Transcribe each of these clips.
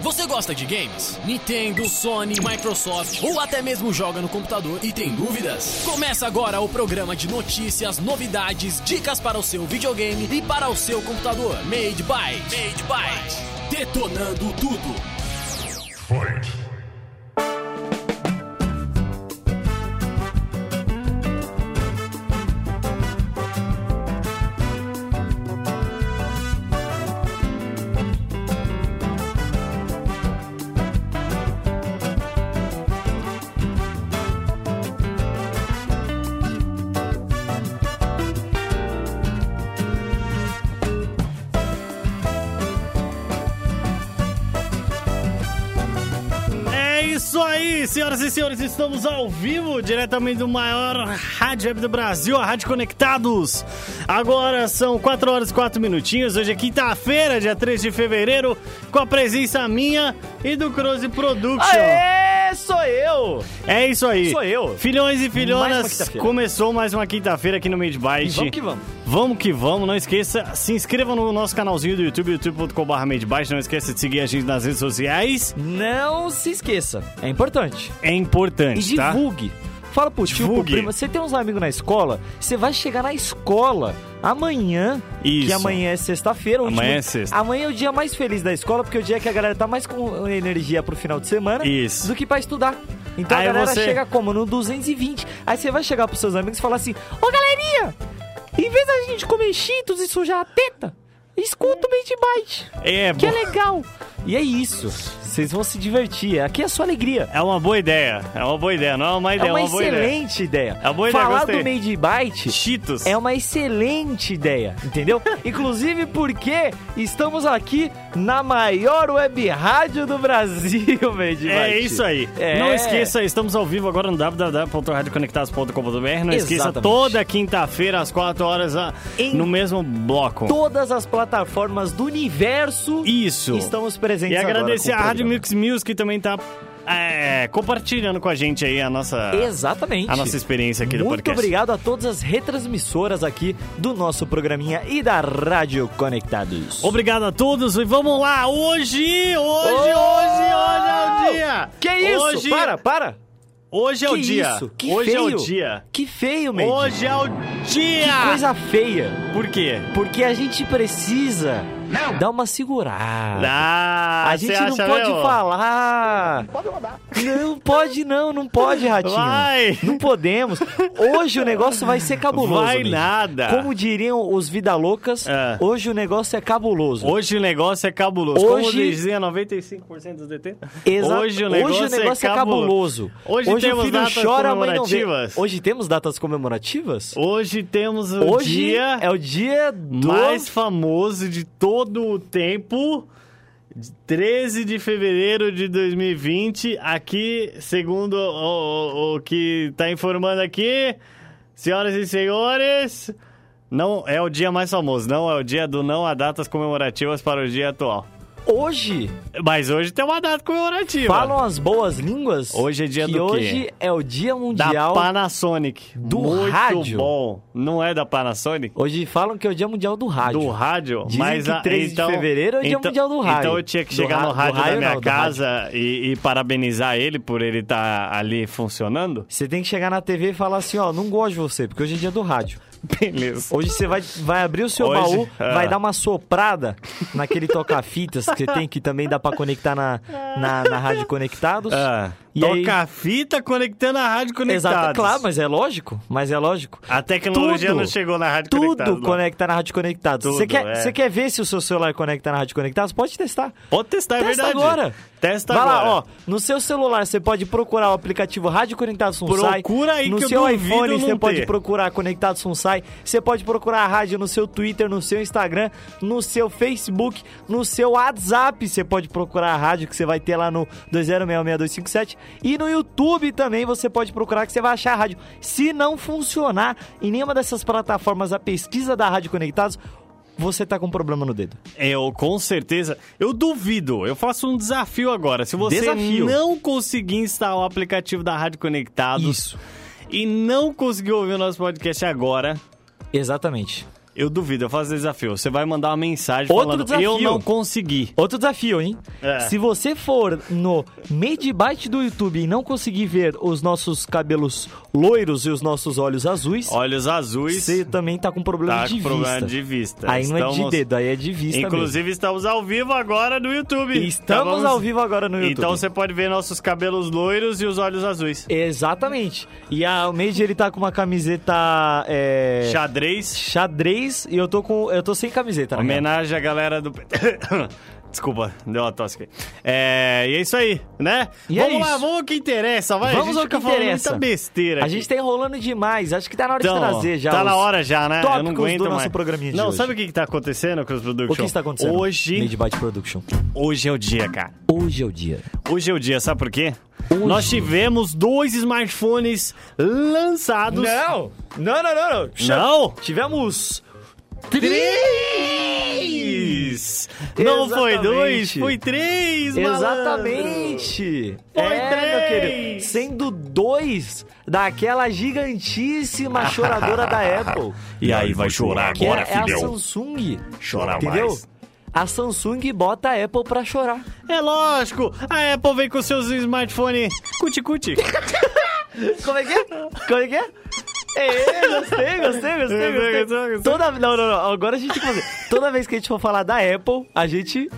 Você gosta de games? Nintendo, Sony, Microsoft ou até mesmo joga no computador e tem dúvidas? Começa agora o programa de notícias, novidades, dicas para o seu videogame e para o seu computador. Made by Made by Detonando tudo. Fight! Senhoras e senhores, estamos ao vivo, diretamente do maior rádio web do Brasil, a Rádio Conectados. Agora são 4 horas e 4 minutinhos, hoje é quinta-feira, dia 3 de fevereiro, com a presença minha e do Croze Production. Aê, sou eu! É isso aí. Sou eu. Filhões e Mais filhonas, quinta-feira. começou mais uma quinta-feira aqui no Made Byte. Vamos que vamos. Vamos que vamos, não esqueça, se inscreva no nosso canalzinho do YouTube, youtube.com.br não esqueça de seguir a gente nas redes sociais, Não se esqueça, é importante. é importante, E tá? divulgue. Fala pro tio, pro Divulgue. primo. Você tem uns amigos na escola, você vai chegar na escola amanhã, Isso. que amanhã é sexta-feira. Amanhã é sexta. Amanhã é o dia mais feliz da escola, porque é o dia que a galera tá mais com energia pro final de semana Isso. do que pra estudar. Então Aí a galera você- chega como? No 220. Aí você vai chegar pros seus amigos e falar assim: Ô galerinha, em vez da gente comer cheetos e sujar a teta, escuta o Made Byte. É, Que é legal. E é isso. Vocês vão se divertir. Aqui é a sua alegria. é uma boa ideia, é uma boa ideia, não é uma ideia, É uma, uma boa ideia. excelente ideia. É uma boa ideia, Falar gostei. do Made Byte Cheetos. é uma excelente ideia, entendeu? Inclusive porque estamos aqui na maior web rádio do Brasil, Made Byte. É isso aí. É. Não esqueça, estamos ao vivo agora no www.radioconectados.com.br. Não esqueça, Exatamente. toda quinta-feira, às 4 horas, Em no mesmo bloco. Todas as plataformas do universo Isso. estamos presentes E agradecer a Rádio. Mix Music, que também tá é, compartilhando com a gente aí a nossa, Exatamente. a nossa experiência aqui do Muito podcast. obrigado a todas as retransmissoras aqui do nosso programinha e da Rádio Conectados. Obrigado a todos e vamos lá! Hoje, hoje, hoje, hoje é o dia! Que isso? Hoje, Para, para! Hoje é o que dia! isso? Que hoje é o feio. dia! Que feio, Made. Hoje é o dia! Que coisa feia. Por quê? Porque a gente precisa dar uma segurada. Ah, a gente não pode mesmo? falar. Pode rodar. Não pode não, não pode, Ratinho. Vai. Não podemos. Hoje o negócio vai ser cabuloso. Vai Made. nada. Como diriam os vida loucas, É. hoje o negócio é cabuloso. Hoje o negócio é cabuloso. Como Hoje- dizia 95% dos DT. Exa- Hoje o negócio, é cabuloso. Hoje, o temos filho datas chora, a mãe não vê. comemorativas. Hoje temos datas comemorativas? Hoje temos o Hoje dia é o dia do... mais famoso de todo o tempo. 13 de fevereiro de 2020, aqui, segundo o, o- o que está informando aqui, senhoras e senhores, não é o dia mais famoso, não é o dia do não há datas comemorativas para o dia atual. Hoje Mas hoje tem uma data comemorativa. falam as boas línguas. Hoje é dia que do quê? hoje é o dia da mundial. Panasonic. do Muito rádio. bom. Não é da Panasonic? Hoje falam que é o dia mundial do rádio. Do rádio, Dizem mas que a- 13 de então, fevereiro é o dia então- mundial do rádio. Então eu tinha que Do chegar ra- no do rádio da minha não, do casa e, e parabenizar ele por ele estar ali funcionando? Você tem que chegar na TV e falar assim, ó, não gosto de você, porque hoje é dia do rádio. Beleza. Hoje você vai, vai abrir o seu Hoje, baú, ah. vai dar uma soprada naquele toca-fitas que você tem, que também dá pra conectar na, na, na Rádio Conectados. Ah, E toca a fita conectando a rádio conectada. Exato, claro, mas é lógico, mas é lógico. A tecnologia Tudo. não chegou na rádio Tudo conectada. não. conecta na Rádio Conectados. Tudo, Você quer, é. quer ver se o seu celular conecta na Rádio Conectados? Pode testar. Pode testar, é Testa verdade. agora. Testa Vai agora. lá, ó. No seu celular você pode procurar o aplicativo Rádio Conectados Sunsai. Procura aí No seu iPhone você pode procurar Conectados Sunsai. Você pode procurar a rádio no seu Twitter, no seu Instagram, no seu Facebook, no seu WhatsApp. Você pode procurar a rádio que você vai ter lá no 20662257. E no YouTube também você pode procurar que você vai achar a rádio. Se não funcionar em nenhuma dessas plataformas a pesquisa da Rádio Conectados, você tá com problema no dedo. Eu, com certeza. Eu duvido. Eu faço um desafio agora. Se você Desafio. não conseguir instalar o aplicativo da Rádio Conectados Isso. e não conseguir ouvir o nosso podcast agora, Exatamente. Eu duvido, eu faço desafio. Você vai mandar uma mensagem Outro falando, desafio. eu não consegui. Outro desafio, hein? É. Se você for no Medibyte do YouTube e não conseguir ver os nossos cabelos loiros e os nossos olhos azuis, Olhos azuis, você também tá com problema tá de com problema vista. de vista. Aí não é de Estamos- dedo, aí é de vista Inclusive, estamos ao vivo agora no YouTube. mesmo. Estamos Então, ao vivo agora no YouTube. Então você pode ver nossos cabelos loiros e os olhos azuis. Exatamente. E a, o Made, ele tá com uma camiseta é, Xadrez. xadrez e eu tô com eu tô sem camiseta, né? Homenagem à galera do. Desculpa, deu uma tosse aqui. É, e é isso aí, né? E é vamos lá, isso. vamos ao que interessa, vai. Vamos ao que falando interessa. muita besteira. A aqui. gente tá enrolando demais. Acho que tá na hora Então, de trazer já. Tá na hora já, né? Eu não aguento do nosso mais. programinha de Não, hoje. sabe o que, que tá acontecendo, Cruz Production? O que está acontecendo? Hoje, Medibyte Production. hoje é o dia, cara. Hoje é o dia. Hoje é o dia, sabe por quê? Hoje. Nós tivemos dois smartphones lançados. Não! Não, não, não, não. Não? Tivemos Três! Não foi dois, foi três, malandro. Exatamente! Foi é, três. meu querido. Sendo dois daquela gigantíssima choradora da Apple. E aí, vai chorar Que agora, é, é a filhão. Samsung. Chorar entendeu? mais. A Samsung bota a Apple pra chorar. É lógico, a Apple vem com seus smartphones cuti-cuti. Como é que é? Como é que é? É, gostei, gostei, gostei, Gostei. Toda, não, não, não. Agora a gente tem que fazer. Toda vez que a gente for falar da Apple, a gente.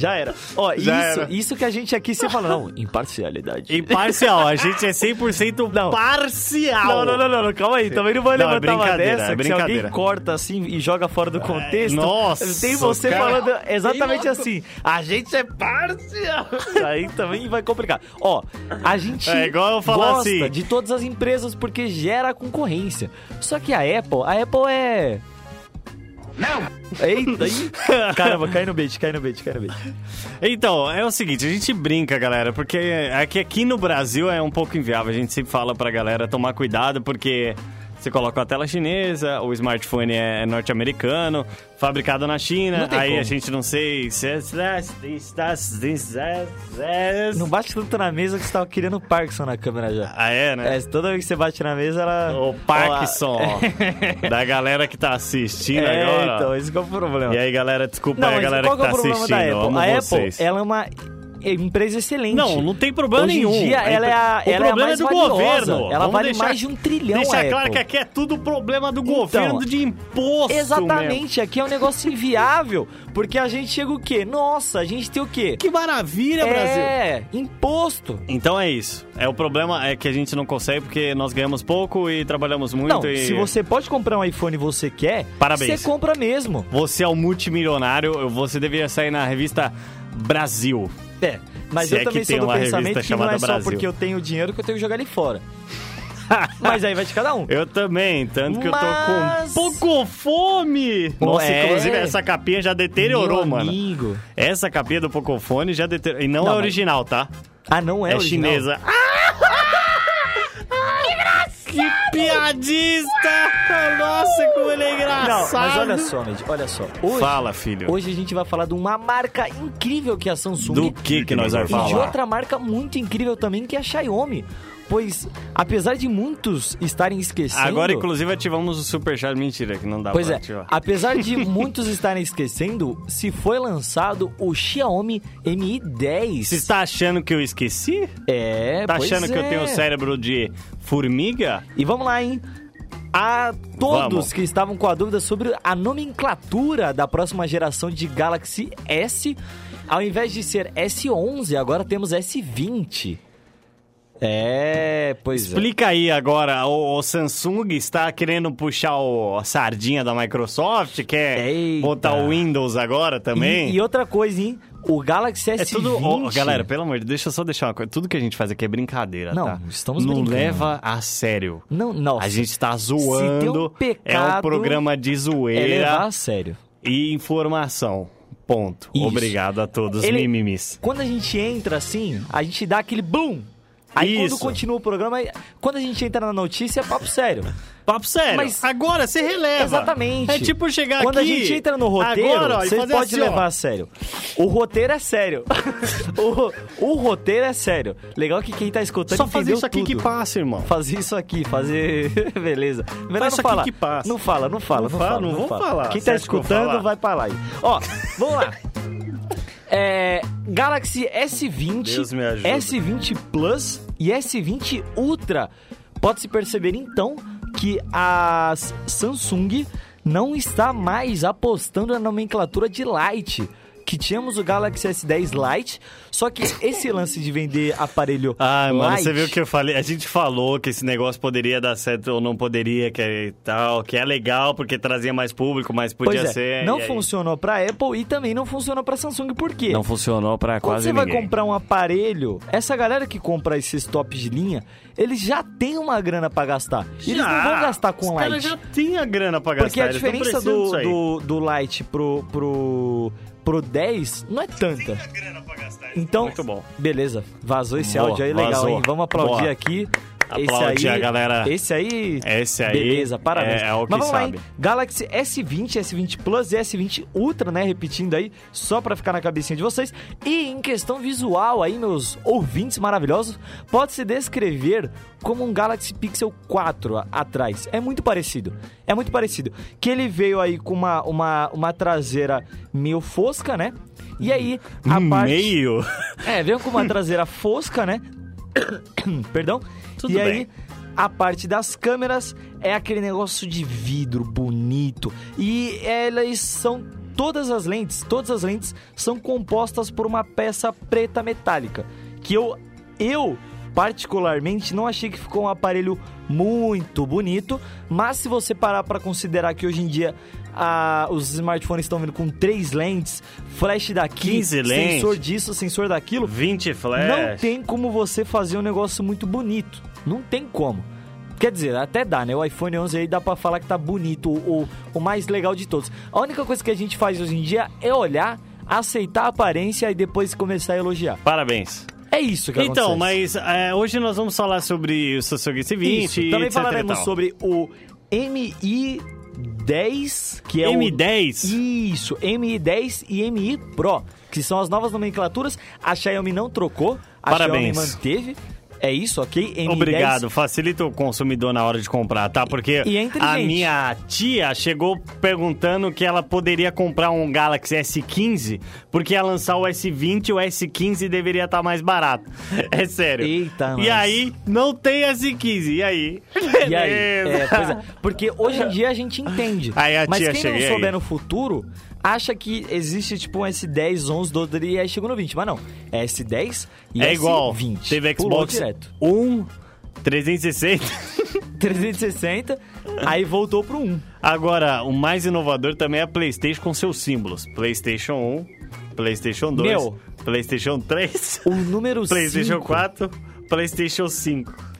Já era. Ó, isso, era. isso que a gente aqui se fala. Não, imparcialidade. Imparcial, a gente é 100% Não. parcial. Não, não, não, não, não, calma aí. Também não vou Não, é levantar uma brincadeira, dessa. é que se alguém brincadeira. corta assim e joga fora do contexto. nossa, Tem você cara. falando exatamente assim. A gente é parcial. Aí também vai complicar. Ó, a gente É igual eu falar gosta assim. de todas as empresas porque gera concorrência. Só que a Apple, a Apple é. Não! Eita. Caramba, cai no bait, cai no bait, cai no bait. Então, é o seguinte, a gente brinca, galera, porque é que aqui no Brasil é um pouco inviável. A gente sempre fala pra galera tomar cuidado, porque você coloca a tela chinesa, o smartphone é norte-americano, fabricado na China, aí como. a gente não sei se é- Não bate tanto na mesa que você tava querendo Parkinson na câmera já. Ah, é, né? É, toda vez que você bate na mesa, ela. O Parkinson, ó, da galera que tá assistindo É, agora. então, esse que é o problema. E aí, galera, desculpa Não, aí a galera que que é tá o problema assistindo. da Apple? A vocês. Apple, ela é uma empresa excelente. Não, não tem problema Hoje em nenhum. dia, ela é a- o ela é problema mais do valiosa. governo. Ela Vamos vale deixar- mais de um trilhão, Deixa claro que aqui é tudo problema do Então, governo de imposto. Exatamente, aqui é um negócio inviável, porque a gente chega o quê? Nossa, a gente tem o quê? Que maravilha, Brasil. É, imposto. Então é isso. É o problema é que a gente não consegue porque nós ganhamos pouco e trabalhamos muito Não, e se você pode comprar um iPhone e você quer, Parabéns. você compra mesmo. você é um multimilionário, você deveria sair na revista Brasil. É, mas Se eu é também sou do pensamento que não é só Brasil. porque eu tenho dinheiro que eu tenho que jogar ele fora. mas aí vai de cada um. Eu também, tanto que Mas- eu tô com pouco fome. Nossa, É. inclusive essa capinha já deteriorou, Meu mano. amigo. Essa capinha do Pocofone já deteriorou. E não, Não, é mas- original, tá? Ah, não é, É, original? chinesa. Que piadista! Nossa, como ele é Não, engraçado. mas olha só, Med, olha só. Hoje, Fala, filho. hoje a gente vai falar de uma marca incrível que é a Samsung. Do que que nós vamos E de falar? outra marca muito incrível também que é a Xiaomi. Pois, apesar de muitos estarem esquecendo... Agora, inclusive, ativamos o Superchat. Mentira, que não dá Pois pra é, ativar. apesar de muitos estarem esquecendo, se foi lançado o Xiaomi Mi 10. Você está achando que eu esqueci? É, Tá achando que eu é. tenho cérebro de formiga? E vamos lá, hein? A todos Vamos. que estavam com a dúvida sobre a nomenclatura da próxima geração de Galaxy S, ao invés de ser S11, agora temos S20. É, pois é. Explica aí agora, o, o Samsung está querendo puxar o, a sardinha da Microsoft? Quer Eita. botar o Windows agora também? E, e outra coisa, hein? O Galaxy S20... É tudo. Galera, pelo amor de Deus, deixa eu só deixar uma coisa. Tudo que a gente faz aqui é brincadeira, Não, tá? estamos Não brincando. leva a sério. Não, não. A gente tá Se tem um zoando. é pecado, um programa de É zoeira levar a sério. e informação. Ponto. Isso. Obrigado a todos, Ele- mimimis. Quando a gente entra assim, a gente dá aquele boom. Aí Isso. quando continua o programa, quando a gente entra na notícia, é papo sério. Papo sério. Mas- Agora você releva. Exatamente. É tipo chegar Quando aqui... a gente entra no roteiro, agora, ó, você pode assim, ó. levar a sério. O roteiro é sério. o, o roteiro é sério. Legal que quem tá escutando Só fazer isso aqui tudo. que passa, irmão. Fazer isso aqui, fazer. Beleza. Melhor Faz não falar. que passa. Não fala, não fala, Não não, fala, fala. não vou fala. falar. Quem tá escutando vai pra lá aí. Ó, vamos lá. É, Galaxy S20, Deus me ajuda. S20 Plus e S20 Ultra. Pode-se perceber então que a Samsung não está mais apostando na nomenclatura de Lite. Que tínhamos o Galaxy S10 Lite, só que esse lance de vender aparelho Ah, mano, Lite, você viu que eu falei? A gente falou que esse negócio poderia dar certo ou não poderia, que é tal, que é legal porque trazia mais público, mas podia é, ser. não e aí- funcionou pra Apple e também não funcionou pra Samsung. Por quê? Não funcionou pra Quando quase você vai ninguém. comprar um aparelho, essa galera que compra esses tops de linha, eles já tem uma grana pra gastar. E eles não Já. vão gastar com Os Lite. caras já tinham grana pra gastar. Porque a diferença do, do, do Lite pro, pro, pro 10 não é tanta. Então, Muito bom. beleza. Vazou esse Boa, áudio aí, legal, vazou. hein? Vamos aplaudir Boa. aqui. Aplaudir esse aí, a galera. Esse aí. Esse aí Beleza, parabéns. é- é o que Mas vamos lá, sabe. hein? Galaxy S20, S20 Plus e S20 Ultra, né? Repetindo aí, só pra ficar na cabecinha de vocês. E em questão visual aí, meus ouvintes maravilhosos, pode-se descrever como um Galaxy Pixel 4 a- atrás. É muito parecido. É muito parecido. Que ele veio aí com uma, uma, uma traseira meio fosca, né? E aí, a parte... Meio. É, veio com uma traseira fosca, né? Perdão. Tudo e aí, bem. a parte das câmeras é aquele negócio de vidro bonito. E elas são. Todas as lentes, todas as lentes são compostas por uma peça preta metálica. Que eu, eu particularmente, não achei que ficou um aparelho muito bonito. Mas se você parar para considerar que hoje em dia ah, os smartphones estão vindo com três lentes, flash daqui, 15 lentes. sensor disso, sensor daquilo, 20 flash. não tem como você fazer um negócio muito bonito. Não tem como. Quer dizer, até dá, né? O iPhone 11 aí dá pra falar que tá bonito, o, o, mais legal de todos. A única coisa que a gente faz hoje em dia é olhar, aceitar a aparência e depois começar a elogiar. Parabéns. É isso que Então, acontece. mas é, hoje nós vamos falar sobre o Samsung S20 Isso. Também etc e falaremos tal. sobre o MI10, que é o... M10? Isso, MI10 e MI Pro, que são as novas nomenclaturas. A Xiaomi não trocou, a Parabéns. Xiaomi manteve. É isso, ok? MI10 Obrigado, facilita o consumidor na hora de comprar, tá? Porque E é inteligente. a minha tia chegou perguntando que ela poderia comprar um Galaxy S15 porque ia lançar o S20 e o S15 deveria estar mais barato. É sério. Eita, E nós. aí, não tem S15. E aí? E aí? É, é. Porque hoje em dia a gente entende. Aí a Mas tia quem chega, e não aí? souber no futuro, acha que existe tipo um S10, 11, 12 e aí chegou no 20. Mas não. É S10 e É igual. S20. Teve Pulou Xbox direto. 1, 360. 360, aí voltou pro 1. Agora, o mais inovador também é a PlayStation com seus símbolos: PlayStation 1, PlayStation 2, Meu. PlayStation 3, O número PlayStation 5. 4, PlayStation 5.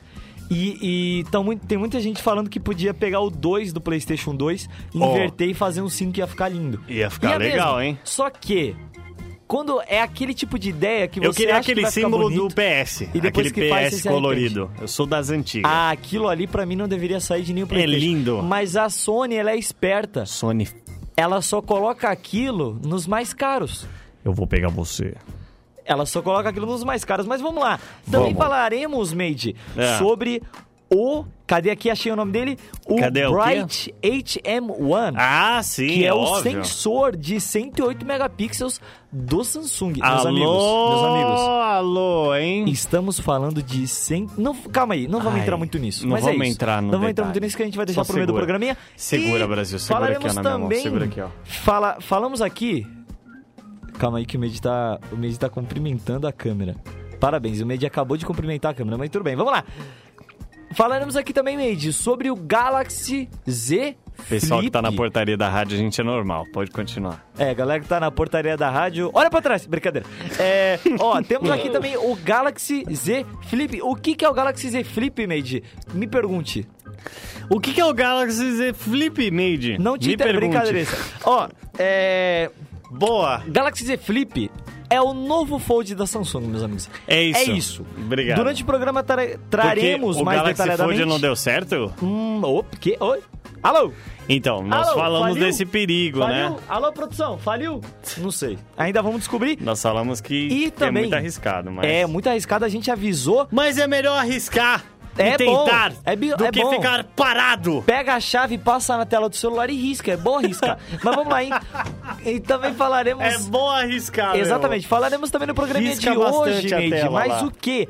E, e tão tem muita gente falando que podia pegar o 2 do PlayStation 2, inverter e fazer um 5 ia ficar lindo. Ia ficar E é legal, mesmo. hein? Só que, quando é aquele tipo de ideia que você Eu queria acha que aquele ficar símbolo bonito, do PS. e depois aquele que faz, PS você se colorido. Eu sou das antigas. Ah, aquilo ali pra mim não deveria sair de nenhum É PlayStation. lindo. Mas a Sony, ela é esperta. Sony, Ela só coloca aquilo nos mais caros. eu vou pegar você. Ela só coloca aquilo nos mais caros. Mas vamos lá. Também Vamos. falaremos, Made, É. sobre o... Cadê aqui? Achei o nome dele. O Cadê o? Bright HM1. Ah, sim, que é, o óbvio. sensor de 108 megapixels do Samsung. Meus Alô, amigos, meus amigos. alô, hein? Estamos falando de 100... Não, calma aí, não vamos Ai, entrar muito nisso. não é vamos isso. entrar no Não vamos entrar muito nisso que a gente vai deixar Só pro meio do programinha. Segura, E Brasil, segura aqui, ó, falaremos minha mão. também... Segura aqui, ó. Fala, falamos aqui... Calma aí que o Medi tá, o Medi tá cumprimentando a câmera. Parabéns, o Medi acabou de cumprimentar a câmera, mas tudo bem, vamos lá. Falaremos aqui também, Medi, sobre o Galaxy Z Pessoal que tá na portaria da rádio, a gente é normal. Pode continuar. É, galera que tá na portaria da rádio. Olha pra trás, brincadeira. É, ó, temos aqui também o Galaxy Z Flip. O que, que é o Galaxy Z Flip, Made? Me pergunte. O que, que é o Galaxy Z Flip Made? Não te Me inter... pergunte. brincadeira. Ó, é. Boa. Galaxy Z Flip é o novo Fold da Samsung, meus amigos. É isso. É isso. Obrigado. Durante o programa tra- traremos Porque o mais Galaxy detalhadamente. Fold não deu certo? Hum, opa, que? Oi? Alô? Então, nós Alô, falamos faliu? desse perigo, Faliu? né? Alô, produção, faliu? Não sei. Ainda vamos descobrir. Nós falamos que, E é também- muito arriscado, mas... É muito arriscado, a gente avisou. Mas é melhor arriscar É tentar bom, é do é que bom. ficar parado. Pega a chave, passa na tela do celular e risca. É bom arriscar. Mas vamos lá, hein? E também falaremos. É bom arriscar, meu. Exatamente. Falaremos também no programa de hoje, Neide. Mas lá. o que?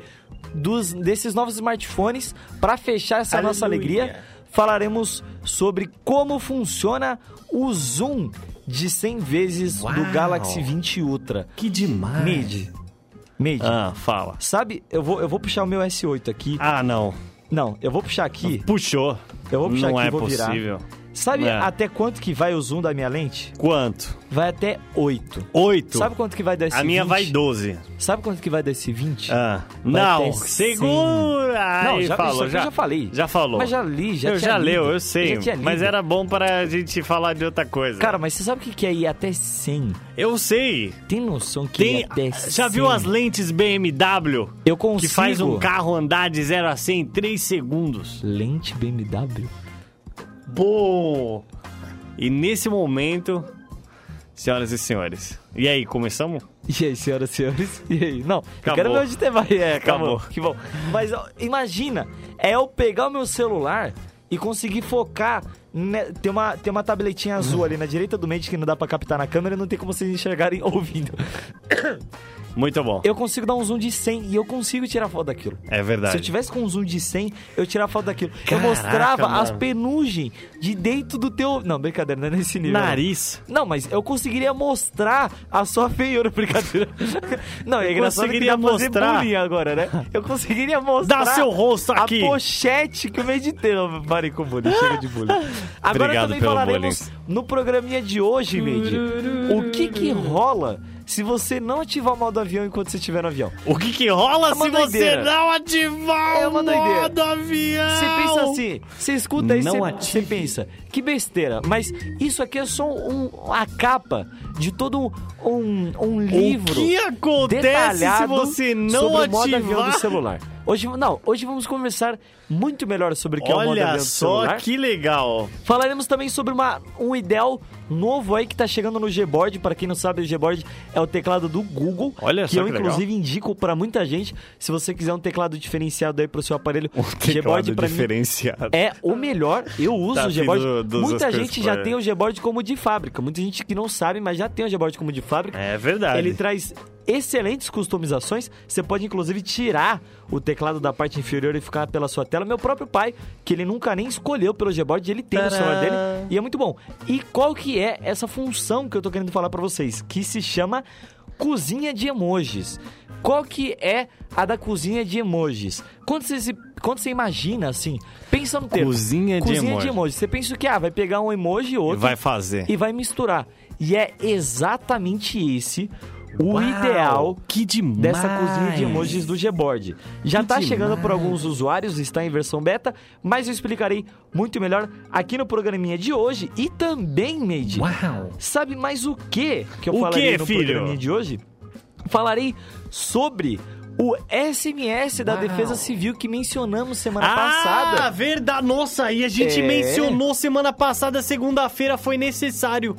Dos, desses novos smartphones, pra fechar essa nossa Aleluia. alegria, falaremos sobre como funciona o zoom de 100 vezes do Uau. Galaxy 20 Ultra. Que demais. Mid. Mid. Ah, fala. Sabe, eu vou, eu vou puxar o meu S8 aqui. Ah, não. Não, eu vou puxar aqui. Puxou. Eu vou puxar não aqui é vou virar. Sabe É. até quanto que vai o zoom da minha lente? Quanto? Vai até 8. Oito. Sabe quanto que vai dar esse A minha 20? vai 12. Sabe quanto que vai dar esse 20? Ah, Vai não, segura! Não, já, falou, já, eu já falei. Já falou. Mas já li, já eu já lido. leu, eu sei. tinha mas era bom pra gente falar de outra coisa. Cara, mas você sabe o que que é ir até 100? eu sei. Tem noção que Tem, ir até 100? já viu as lentes BMW? Eu consigo. Que faz um carro andar de 0 a 100 em 3 segundos. Lente BMW? Bom! E nesse momento, senhoras e senhores. E aí, começamos? E aí, senhoras e senhores? E aí? Não, eu Acabou. quero ver onde tem mais. É, acabou. Acabou. Que bom. Mas ó, imagina, é eu pegar o meu celular e conseguir focar. né, tem, uma, tem uma tabletinha azul ali na direita do Mate que não dá pra captar na câmera e não tem como vocês enxergarem ouvindo. Muito bom. Eu consigo dar um zoom de 100 e eu consigo tirar foto daquilo. É verdade. Se eu tivesse com um zoom de 100, eu tirava foto daquilo. eu Caraca, mostrava as mano. penugem de dentro do teu. Não, brincadeira, não é nesse nível. não. Nariz. Não, mas eu conseguiria mostrar a sua feiura, brincadeira. Não, é Eu engraçado que conseguiria fazer mostrar. bullying agora, né? Eu conseguiria mostrar... Dá seu rosto aqui. A pochete que eu meditei. Não, parem com bullying, chega de bullying. Agora Obrigado também pelo falaremos bullying. no programinha de hoje, Made, o que que rola se você não ativar o modo avião enquanto você estiver no avião. O que que rola É se doideira. você não ativar É o doideira. modo avião? Você pensa assim, você escuta Não você- pensa, que besteira, mas isso aqui é só um, a capa de todo um, um livro. O que acontece se você não sobre o modo avião do ativar? celular. Hoje, não, hoje vamos conversar muito melhor sobre o que é o modo Olha do só celular. que legal. Falaremos também sobre uma, um ideal novo aí que tá chegando no Gboard. Para quem não sabe, o Gboard é o teclado do Google. Olha que só eu, que legal. inclusive, indico para muita gente. Se você quiser um teclado diferenciado aí pro seu aparelho, Um teclado pra mim diferenciado. é o melhor. Eu uso Tá o Gboard. vindo dos Muita gente já tem o Gboard como de fábrica. Muita gente que não sabe, mas já tem o Gboard como de fábrica. É verdade. Ele traz excelentes customizações. Você pode, inclusive, tirar o teclado da parte inferior e ficar pela sua tela. Meu próprio pai, que ele nunca nem escolheu pelo Gboard, ele tem no Tadã! celular dele e é muito bom. E qual que é essa função que eu tô querendo falar pra vocês? Que se chama cozinha de emojis. Qual que é a da cozinha de emojis? Quando você, se- quando você imagina, assim, pensa no termo. Cozinha de cozinha emoji. de emojis. Você pensa que, ah, vai pegar um emoji e outro Vai fazer. e vai misturar. E é exatamente esse o Uau, ideal que demais. dessa cozinha de emojis do Gboard. Já Que tá chegando para alguns usuários, está em versão beta, mas eu explicarei muito melhor aqui no programinha de hoje e também, Made. Uau. Sabe mais o que que eu O falarei quê, no filho? programinha de hoje? Falarei sobre o SMS da Uau. Defesa Civil que mencionamos semana Ah, passada. verdade. Nossa, e a gente É. mencionou semana passada, segunda-feira, foi necessário.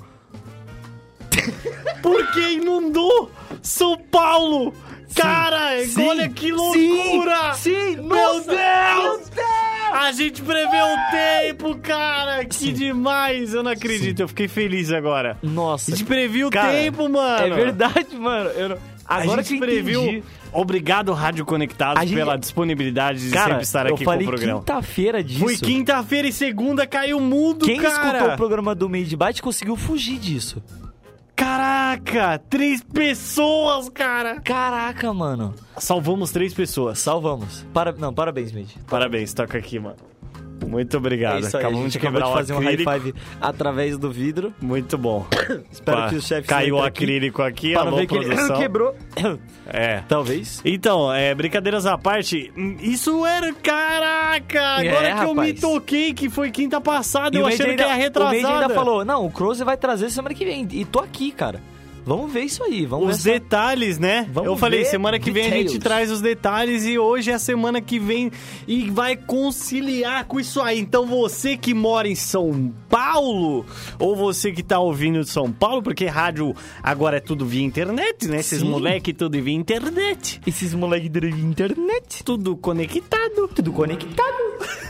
Porque inundou São Paulo. Cara, Sim, olha que loucura. Sim, sim, Meu nossa, Deus. meu A gente preveu o tempo, cara. Que demais. Eu não acredito. Eu fiquei feliz agora. Nossa. A gente previu o tempo, mano. É verdade, mano. Não- Agora a gente previu. entendi. Obrigado, Rádio Conectados, A gente- pela disponibilidade de Cara, sempre estar aqui com o programa. quinta-feira disso. Foi quinta-feira e segunda caiu mudo, Quem cara. escutou o programa do Made Byte conseguiu fugir disso. Caraca, três pessoas, cara. Caraca, mano. Salvamos três pessoas. Salvamos. Para... Não, parabéns, Made. Parabéns, toca aqui, mano. Muito obrigado. É Acabamos gente de quebrar de o fazer um high acrílico. five através do vidro. Muito bom. Espero Pá, que os chefes Caiu o acrílico aqui, Para não alô, ver que ele quebrou. É. Talvez. Então, é, brincadeiras à parte, hum, isso era. Caraca! É, Agora que eu me toquei, que foi quinta passada, E eu o achando que era o retrasada. Made ainda falou, não, o Close vai trazer semana que vem. E tô aqui, cara. Vamos ver isso aí. Vamos Os ver detalhes, né? Vamos Eu falei, semana que vem a gente details. traz os detalhes e hoje é a semana que vem e vai conciliar com isso aí. Então você que mora em São Paulo, ou você que tá ouvindo de São Paulo, porque rádio agora é tudo via internet, né? Esses Sim. moleque tudo via internet. Esses moleques de internet. Tudo conectado. Tudo conectado.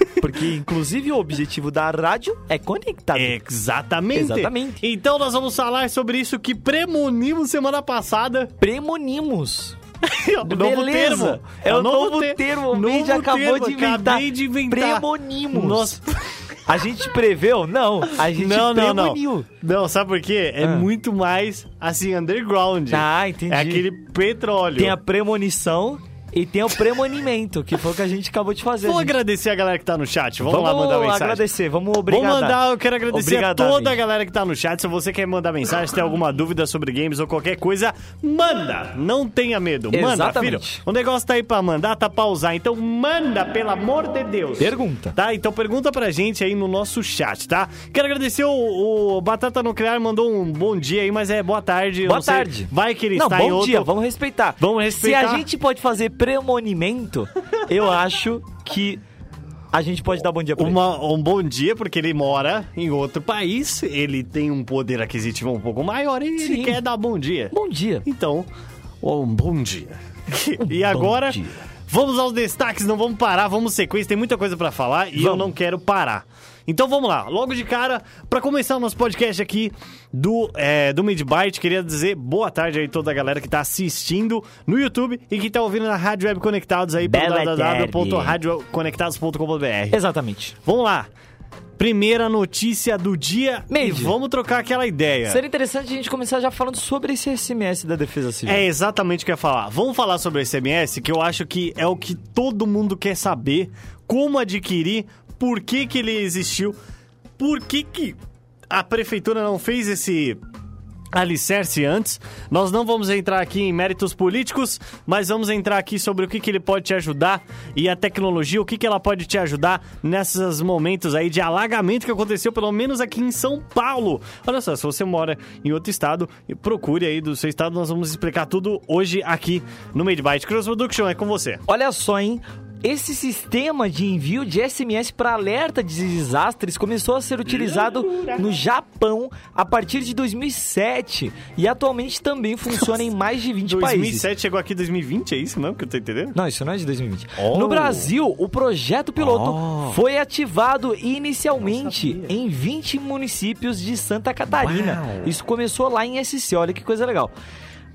Porque, inclusive, o objetivo da rádio é conectado. Exatamente. Exatamente. Então nós vamos falar sobre isso que premonimos semana passada. Premonimos. É o novo Beleza. termo. É o novo te- termo. O novo acabou termo. de inventar. Acabei de inventar. Premonimos. Nossa. A gente preveu? Não. A gente Não, não, não. Não, sabe por quê? É Ah. muito mais, assim, underground. Ah, entendi. É aquele petróleo. Tem a premonição e tem o premonimento, que foi o que a gente acabou de fazer. Vamos gente. agradecer a galera que tá no chat. Vamos, lá mandar mensagem. agradecer, vamos obrigado. Vamos mandar, eu quero agradecer Obrigado, a toda a galera que tá no chat. Se você quer mandar mensagem, se tem alguma dúvida sobre games ou qualquer coisa, manda! Não tenha medo, manda, Exatamente. filho. O negócio tá aí pra mandar, tá pra usar. Então manda, pelo amor de Deus. Pergunta. Tá? Então pergunta pra gente aí no nosso chat, tá? Quero agradecer o, o Batata Nuclear, mandou um bom dia aí, mas é boa tarde. Boa não sei. tarde. Vai que ele Não, está bom em outro... dia, vamos respeitar. Vamos respeitar. Se a gente pode fazer premonimento, eu acho que a gente pode dar bom dia pra ele. Uma- um bom dia, porque ele mora em outro país, ele tem um poder aquisitivo um pouco maior e ele Sim. quer dar bom dia. Bom dia. Então, um bom dia. e bom agora, dia. vamos aos destaques, não vamos parar, vamos sequência, tem muita coisa pra falar e eu não quero parar. Então vamos lá, logo de cara, pra começar o nosso podcast aqui do, é, do Midbyte, queria dizer boa tarde aí toda a galera que tá assistindo no YouTube e que tá ouvindo na Rádio Web Conectados aí pelo www.radioconectados.com.br. Exatamente. Vamos lá. Primeira notícia do dia Meio e vamos trocar aquela ideia. Seria interessante a gente começar já falando sobre esse SMS da Defesa Civil. É exatamente o que eu ia falar. Vamos falar sobre o SMS, que eu acho que é o que todo mundo quer saber. Como adquirir, por que, que ele existiu, por que, que a prefeitura não fez esse alicerce antes. Nós não vamos entrar aqui em méritos políticos, mas vamos entrar aqui sobre o que, que ele pode te ajudar e a tecnologia, o que, que ela pode te ajudar nesses momentos aí de alagamento que aconteceu, pelo menos aqui em São Paulo. Olha só, se você mora em outro estado, procure aí do seu estado, nós vamos explicar tudo hoje aqui no Made Byte. Cross Production, é com você. Olha só, hein? Esse sistema de envio de SMS para alerta de desastres começou a ser utilizado no Japão a partir de 2007 e atualmente também funciona em mais de 20 países. 2007 chegou aqui 2020, é isso mesmo que eu tô entendendo? Não, isso não é de 2020. Oh. No Brasil, o projeto piloto Oh. foi ativado inicialmente em 20 municípios de Santa Catarina. Uau. Isso começou lá em SC, olha que coisa legal.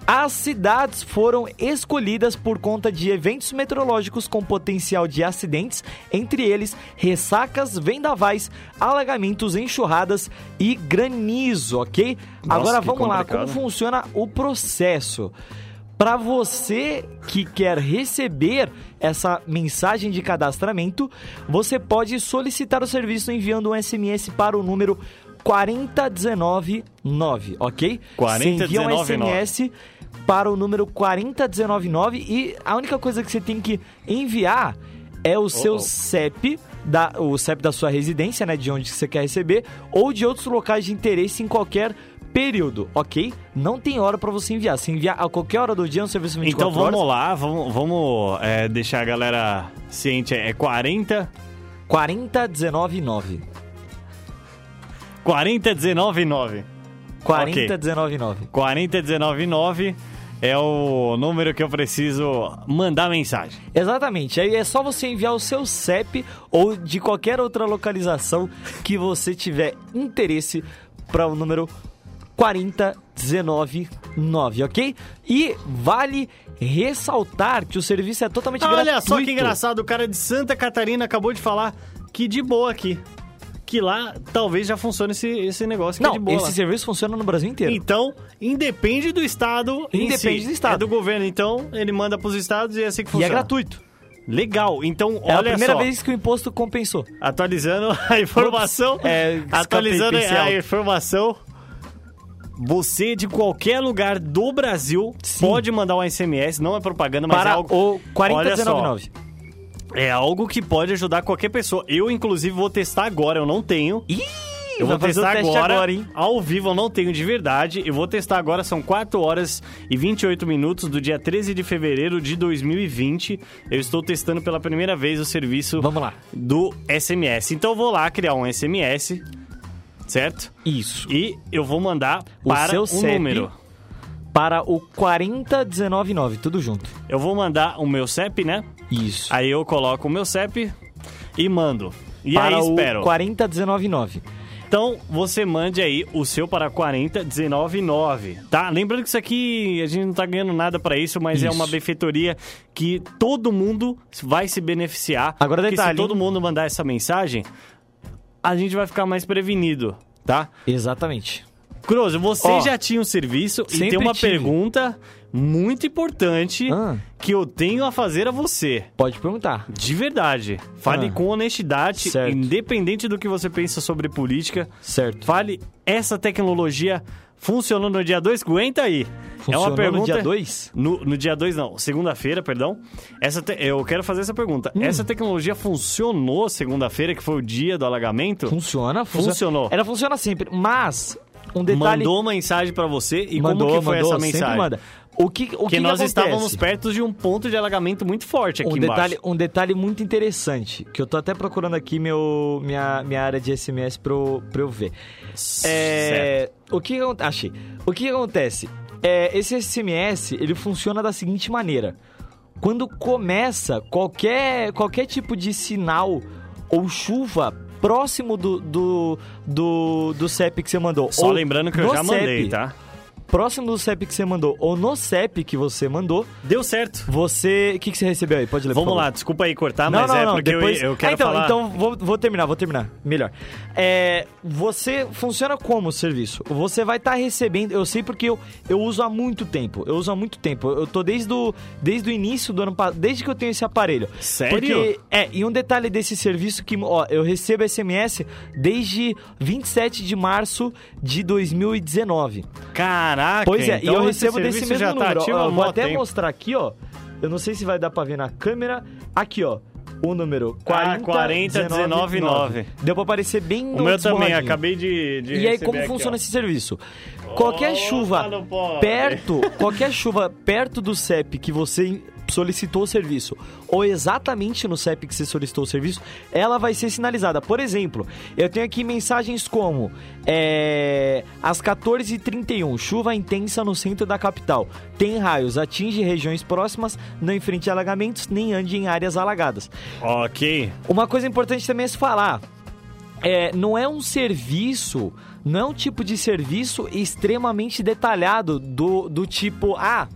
As cidades foram escolhidas por conta de eventos meteorológicos com potencial de acidentes, entre eles ressacas, vendavais, alagamentos, enxurradas e granizo, ok? Nossa, Agora vamos lá, complicado. como funciona o processo? Para você que quer receber essa mensagem de cadastramento, você pode solicitar o serviço enviando um SMS para o número 40199, ok? Você envia um 40199. SMS para o número 40199 e a única coisa que você tem que enviar é o seu oh. CEP, da, o CEP da sua residência, né, de onde você quer receber, ou de outros locais de interesse em qualquer período, ok? Não tem hora para você enviar. Se enviar a qualquer hora do dia no serviço 24 Então vamos horas, lá, vamos, vamos é, deixar a galera ciente. É 40 40199. 40 19 9. 40199. 40 19 9 é o número que eu preciso mandar mensagem. Exatamente. Aí é só você enviar o seu CEP ou de qualquer outra localização que você tiver interesse para o número 40199, ok? E vale ressaltar que o serviço é totalmente gratuito. Olha só que engraçado, o cara de Santa Catarina acabou de falar que de boa aqui. Que lá talvez já funcione esse, esse negócio que é Não, de boa. esse serviço funciona no Brasil inteiro. Então, independe do estado. Independe si. do estado. É do governo, então ele manda pros estados e é assim que E funciona. é gratuito. Legal. Então, É a olha primeira só. vez que o imposto compensou. Atualizando a informação. Ups, é, atualizando pensei a informação. Você de qualquer lugar do Brasil Sim. pode mandar um SMS, não é propaganda, mas é para algo. o Olha só, 40199. É algo que pode ajudar qualquer pessoa. Eu, inclusive, vou testar agora, eu não tenho. Ih, Eu vou o testar teste agora, agora, hein? ao vivo, eu não tenho de verdade. Eu vou testar agora, são 4 horas e 28 minutos do dia 13 de fevereiro de 2020. Eu estou testando pela primeira vez o serviço Vamos lá. do SMS. Então eu vou lá criar um SMS, certo? Isso. E eu vou mandar O para seu um número. Para o 40199, tudo junto. Eu vou mandar o meu CEP, né? Isso. Aí eu coloco o meu CEP e mando. E para aí o espero. 40199. Então, você mande aí o seu para 40199, tá? Lembrando que isso aqui, a gente não tá ganhando nada para isso, mas é Isso. uma benfeitoria que todo mundo vai se beneficiar. Agora detalhe, se todo mundo mandar essa mensagem, a gente vai ficar mais prevenido, tá? Exatamente. Crozo, você Ó, já tinha um serviço e sempre tem uma tive. pergunta muito importante Ah. que eu tenho a fazer a você. Pode perguntar. De verdade. Fale Ah. com honestidade, Certo. independente do que você pensa sobre política. Certo. Fale, essa tecnologia funcionou no dia 2? Aguenta aí. é Funcionou uma pergunta. no dia 2? No, no dia 2, não. Segunda-feira, perdão. Essa te- Eu quero fazer essa pergunta. Hum. Essa tecnologia funcionou segunda-feira, que foi o dia do alagamento? Funciona, funciona. Funcionou. Ela funciona sempre, mas um detalhe... Mandou mensagem pra você e mandou, como que foi mandou, essa mensagem? manda. O que, o que, Porque que nós acontece? estávamos perto de um ponto de alagamento muito forte aqui um embaixo. detalhe, um detalhe muito interessante, que eu tô até procurando aqui meu, minha, minha área de SMS pra eu, pra eu ver. É, o que achei. O que acontece? É, esse SMS, ele funciona da seguinte maneira. Quando começa qualquer, qualquer tipo de sinal ou chuva próximo do, do, do, do CEP que você mandou. Só ou lembrando que eu já mandei, CEP, tá? Próximo do CEP que você mandou ou no CEP que você mandou, Deu certo. você... O que, que você recebeu aí? Pode ler, Vamos lá, desculpa aí cortar, Não, mas não, é não, porque eu- depois... eu, quero Ah, então, falar... então vou, vou terminar, vou terminar. Melhor. É, você funciona como o serviço? Você vai estar recebendo... Eu sei porque eu, eu uso há muito tempo. Eu uso há muito tempo. Eu tô desde o, desde o início do ano passado, desde que eu tenho esse aparelho. Sério? Porque, é, e um detalhe desse serviço que, ó, eu recebo SMS desde 27 de março de 2019. Caraca, Pois é, então e eu recebo desse mesmo já tá número. ativo Ó, eu vou até tempo. mostrar aqui, ó. Eu não sei se vai dar pra ver na câmera. Aqui, ó. O número Ah, 40 40 19 9. Deu pra aparecer bem no O meu também, acabei de, de E aí, como aqui, funciona ó. esse serviço? Qualquer Opa, chuva perto, qualquer chuva perto do CEP que você solicitou o serviço, ou exatamente no CEP que você solicitou o serviço, ela vai ser sinalizada. Por exemplo, eu tenho aqui mensagens como é, às 14h31, chuva intensa no centro da capital. Tem raios, atinge regiões próximas, não enfrente alagamentos, nem ande em áreas alagadas. Ok. Uma coisa importante também é se falar. É, não é um serviço, não é um tipo de serviço extremamente detalhado do, do tipo, ah,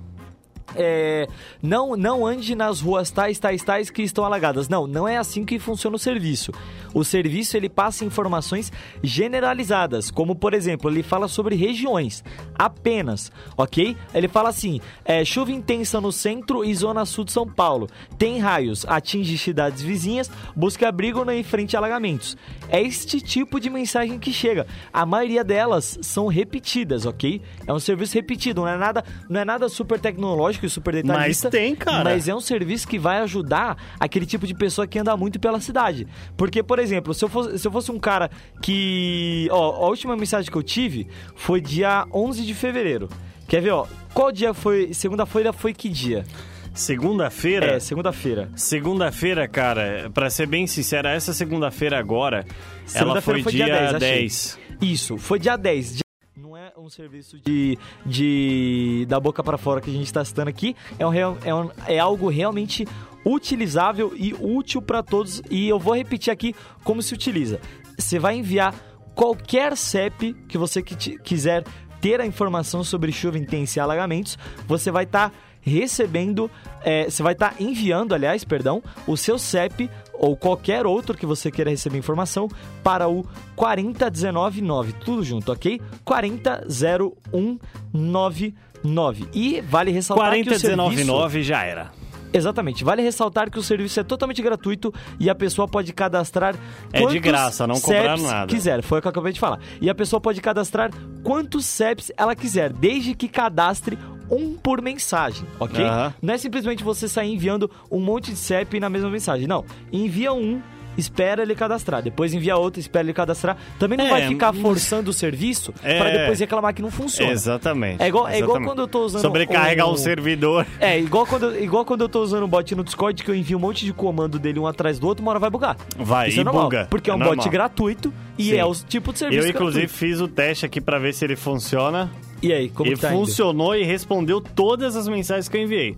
é, não, não ande nas ruas tais, tais, tais que estão alagadas. Não, não é assim que funciona o serviço. O serviço ele passa informações generalizadas, como por exemplo, ele fala sobre regiões apenas, ok? Ele fala assim: é, chuva intensa no centro e zona sul de São Paulo, tem raios, atinge cidades vizinhas, busca abrigo em frente a alagamentos. É este tipo de mensagem que chega. A maioria delas são repetidas, ok? É um serviço repetido, não é nada, não é nada super tecnológico e super detalhista. Mas tem, cara. Mas é um serviço que vai ajudar aquele tipo de pessoa que anda muito pela cidade. Porque, por exemplo, se eu fosse, se eu fosse um cara que. Ó, a última mensagem que eu tive foi dia 11 de fevereiro. Quer ver, ó? Qual dia foi? Segunda-feira foi que dia? Segunda-feira? É, segunda-feira. Segunda-feira, cara, pra ser bem sincera, essa segunda-feira agora, ela Segunda-feira foi, dia 10. achei. Isso, foi dia 10. Dia- Não é um serviço de, de da boca para fora que a gente está citando aqui, é, um, é, um- é algo realmente utilizável e útil para todos. E eu vou repetir aqui como se utiliza. Você vai enviar qualquer CEP que você quiser ter a informação sobre chuva intensa e alagamentos, você vai estar recebendo, é, você vai estar enviando, aliás, perdão, o seu CEP ou qualquer outro que você queira receber informação para o 40199, tudo junto, ok? 40199. E vale ressaltar que o serviço... 4019 já era. Exatamente. Vale ressaltar que o serviço é totalmente gratuito e a pessoa pode cadastrar É de graça, não CEPs nada. quiser. Foi o que eu acabei de falar. E a pessoa pode cadastrar quantos CEPs ela quiser, desde que cadastre um por mensagem, ok? Aham. Não é simplesmente você sair enviando um monte de CEP na mesma mensagem. Não. Envia um espera ele cadastrar. Depois envia outro, espera ele cadastrar. Também não É, vai ficar forçando o serviço É. pra depois reclamar que não funciona. Exatamente. É igual- é igual exatamente. quando eu tô usando Sobrecarregar o- o servidor. É, igual quando, igual quando eu tô usando o bot no Discord, que eu envio um monte de comando dele um atrás do outro, uma hora vai bugar. Vai, Isso e é normal, buga. Porque é É um bot normal. gratuito e Sim. é o tipo de serviço Eu, inclusive, gratuito. fiz o teste aqui pra ver se ele funciona. E aí, como e que tá indo? funcionou e respondeu todas as mensagens que eu enviei.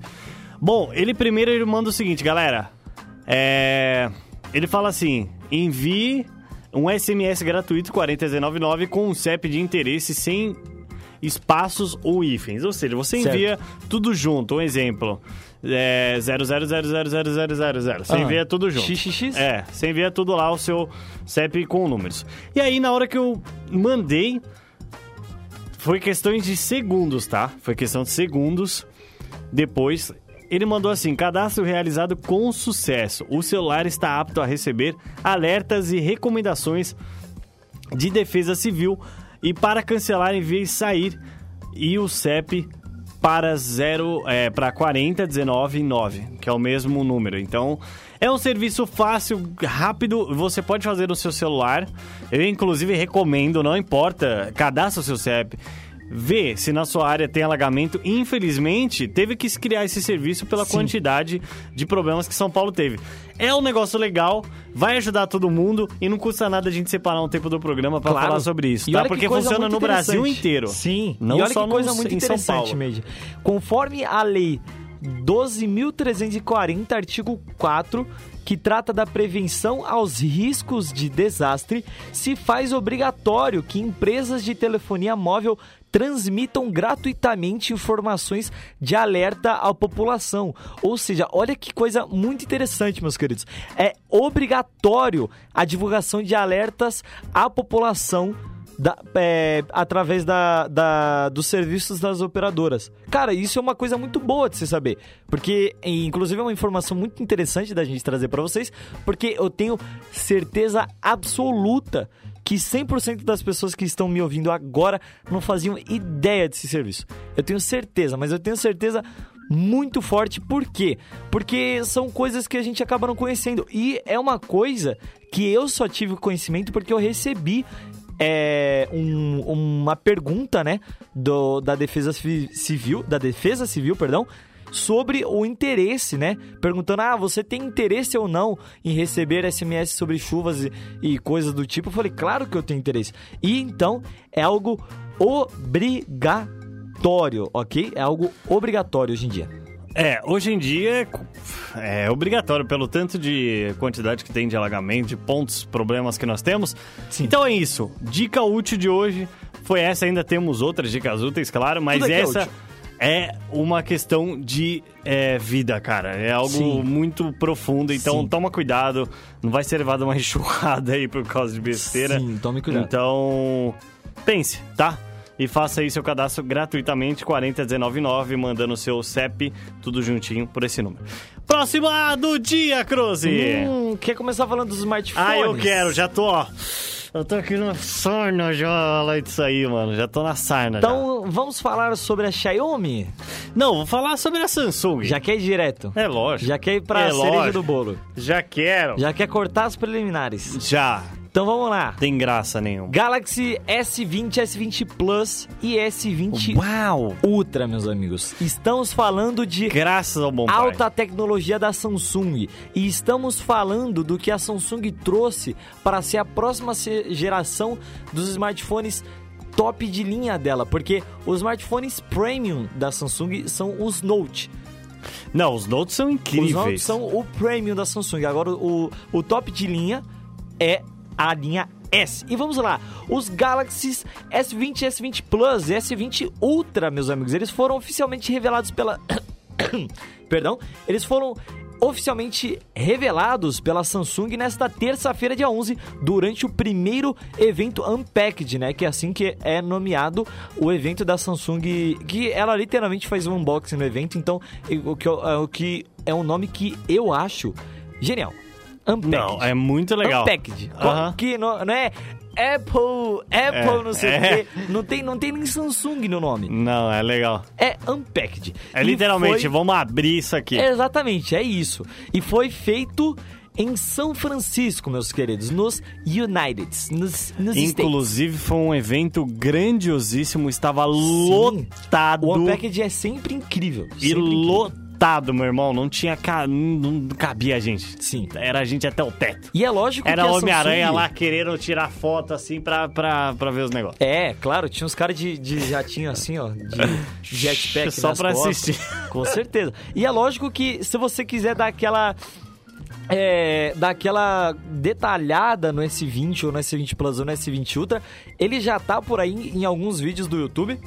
Bom, ele primeiro ele manda o seguinte, galera. É... Ele fala assim: envie um SMS gratuito 4019 com um CEP de interesse sem espaços ou hífens. Ou seja, você Certo. envia tudo junto. Um exemplo. É 000000000. Você Ah, envia tudo junto. XXX? É, você envia tudo lá o seu CEP com números. E aí, na hora que eu mandei, foi questões de segundos, tá? Foi questão de segundos. Depois, ele mandou assim: cadastro realizado com sucesso. O celular está apto a receber alertas e recomendações de defesa civil. E para cancelar, envie sair e o CEP para 0 é, para 40199, que é o mesmo número. Então, é um serviço fácil, rápido, você pode fazer no seu celular. Eu inclusive recomendo, não importa, cadastra o seu CEP. Vê se na sua área tem alagamento. Infelizmente, teve que se criar esse serviço pela Sim. quantidade de problemas que São Paulo teve. É um negócio legal, vai ajudar todo mundo e não custa nada a gente separar um tempo do programa para Claro. falar sobre isso, E tá? Porque funciona no Brasil inteiro. Sim. Não e olha só que coisa no- muito em São interessante, Paulo. Conforme a lei 12.340, artigo 4, que trata da prevenção aos riscos de desastre, se faz obrigatório que empresas de telefonia móvel transmitam gratuitamente informações de alerta à população. Ou seja, olha que coisa muito interessante, meus queridos. É obrigatório a divulgação de alertas à população da- é, através da, da- dos serviços das operadoras. Cara, isso é uma coisa muito boa de se saber. Porque, inclusive, é uma informação muito interessante da gente trazer para vocês, porque eu tenho certeza absoluta que 100% das pessoas que estão me ouvindo agora não faziam ideia desse serviço. Eu tenho certeza, mas eu tenho certeza muito forte. Por quê? Porque são coisas que a gente acaba não conhecendo. E é uma coisa que eu só tive conhecimento porque eu recebi é, um- uma pergunta, né, do, da Defesa Civil, da Defesa Civil, perdão, sobre o interesse, né? Perguntando, ah, você tem interesse ou não em receber SMS sobre chuvas e, e coisas do tipo? Eu falei, claro que eu tenho interesse. E então é algo obrigatório, ok? É algo obrigatório hoje em dia. É, hoje em dia é, é obrigatório pelo tanto de quantidade que tem de alagamento, de pontos, problemas que nós temos. Sim. Então é isso. Dica útil de hoje foi essa. Ainda temos outras dicas úteis, claro, mas é essa útil. É uma questão de é, vida, cara. É algo Sim. muito profundo. Então Sim. toma cuidado. Não vai ser levado uma enxurrada aí por causa de besteira. Sim, tome cuidado. Então, pense, tá? E faça aí seu cadastro gratuitamente, 40199, mandando o seu CEP, tudo juntinho, por esse número. Próxima do dia, Cruze! Hum, quer começar falando dos smartphones? ah, eu quero, já tô, ó. Eu tô aqui na sarna já, lá disso aí, mano. Já tô na sarna já. Então, vamos falar sobre a Xiaomi? Não, vou falar sobre a Samsung. Já quer ir direto? É lógico. Já quer ir pra É cereja lógico. do bolo? Já quero. Já quer cortar as preliminares? Já. Então vamos lá. Tem graça nenhuma. Galaxy S20, S20 Plus e S20 Uau! Ultra, meus amigos. Estamos falando de Graças ao bom pai. alta tecnologia da Samsung e estamos falando do que a Samsung trouxe para ser a próxima geração dos smartphones top de linha dela, porque os smartphones premium da Samsung são os Note. Não, os Notes são Os incríveis. Note são o premium da Samsung. Agora o, o top de linha é a linha S. E vamos lá, os Galaxy S20, S20 Plus e S20 Ultra, meus amigos, eles foram oficialmente revelados pela Perdão, eles foram oficialmente revelados pela Samsung nesta terça-feira, dia 11, durante o primeiro evento Unpacked, né? Que é assim que é nomeado o evento da Samsung, que ela literalmente faz um unboxing no evento, então o que, é o que é um nome que eu acho genial. Unpacked. Não, é muito legal. Unpacked. Aham. Que não, não é Apple, Apple, É, não sei é. o quê. Não tem, não tem nem Samsung no nome. Não, é legal. É Unpacked. É E literalmente, foi- vamos abrir isso aqui. Exatamente, é isso. E foi feito em São Francisco, meus queridos, nos United, nos, nos States. Inclusive, foi um evento grandiosíssimo, estava lotado. O Unpacked é sempre incrível. E sempre incrível. lotado, meu irmão. Não tinha. Ca... Não, cabia a gente. Sim. Era a gente até o teto. E é lógico Era que a Homem-Aranha Samsung- lá querendo tirar foto assim pra, pra, pra ver os negócios. É, claro, tinha uns caras de, de jatinho assim, ó, de jetpack Só nas pra costas. assistir. Com certeza. E é lógico que se você quiser dar aquela é, dar aquela detalhada no S20 ou no S20 Plus ou no S20 Ultra, ele já tá por aí em alguns vídeos do YouTube.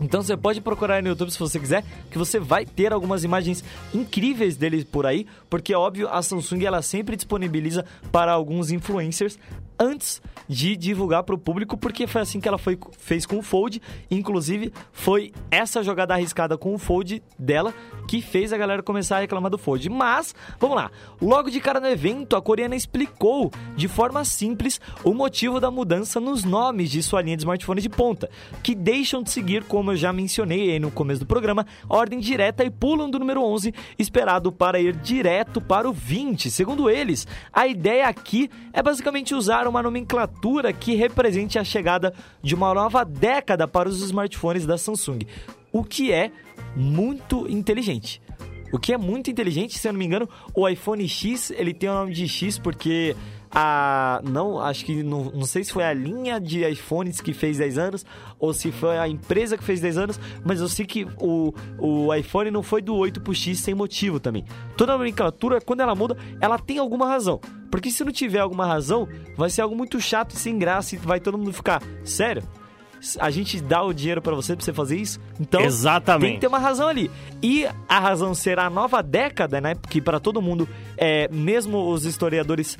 Então você pode procurar no YouTube se você quiser, que você vai ter algumas imagens incríveis dele por aí, porque óbvio a Samsung ela sempre disponibiliza para alguns influencers antes de divulgar para o público, porque foi assim que ela foi, fez com o Fold, inclusive foi essa jogada arriscada com o Fold dela que fez a galera começar a reclamar do Fold. Mas, vamos lá, logo de cara no evento, a coreana explicou de forma simples o motivo da mudança nos nomes de sua linha de smartphones de ponta, que deixam de seguir, como eu já mencionei aí no começo do programa, ordem direta e pulam do número 11, esperado para ir direto para o 20. Segundo eles, a ideia aqui é basicamente usar uma nomenclatura que represente a chegada de uma nova década para os smartphones da Samsung, o que é muito inteligente. O que é muito inteligente, se eu não me engano, o iPhone X, ele tem o nome de X porque a não, acho que não, não sei se foi a linha de iPhones que fez 10 anos ou se foi a empresa que fez 10 anos, mas eu sei que o, o iPhone não foi do 8 pro X sem motivo também. Toda nomenclatura, quando ela muda, ela tem alguma razão. Porque se não tiver alguma razão, vai ser algo muito chato e sem graça e vai todo mundo ficar, sério? A gente dá o dinheiro pra você pra você fazer isso? Então, Exatamente. tem que ter uma razão ali. E a razão será a nova década, né? Porque para todo mundo, é, mesmo os historiadores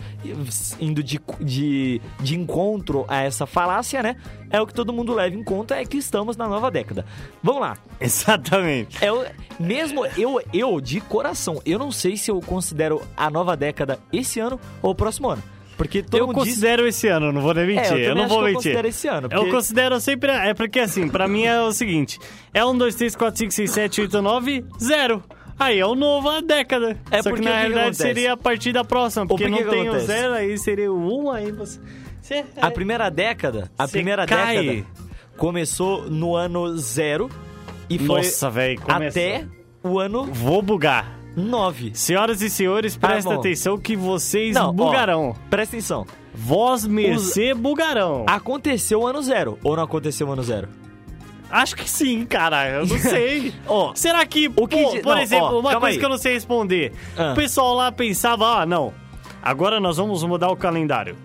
indo de, de, de encontro a essa falácia, né? É o que todo mundo leva em conta, é que estamos na nova década. Vamos lá. Exatamente. É, mesmo eu, eu, de coração, eu não sei se eu considero a nova década esse ano ou o próximo ano. Porque todo Eu mundo diz... considero esse ano, não vou nem mentir. É, eu eu, não vou que eu mentir. considero esse ano, Eu porque- considero sempre. É porque assim, pra mim é o seguinte: é 1, 2, 3, 4, 5, 6, 7, 8, 9, 0. Aí é o novo a década. É Só porque que o na realidade seria a partir da próxima, porque por que não tem o acontece? zero, aí seria o 1, aí você. você A primeira década, a primeira cai. década começou no ano zero e foi Nossa, velho, começou. até o ano Vou bugar. 9. Senhoras e senhores, prestem bom. atenção que vocês Não, ó, bugarão. Presta atenção. Vós mercê bugarão. Aconteceu o ano zero ou não aconteceu o ano zero? Acho que sim, cara. Eu não sei. Ó, Será que, o que pô, por não, exemplo, ó, uma coisa aí. que eu não sei responder. Ah. O pessoal lá pensava, ah, não, agora nós vamos mudar o calendário.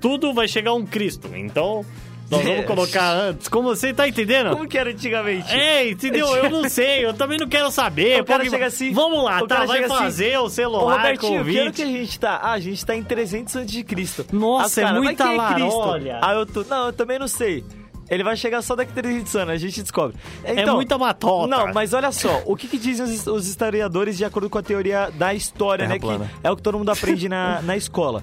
Tudo vai chegar um Cristo, então nós vamos colocar antes. Como você tá entendendo? como que era antigamente? É, entendeu? Eu não sei, eu também não quero saber. O cara porque- chega assim, Vamos lá, o tá? Vai assim, fazer o Ô, celular Robertinho, com que ano que a 20. gente tá? Ah, a gente tá em 300 antes de Cristo. Nossa, é cara, muita é Cristo? larolha. Aí eu tô, não, eu também não sei. Ele vai chegar só daqui a 300 anos, a gente descobre. Então, muita matota. Não, mas olha só, o que, que dizem os, os historiadores de acordo com a teoria da história, Terra né? plana. Que é o que todo mundo aprende na, na escola.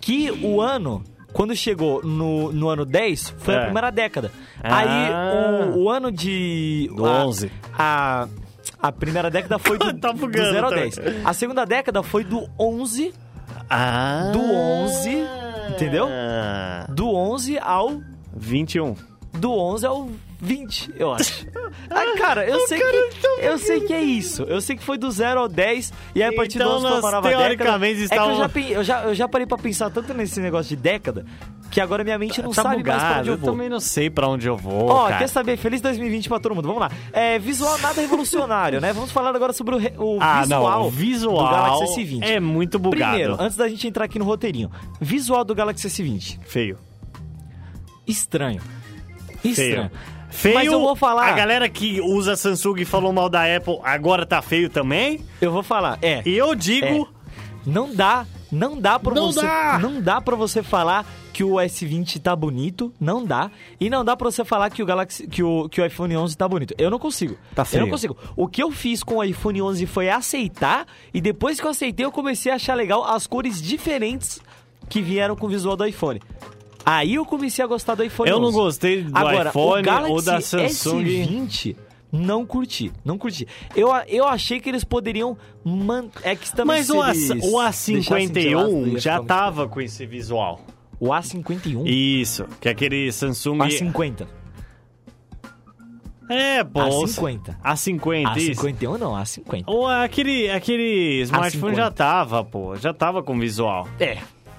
Que o ano, quando chegou no, no ano 10, foi É. a primeira década. Ah. Aí o, o ano de. Do a- 11. A, a primeira década foi do, Tá do bugando 0 ao também. 10. A segunda década foi do 11 Ah. do 11, entendeu? do 11 ao 21. do 11 ao 20, eu acho. Ah, cara, eu sei que eu sei que é isso. Eu sei que foi do 0 ao 10 e aí a partir Então do 11 foi uma nós, nova década. teoricamente, É que eu já, eu, já, eu já parei pra pensar tanto nesse negócio de década que agora minha mente não tá sabe mais pra bugado, onde eu eu vou. também não sei pra onde eu vou, Ó, cara. quer saber? Feliz 2020 pra todo mundo. Vamos lá. É, visual nada revolucionário, né? Vamos falar agora sobre o, re- o Ah, visual, não, o visual do Galaxy S20. é muito bugado. Primeiro, antes da gente entrar aqui no roteirinho. Visual do Galaxy S20. Feio. Estranho. Estranho. Feio, Mas eu vou falar. a galera que usa Samsung e falou mal da Apple agora tá feio também. Eu vou falar. É. E eu digo, Não dá, não dá pra Não você, dá! não dá para você falar que o S20 tá bonito, não dá. E não dá pra você falar que o Galaxy que o, que o iPhone 11 tá bonito. Eu não consigo. Tá Eu feio. não consigo. O que eu fiz com o iPhone 11 foi aceitar e depois que eu aceitei eu comecei a achar legal as cores diferentes que vieram com o visual do iPhone. Aí eu comecei a gostar do iPhone eu 11. não gostei do Agora, iPhone ou da Samsung. S20 Não curti, não curti. Eu, eu achei que eles poderiam man... é que também Mas o, A, o deixassem de lado, A51 ia já tava com esse visual. O A51? Isso, que é aquele Samsung... O A50. É, pô. os- A50. A50, isso. A51 não, A50. Ou aquele, aquele smartphone A50. já tava, pô. Já tava com visual. É,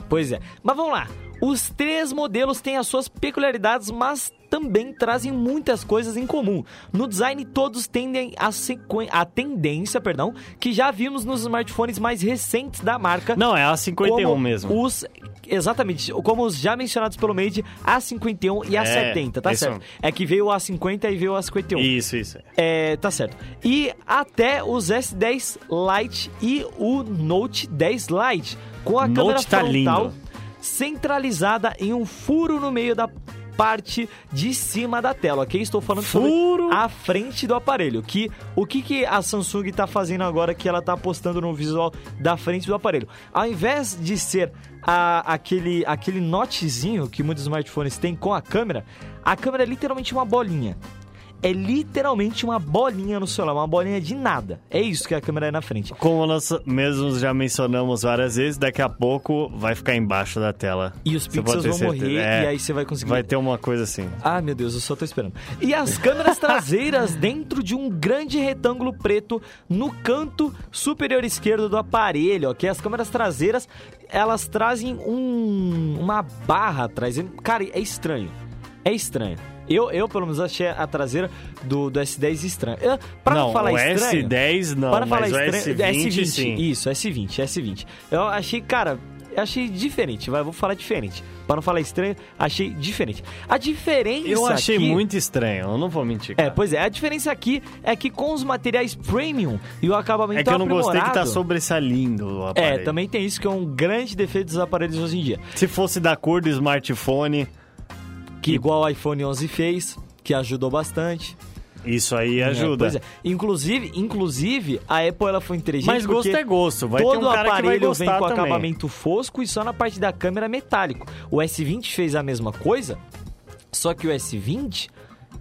pois é. Mas vamos lá. Os três modelos têm as suas peculiaridades, mas também trazem muitas coisas em comum. No design, todos tendem a, sequen... a tendência, perdão, que já vimos nos smartphones mais recentes da marca. Não, é A51 como mesmo. Os, exatamente, como os já mencionados pelo Made, A51 e A70, tá isso certo? mesmo. É que veio o A50 e veio o A51. Isso, isso. É, tá certo. E até os S10 Lite e o Note 10 Lite, com a Note câmera tá frontal lindo. Centralizada em um furo no meio da parte de cima da tela, ok? Estou falando Furo? sobre a frente do aparelho. Que o que, que a Samsung tá fazendo agora que ela tá apostando no visual da frente do aparelho? Ao invés de ser a- aquele aquele notezinho que muitos smartphones têm com a câmera, a câmera é literalmente uma bolinha. É literalmente uma bolinha no celular, uma bolinha de nada. É isso que a câmera é na frente. Como nós mesmos já mencionamos várias vezes, daqui a pouco vai ficar embaixo da tela. E os pixels vão certeza. morrer É, e aí você vai conseguir Vai ter uma coisa assim. Ah, meu Deus, eu só tô esperando. E as câmeras traseiras dentro de um grande retângulo preto no canto superior esquerdo do aparelho, ok? As câmeras traseiras, elas trazem um, uma barra atrás. Cara, é estranho. É estranho. Eu, eu, pelo menos, achei a traseira do, do S10 estranha. Eu, Pra não, não, falar o estranho... S10 não, para falar mas o estranho, S20, sim. Isso, S20, S20. Eu achei, cara, eu achei diferente, vai, vou falar diferente. Para não falar estranho, achei diferente. A diferença Eu achei aqui- muito estranho, eu não vou mentir. é, cara. pois é, a diferença aqui é que com os materiais premium e o acabamento É que eu não gostei que tá sobressaindo o É, aparelho. também tem isso que é um grande defeito dos aparelhos hoje em dia. Se fosse da cor do smartphone, Que igual o iPhone 11 fez, que ajudou bastante. isso aí É, ajuda. pois é. Inclusive, inclusive, a Apple ela foi inteligente Mas gosto porque é gosto, vai todo ter um cara aparelho vem com também. acabamento fosco e só na parte da câmera metálico. O S20 fez a mesma coisa, só que o S20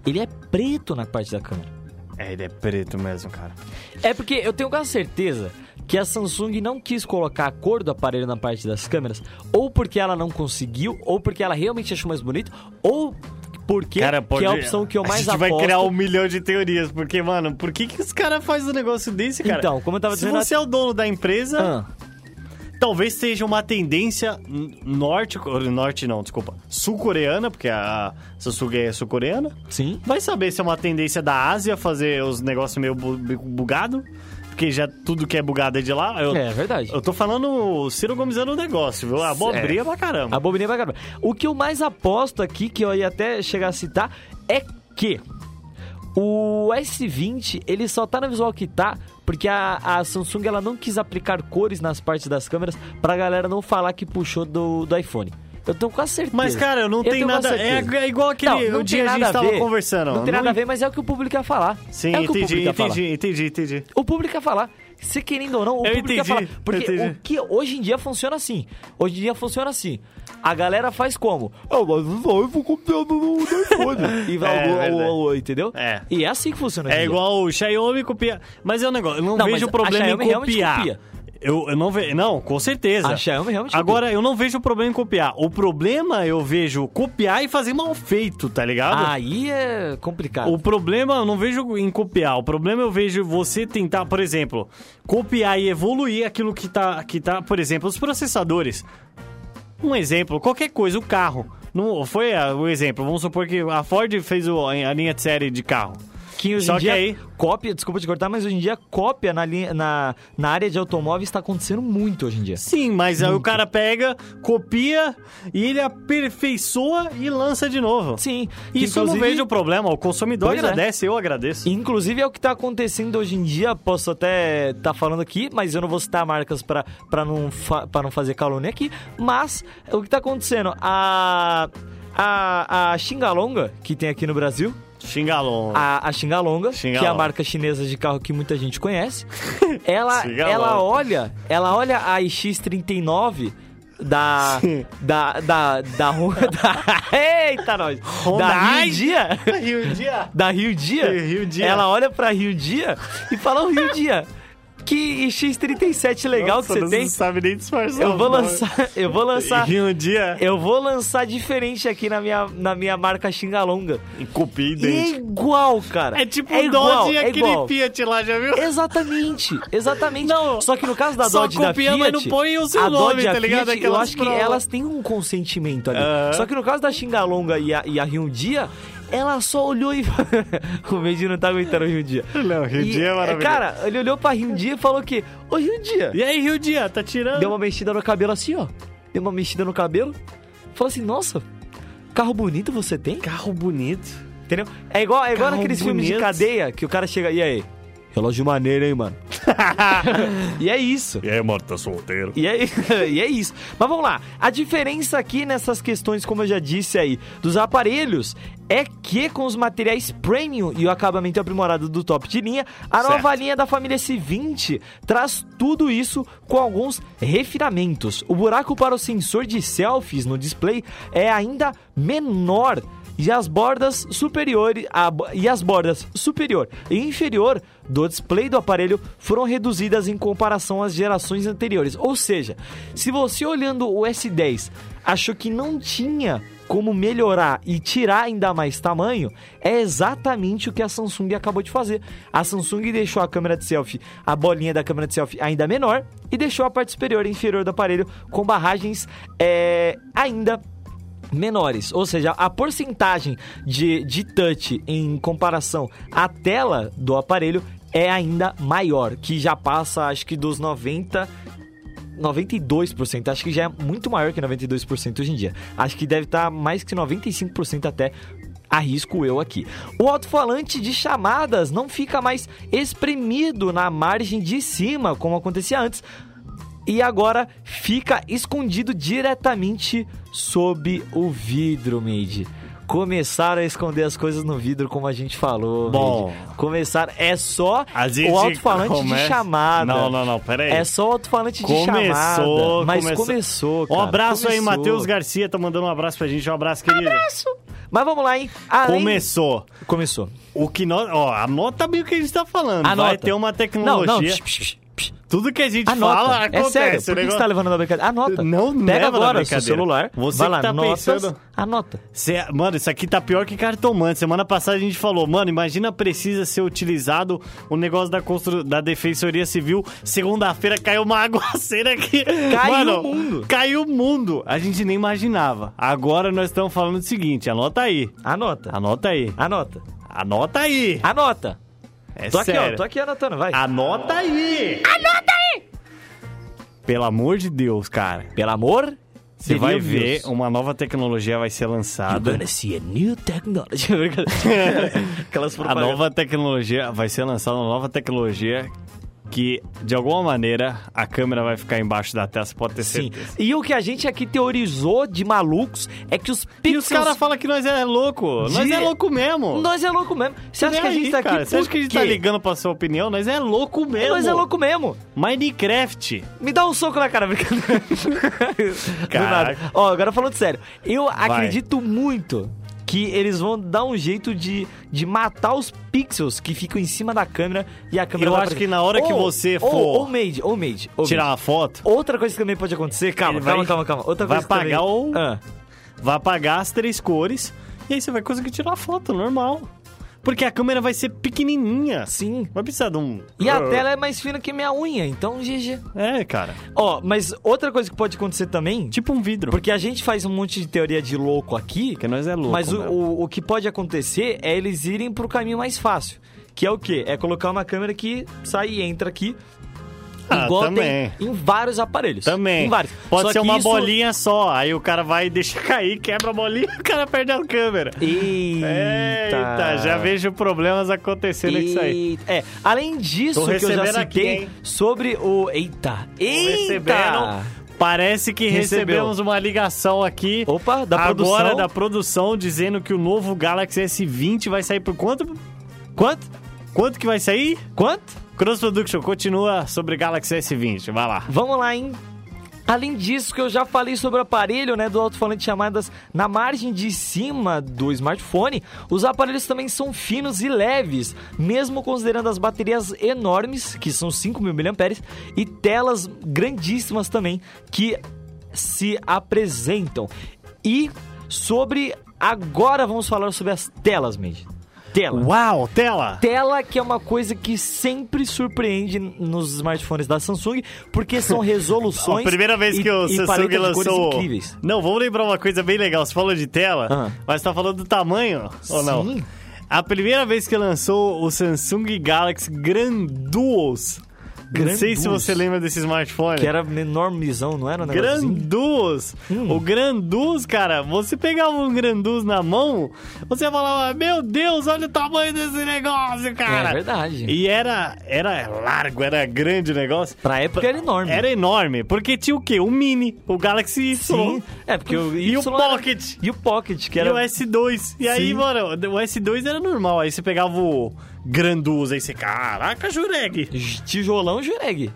ele é preto na parte da câmera. É, ele é preto mesmo, cara. É porque eu tenho quase certeza que a Samsung não quis colocar a cor do aparelho na parte das câmeras, ou porque ela não conseguiu, ou porque ela realmente achou mais bonito, ou porque Cara, que pode... é a opção que eu mais A gente vai aposto. criar um milhão de teorias, porque, mano, por que, que os caras fazem um negócio desse, cara? Então, como eu tava Se dizendo... você é o dono da empresa, Ah, talvez seja uma tendência norte... Norte não, desculpa. Sul-coreana, porque a Samsung é sul-coreana. sim. Vai saber se é uma tendência da Ásia fazer os negócios meio bu- bu- bugado, porque já tudo que é bugado é de lá. Eu, É verdade. eu tô falando Ciro Gomizando o negócio, viu? Abobrinha pra caramba. Abominei pra caramba. O que eu mais aposto aqui, que eu ia até chegar a citar, é que o S20, ele só tá no visual que tá porque a, a Samsung ela não quis aplicar cores nas partes das câmeras pra galera não falar que puxou do, do iPhone. Eu tenho quase certeza. Mas, cara, não Eu quase nada. É, é igual aquele Não, não tem dia a gente nada a tava ver. conversando. Não tem nada a ver, mas é o que o público ia falar. Sim, é entendi, ia falar. entendi, entendi, entendi. O público ia falar. Se querendo ou não, o Eu público ia entendi, falar. eu Porque entendi. o que hoje em dia funciona assim. Hoje em dia funciona assim. A galera faz como? Ah, mas eu vou copiar no iPhone. E vai, É, o- o- o- entendeu? É. E é assim que funciona É igual o Xiaomi copiar. Mas é um negócio, eu não, Não, vejo problema em copiar. copia. Eu, eu não vejo. Não, com certeza. A Xiaomi realmente Agora, eu não vejo problema em copiar. O problema eu vejo copiar e fazer mal feito, tá ligado? Aí é complicado. O problema eu não vejo em copiar. O problema eu vejo você tentar, por exemplo, copiar e evoluir aquilo que tá, que tá por exemplo, os processadores. Um exemplo, qualquer coisa, o carro. Não, foi ah, o exemplo. Vamos supor que a Ford fez o- a linha de série de carro. Que hoje Só em que dia, aí- cópia, desculpa te cortar, mas hoje em dia cópia na, linha, na, na área de automóveis está acontecendo muito hoje em dia. Sim, mas aí o cara pega, copia e ele aperfeiçoa e lança de novo. Sim. Isso eu não inclusive- vejo problema. O consumidor Pois é. agradece, eu agradeço. Inclusive é o que tá acontecendo hoje em dia, posso até estar falando aqui, mas eu não vou citar marcas pra não, fa não fazer calúnia aqui, mas o que tá acontecendo, a, a, a Xingalonga, que tem aqui no Brasil, Xingalon. a, a Xingalonga, que é a Xingalonga. marca chinesa de carro que muita gente conhece, ela, Xingalonga. ela olha, ela olha a iX39 da. da. da. da. da Eita, nós! Da Hyundai? Rio Dia. Rio Dia. Da Rio Dia. Rio Dia. Ela olha pra Rio Dia e fala: Rio Dia, que X37 legal Nossa, que você não tem. sabe nem disfarçar. Eu vou lançar. Eu vou lançar. Rio Dia. Eu vou lançar diferente aqui na minha, na minha marca Xingalonga. Em copia E é idêntica. igual, cara. É tipo é o igual, Dodge e é aquele igual. Fiat lá, já viu? Exatamente, exatamente. Não, Só que no caso da Dodge e da copia, Fiat, mas não põe o seu a nome, Dodge e tá ligado? Fiat, eu acho que elas têm um consentimento ali. Aham. Só que no caso da Xingalonga e a, e a Hyundai, ela só olhou e... o Meiji não tá aguentando o Hyundai. Não, Rio E, Dia é maravilhoso. Cara, ele olhou pra Hyundai e falou que... Ô, Hyundai, E aí, Rio Dia, tá tirando? deu uma mexida no cabelo assim, ó. Deu uma mexida no cabelo. Falou assim, nossa, carro bonito você tem? Carro bonito. Entendeu? É igual, é igual Carro naqueles filmes de bonito. cadeia que o cara chega... E aí? Relógio maneiro, hein, mano? e é isso. E aí, mano, tá solteiro? E é, e é isso. Mas vamos lá. A diferença aqui nessas questões, como eu já disse aí, dos aparelhos é que com os materiais premium e o acabamento aprimorado do top de linha, a Certo. nova linha da família S20 traz tudo isso com alguns refinamentos. O buraco para o sensor de selfies no display é ainda menor e as bordas superiores a e as bordas superior e inferior do display do aparelho foram reduzidas em comparação às gerações anteriores. Ou seja, se você olhando o S10 achou que não tinha como melhorar e tirar ainda mais tamanho, é exatamente o que a Samsung acabou de fazer. A Samsung deixou a câmera de selfie, a bolinha da câmera de selfie ainda menor e deixou a parte superior e inferior do aparelho com barragens é, ainda menores, ou seja, a porcentagem de, de touch em comparação à tela do aparelho é ainda maior, que já passa acho que dos 90 92%, acho que já é muito maior que 92% hoje em dia. Acho que deve estar mais que 95% até arrisco eu aqui. O alto-falante de chamadas não fica mais espremido na margem de cima, como acontecia antes, e agora fica escondido diretamente sob o vidro, Made. Começaram a esconder as coisas no vidro, como a gente falou. Bom. Made. Começaram. É só o alto-falante começa- de chamada. Não, não, não, pera aí. É só o alto-falante de Começou, chamada. Mas começou. começou, Um cara. abraço aí, começou. Matheus Garcia, tá mandando um abraço pra gente. Um abraço, querido. Mas vamos lá, hein? Além- Começou. Começou. O que nós. Ó, anota bem o que a gente tá falando. Vai Anota. ter uma Não, tecnologia. não. psh, psh, psh, psh. Tudo que a gente Anota. fala é acontece. sério. Por que negócio- você tá levando na brincadeira? Anota. Não, não Pega agora o seu celular. Você vai lá, tá notas, pensando- Anota. Cê- mano, isso aqui tá pior que cartomante. Semana passada a gente falou, mano, imagina precisa ser utilizado o negócio da, constru... da Defensoria Civil. Segunda-feira caiu uma aguaceira aqui. Caiu mano, o mundo. Caiu o mundo. A gente nem imaginava. Agora nós estamos falando o seguinte, anota aí. Anota. Anota aí. Anota. Anota aí. Anota. É Tô aqui, sério. ó. Tô aqui anotando, vai. Anota aí. Anota aí. Pelo amor de Deus, cara. Pelo amor Você de vai Deus. ver, uma nova tecnologia vai ser You're lançada. gonna see a new technology. Aquelas A nova tecnologia vai ser lançada uma nova tecnologia que de alguma maneira a câmera vai ficar embaixo da tela, você pode ter Sim. certeza. E o que a gente aqui teorizou de malucos é que os E pixels... os caras falam que nós é louco. Nós De- é louco mesmo. Nós é louco mesmo. Você acha E que a gente aí, tá aqui cara? Você acha que a gente tá ligando pra sua opinião? Nós é louco mesmo. Nós é louco mesmo. Minecraft. Me dá um soco na cara, brincadeira. Caraca. nada. Ó, agora falando sério. Eu acredito muito que eles vão dar um jeito de, de matar os pixels que ficam em cima da câmera e a câmera Eu vai acho que na hora que Ou- você ou- for- Ou made, ou made. ou Tirar made. uma foto, Outra coisa que também pode acontecer, calma, calma, vai- calma, calma. Outra vai coisa que apagar também... o- Ah. vai apagar as três cores e aí você vai conseguir tirar a foto normal. Porque a câmera vai ser pequenininha. Sim. Vai precisar de um... E a tela é mais fina que minha unha, então GG. É, cara. Ó, mas outra coisa que pode acontecer também, Tipo um vidro. porque a gente faz um monte de teoria de louco aqui, Porque nós é louco. mas o, o, o que pode acontecer é eles irem pro caminho mais fácil. Que é o quê? É colocar uma câmera que sai e entra aqui. Ah, igual também. tem em vários aparelhos. Também. Em vários. Pode Só ser uma isso- bolinha só. Aí o cara vai e deixa cair, quebra a bolinha e o cara perde a câmera. Eita. Eita, já vejo problemas acontecendo com isso aí. Eita. É, além disso que eu já aqui, citei hein? sobre o... Eita. Eita. Parece que Recebeu. recebemos uma ligação aqui. Opa, da agora produção. da produção dizendo que o novo Galaxy S20 vai sair por quanto? Quanto? Quanto que vai sair? Quanto? Cross Production continua sobre Galaxy S20. Vai lá. Vamos lá, hein? Além disso, que eu já falei sobre o aparelho, né, do alto-falante chamadas na margem de cima do smartphone, os aparelhos também são finos e leves, mesmo considerando as baterias enormes, que são 5.000 mAh, e telas grandíssimas também, que se apresentam. E sobre... Agora vamos falar sobre as telas, Made. Tela. Uau, tela! Tela que é uma coisa que sempre surpreende nos smartphones da Samsung, porque são resoluções. A primeira vez e- que o e Samsung de cores lançou. incríveis. Não, vamos lembrar uma coisa bem legal. Você falou de tela, Ah. mas tá falando do tamanho ou não? Sim. A primeira vez que lançou o Samsung Galaxy Não sei se você lembra desse smartphone. Que era enormezão, não era um? Granduz! Hum. O Granduz, cara, você pegava um Granduz na mão, você falava, meu Deus, olha o tamanho desse negócio, cara! É verdade. E era, era largo, era grande o negócio. Pra época era enorme. Era enorme, porque tinha o quê? O Mini, o Galaxy Y. Sim. É, porque o E o Y era- Pocket. E o Pocket, que E era... o S2. E aí, Sim. mano, o S2 era normal. Aí você pegava o Granduz, aí você, caraca, Jureg. Tijolão Jureg.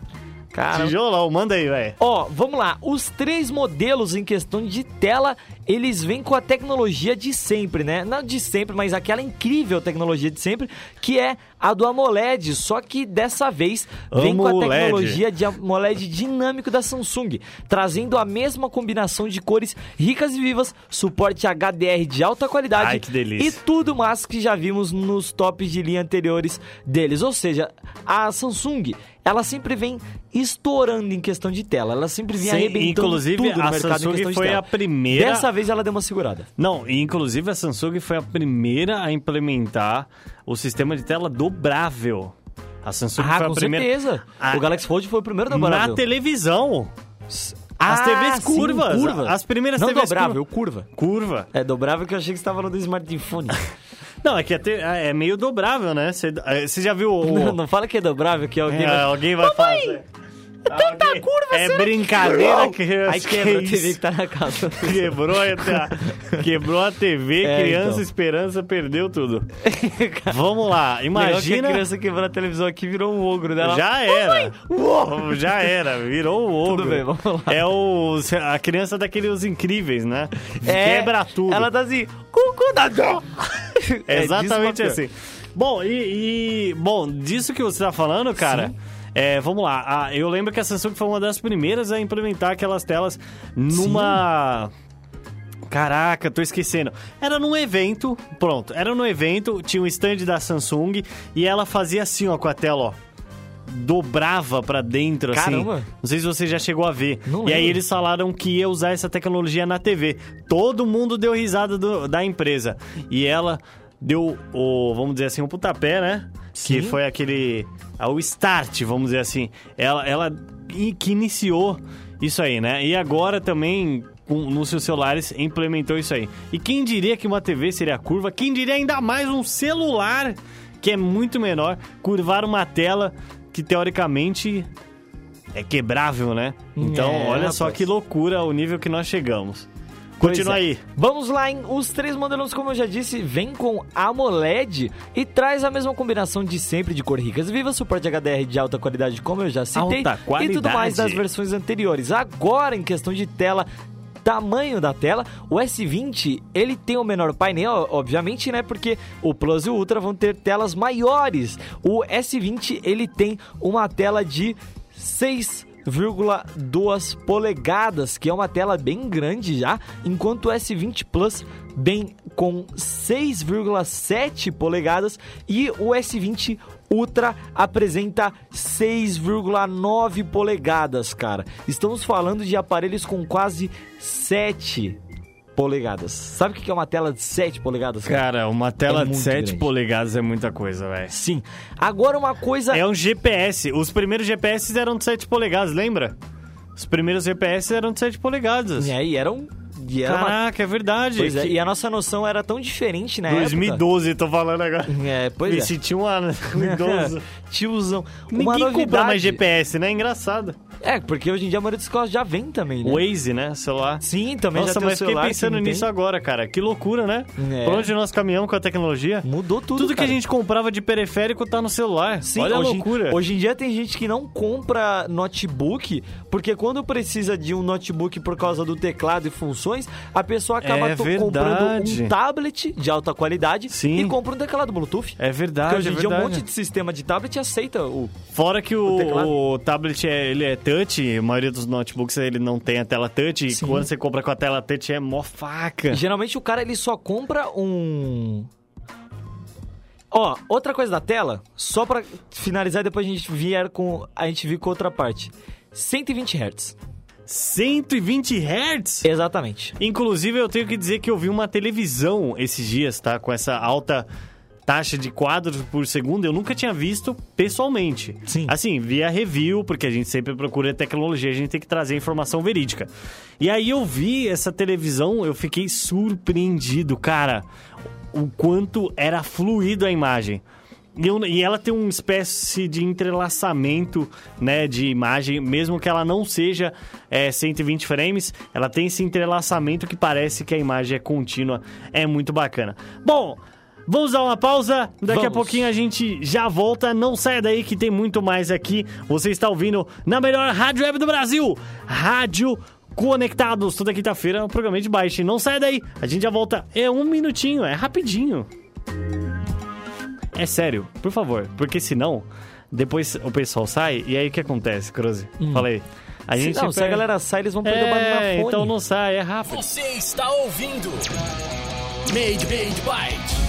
Cara, Tijolão, manda aí, velho. Ó, vamos lá. Os três modelos em questão de tela, eles vêm com a tecnologia de sempre, né? Não de sempre, mas aquela incrível tecnologia de sempre, que é a do AMOLED. Só que dessa vez vem com a tecnologia de AMOLED dinâmico da Samsung, trazendo a mesma combinação de cores ricas e vivas, suporte HDR de alta qualidade Ai, que delícia. e tudo mais que já vimos nos tops de linha anteriores deles. Ou seja, a Samsung, ela sempre vem estourando em questão de tela. Ela sempre vem Sim, arrebentando inclusive, tudo no a mercado Samsung em questão foi de tela. a primeira- Dessa vez ela deu uma segurada. Não, e inclusive a Samsung foi a primeira a implementar o sistema de tela dobrável. A Samsung Ah, foi com a primeira. certeza. Ah, o Galaxy Fold foi o primeiro Na dobrável. televisão. As Ah, TVs sim, curvas. curva. As primeiras Não TVs dobrável, curva. Curva. É dobrável que eu achei que você estava falando do smartphone. Não, é que é, te- é meio dobrável, né? Você é, já viu o. não, não fala que é dobrável, que alguém É, vai... alguém vai fazer. Tanta Alguém- curva, É será que- brincadeira que. Aí que quebra a isso? TV que tá na casa. Quebrou a, quebrou a TV, É, criança então. esperança perdeu tudo. Vamos lá, Legal que a imagina. criança quebrou a televisão aqui e virou um ogro dela. Já era. Uou, já era, virou o ogro. Tudo bem, vamos lá. É o, a criança daqueles incríveis, né? É, Quebra tudo. Ela tá assim, cucu da. É É exatamente assim. Bom, e, e- Bom, disso que você tá falando, cara. É, vamos lá. Ah, eu lembro que a Samsung foi uma das primeiras a implementar aquelas telas numa. Caraca, tô esquecendo. Era num evento, pronto. Era num evento, tinha um stand da Samsung e ela fazia assim, ó, com a tela, ó. Dobrava pra dentro, assim. Caramba. Não sei se você já chegou a ver. Não e aí lembro. eles falaram que ia usar essa tecnologia na TV. Todo mundo deu risada do- da empresa. E ela deu o, vamos dizer assim, um pontapé, né? Que Sim. foi aquele. O start, vamos dizer assim. Ela, ela que iniciou isso aí, né? E agora também. com- Nos seus celulares implementou isso aí. E quem diria que uma TV seria curva? Quem diria ainda mais um celular que é muito menor curvar uma tela que teoricamente é quebrável, né? Então, É, olha só rapaz. que loucura o nível que nós chegamos. Continua é. aí. Vamos lá, hein? Os três modelos, como eu já disse, vêm com AMOLED e traz a mesma combinação de sempre de cor ricas vivas, suporte HDR de alta qualidade, como eu já citei, Alta e tudo mais qualidade. das versões anteriores. Agora, em questão de tela, tamanho da tela, o S20 ele tem o menor painel, obviamente, né? Porque o Plus e o Ultra vão ter telas maiores. O S20 ele tem uma tela de 6,2 polegadas, que é uma tela bem grande já, enquanto o S20 Plus vem com 6,7 polegadas e o S20 Ultra apresenta 6,9 polegadas, cara. Estamos falando de aparelhos com quase 7 polegadas. Sabe o que é uma tela de 7 polegadas? cara? Cara, uma tela É de muito 7 grande. polegadas é muita coisa, velho. Sim. Agora uma coisa É um GPS. Os primeiros GPS eram de 7 polegadas, lembra? Os primeiros GPS eram de 7 polegadas. E aí era um. E era uma... Caraca, é verdade. É, Que- e a nossa noção era tão diferente época. 2012, tô falando agora. É, pois Me é. senti um ano, 2012. Tiozão. uma Ninguém novidade. compra mais GPS, né? Engraçado. É, porque hoje em dia a maioria dos carros já vem também, né? Waze, né? Celular. Sim, também Nossa, já tem mas fiquei celular que pensando nisso tem. agora, cara. Que loucura, né? É. Pra onde nós caminhamos com a tecnologia? Mudou tudo, Tudo que a cara. gente comprava de periférico tá no celular. Sim, Olha a hoje, loucura. Hoje em dia tem gente que não compra notebook, porque quando precisa de um notebook por causa do teclado e funções, a pessoa acaba É comprando um tablet de alta qualidade Sim. e compra um teclado Bluetooth. É verdade, Porque hoje em é dia um monte de sistema de tablet aceita o. Fora que O o, o tablet é, ele é touch, a maioria dos notebooks ele não tem a tela touch, e Sim. quando você compra com a tela touch é mó faca. E geralmente o cara ele só compra um. Ó, outra coisa da tela, só pra finalizar depois a gente vier com a gente vir com outra parte. 120 Hz. 120 Hz? Exatamente. Inclusive, eu tenho que dizer que eu vi uma televisão esses dias, tá? Com essa alta taxa de quadros por segundo, eu nunca tinha visto pessoalmente. Sim. Assim, via review, porque a gente sempre procura tecnologia, a gente tem que trazer informação verídica. E aí eu vi essa televisão, eu fiquei surpreendido, cara, o quanto era fluido a imagem. E, eu- e ela tem uma espécie de entrelaçamento né, de imagem, mesmo que ela não seja é, 120 frames, ela tem esse entrelaçamento que parece que a imagem é contínua. É muito bacana. Bom, vamos dar uma pausa. Daqui a Vamos. pouquinho a gente já volta. Não saia daí que tem muito mais aqui. Você está ouvindo na melhor rádio web do Brasil, Rádio Conectados. Toda quinta-feira, o programa de baixo. Não saia daí, a gente já volta. É um minutinho, é rapidinho. É sério, por favor, porque senão depois o pessoal sai e aí o que acontece, Cruze? Falei. A Se, gente não, se a galera sai, eles vão perder o barulho na É, fone. então não sai, é rápido. Você está ouvindo Made Made Byte.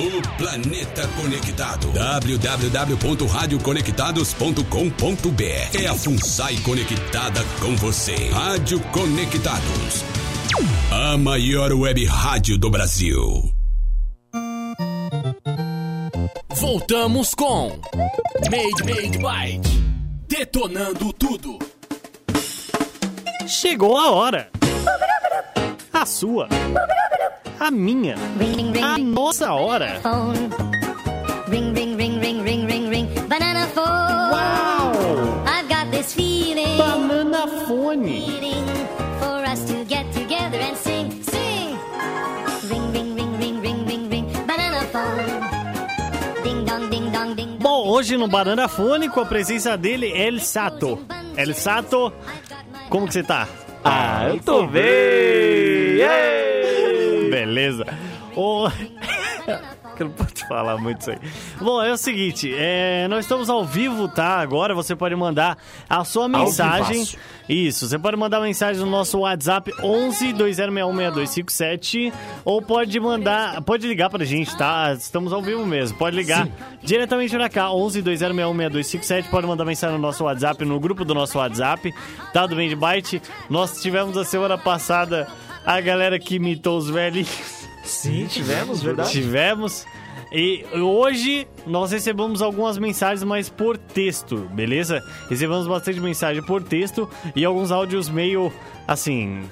O planeta conectado. www.radioconectados.com.br É a FUNSAI conectada com você. Rádio Conectados. A maior web rádio do Brasil. Voltamos com Made Made Byte. Detonando tudo. Chegou a hora. A sua. A minha. A nossa hora. phone. Ring, ring, ring, ring, ring, ring, ring. Banana phone. Uau! I've got this feeling. Banana fone. Waiting for us to get together and sing, sing. Ring, ring, ring, ring, ring, ring, ring. Banana phone. Ding dong, ding dong, ding dong. Bom, hoje no Banana Fone, com a presença dele, El Sato. El Sato, como que você tá? Ah, eu tô bem! Yay! Beleza. Ô... Eu não pode falar muito isso aí. Bom, é o seguinte, é, nós estamos ao vivo, tá? Agora você pode mandar a sua mensagem. Isso, você pode mandar mensagem no nosso WhatsApp 11 20616257 ou pode mandar, pode ligar pra gente, tá? Estamos ao vivo mesmo. Pode ligar diretamente pra cá 11 20616257, pode mandar mensagem no nosso WhatsApp, no grupo do nosso WhatsApp, tá? Do Band Byte. Nós tivemos a semana passada a galera que imitou os velhinhos. Sim, tivemos, verdade. Tivemos. E hoje nós recebemos algumas mensagens, mas por texto, beleza? Recebemos bastante mensagem por texto e alguns áudios meio assim.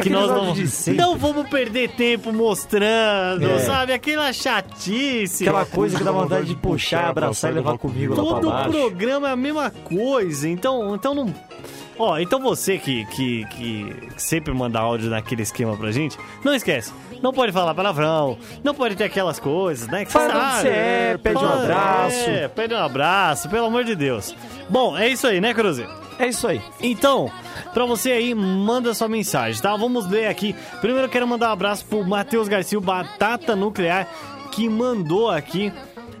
Que nós não, não vamos perder tempo mostrando, É. sabe? Aquela chatice. Aquela coisa que dá vontade de puxar, abraçar e levar comigo lá pra Todo baixo. programa é a mesma coisa, então, então não. Ó, então você que, que, que sempre manda áudio naquele esquema pra gente, não esquece, não pode falar palavrão, não pode ter aquelas coisas, né? Que Fala sabe, você é, pede um abraço. É, pede um abraço, pelo amor de Deus. Bom, é isso aí, né, Cruze? É isso aí. Então, pra você aí, manda sua mensagem, tá? Vamos ler aqui. Primeiro eu quero mandar um abraço pro Matheus Garcia, o Batata Nuclear, que mandou aqui.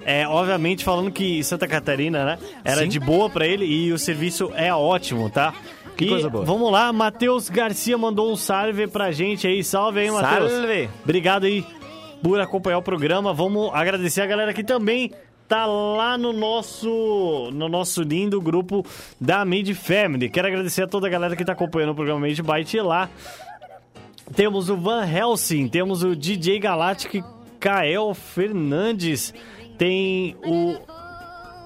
É, obviamente falando que Santa Catarina, né? Era Sim. de boa pra ele e o serviço é ótimo, tá? Que e coisa boa. Vamos lá, Matheus Garcia mandou um salve pra gente aí. Salve aí, Matheus. Salve. Obrigado aí por acompanhar o programa. Vamos agradecer a galera que também tá lá no nosso no nosso lindo grupo da Made Family. Quero agradecer a toda a galera que tá acompanhando o programa Made Byte lá. Temos o Van Helsing, temos o DJ Galactic Kael Fernandes, tem o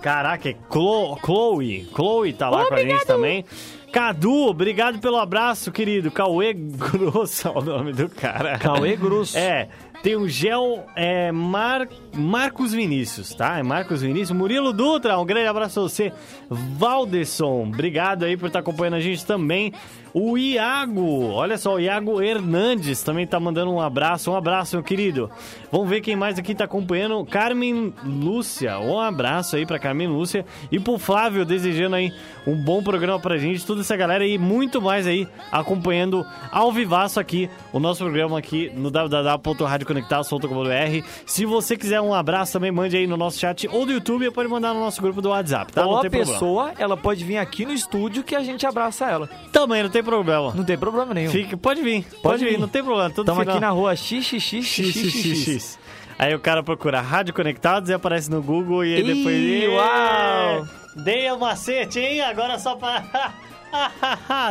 Caraca, é Clo Chloe. Chloe tá lá com a gente também. Cadu, obrigado pelo abraço, querido. Cauê Grosso é o nome do cara. Cauê Grosso. É, tem o Gel é, Mar... Marcos Vinícius, tá? É Marcos Vinícius. Murilo Dutra, um grande abraço a você. Valderson, obrigado aí por estar acompanhando a gente também. O Iago, olha só, o Iago Hernandes também tá mandando um abraço. Um abraço, meu querido. Vamos ver quem mais aqui tá acompanhando. Carmen Lúcia, um abraço aí pra Carmen Lúcia. E pro Flávio, desejando aí um bom programa pra gente. Toda essa galera aí, muito mais aí, acompanhando ao vivaço aqui o nosso programa aqui no www.radioconectados.com.br. Se você quiser um abraço também, mande aí no nosso chat ou do YouTube, ou pode mandar no nosso grupo do WhatsApp, tá? Ou Não a tem problema. pessoa, ela pode vir aqui no estúdio que a gente abraça ela. Também não tem problema. Não tem problema nenhum. Fica, pode vir, pode, Pode vir, vir. não tem problema. Estamos aqui na rua XXX. XXX. Aí o cara procura Rádio Conectados e aparece no Google e aí Ih, depois. Ê, uau! Dei o macete, hein? Agora só pra.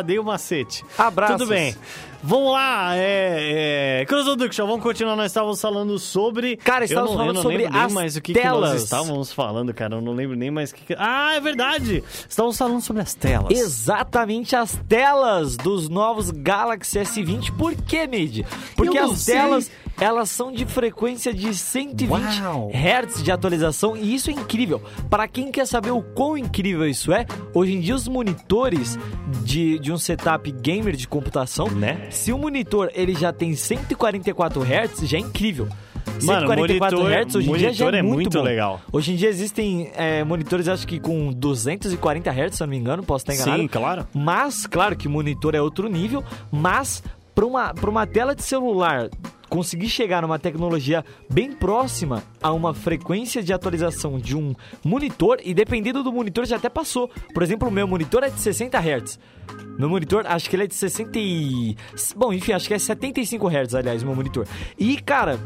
Dei o macete. Abraços. Tudo bem. Vamos lá, é. é... Production, vamos continuar. Nós estávamos falando sobre. Cara, Eu estávamos não- eu falando não sobre lembro nem as mais o que, que telas. nós estávamos falando, cara. Eu não lembro nem mais o que. que- Ah, é verdade! Estávamos falando sobre as telas. Exatamente as telas dos novos Galaxy S20. Por que, Mid? Porque Eu não as sei. telas, elas são de frequência de 120 Uau. Hz de atualização e isso é incrível. Para quem quer saber o quão incrível isso é, hoje em dia os monitores de, de um setup gamer de computação, Né? se o monitor ele já tem 144 Hz, já é incrível. Mano, 144 monitor- Hz hoje em dia já é, é muito, muito legal. Hoje em dia existem é, monitores, acho que com 240 Hz, se eu não me engano, posso estar enganado. Sim, claro. Mas, claro que monitor é outro nível, mas para uma, pra uma tela de celular conseguir chegar numa tecnologia bem próxima a uma frequência de atualização de um monitor, e dependendo do monitor já até passou. Por exemplo, o meu monitor é de 60 Hz. Meu monitor, acho que ele é de 60 e... Bom, enfim, acho que é 75 Hz, aliás, meu monitor. E, cara,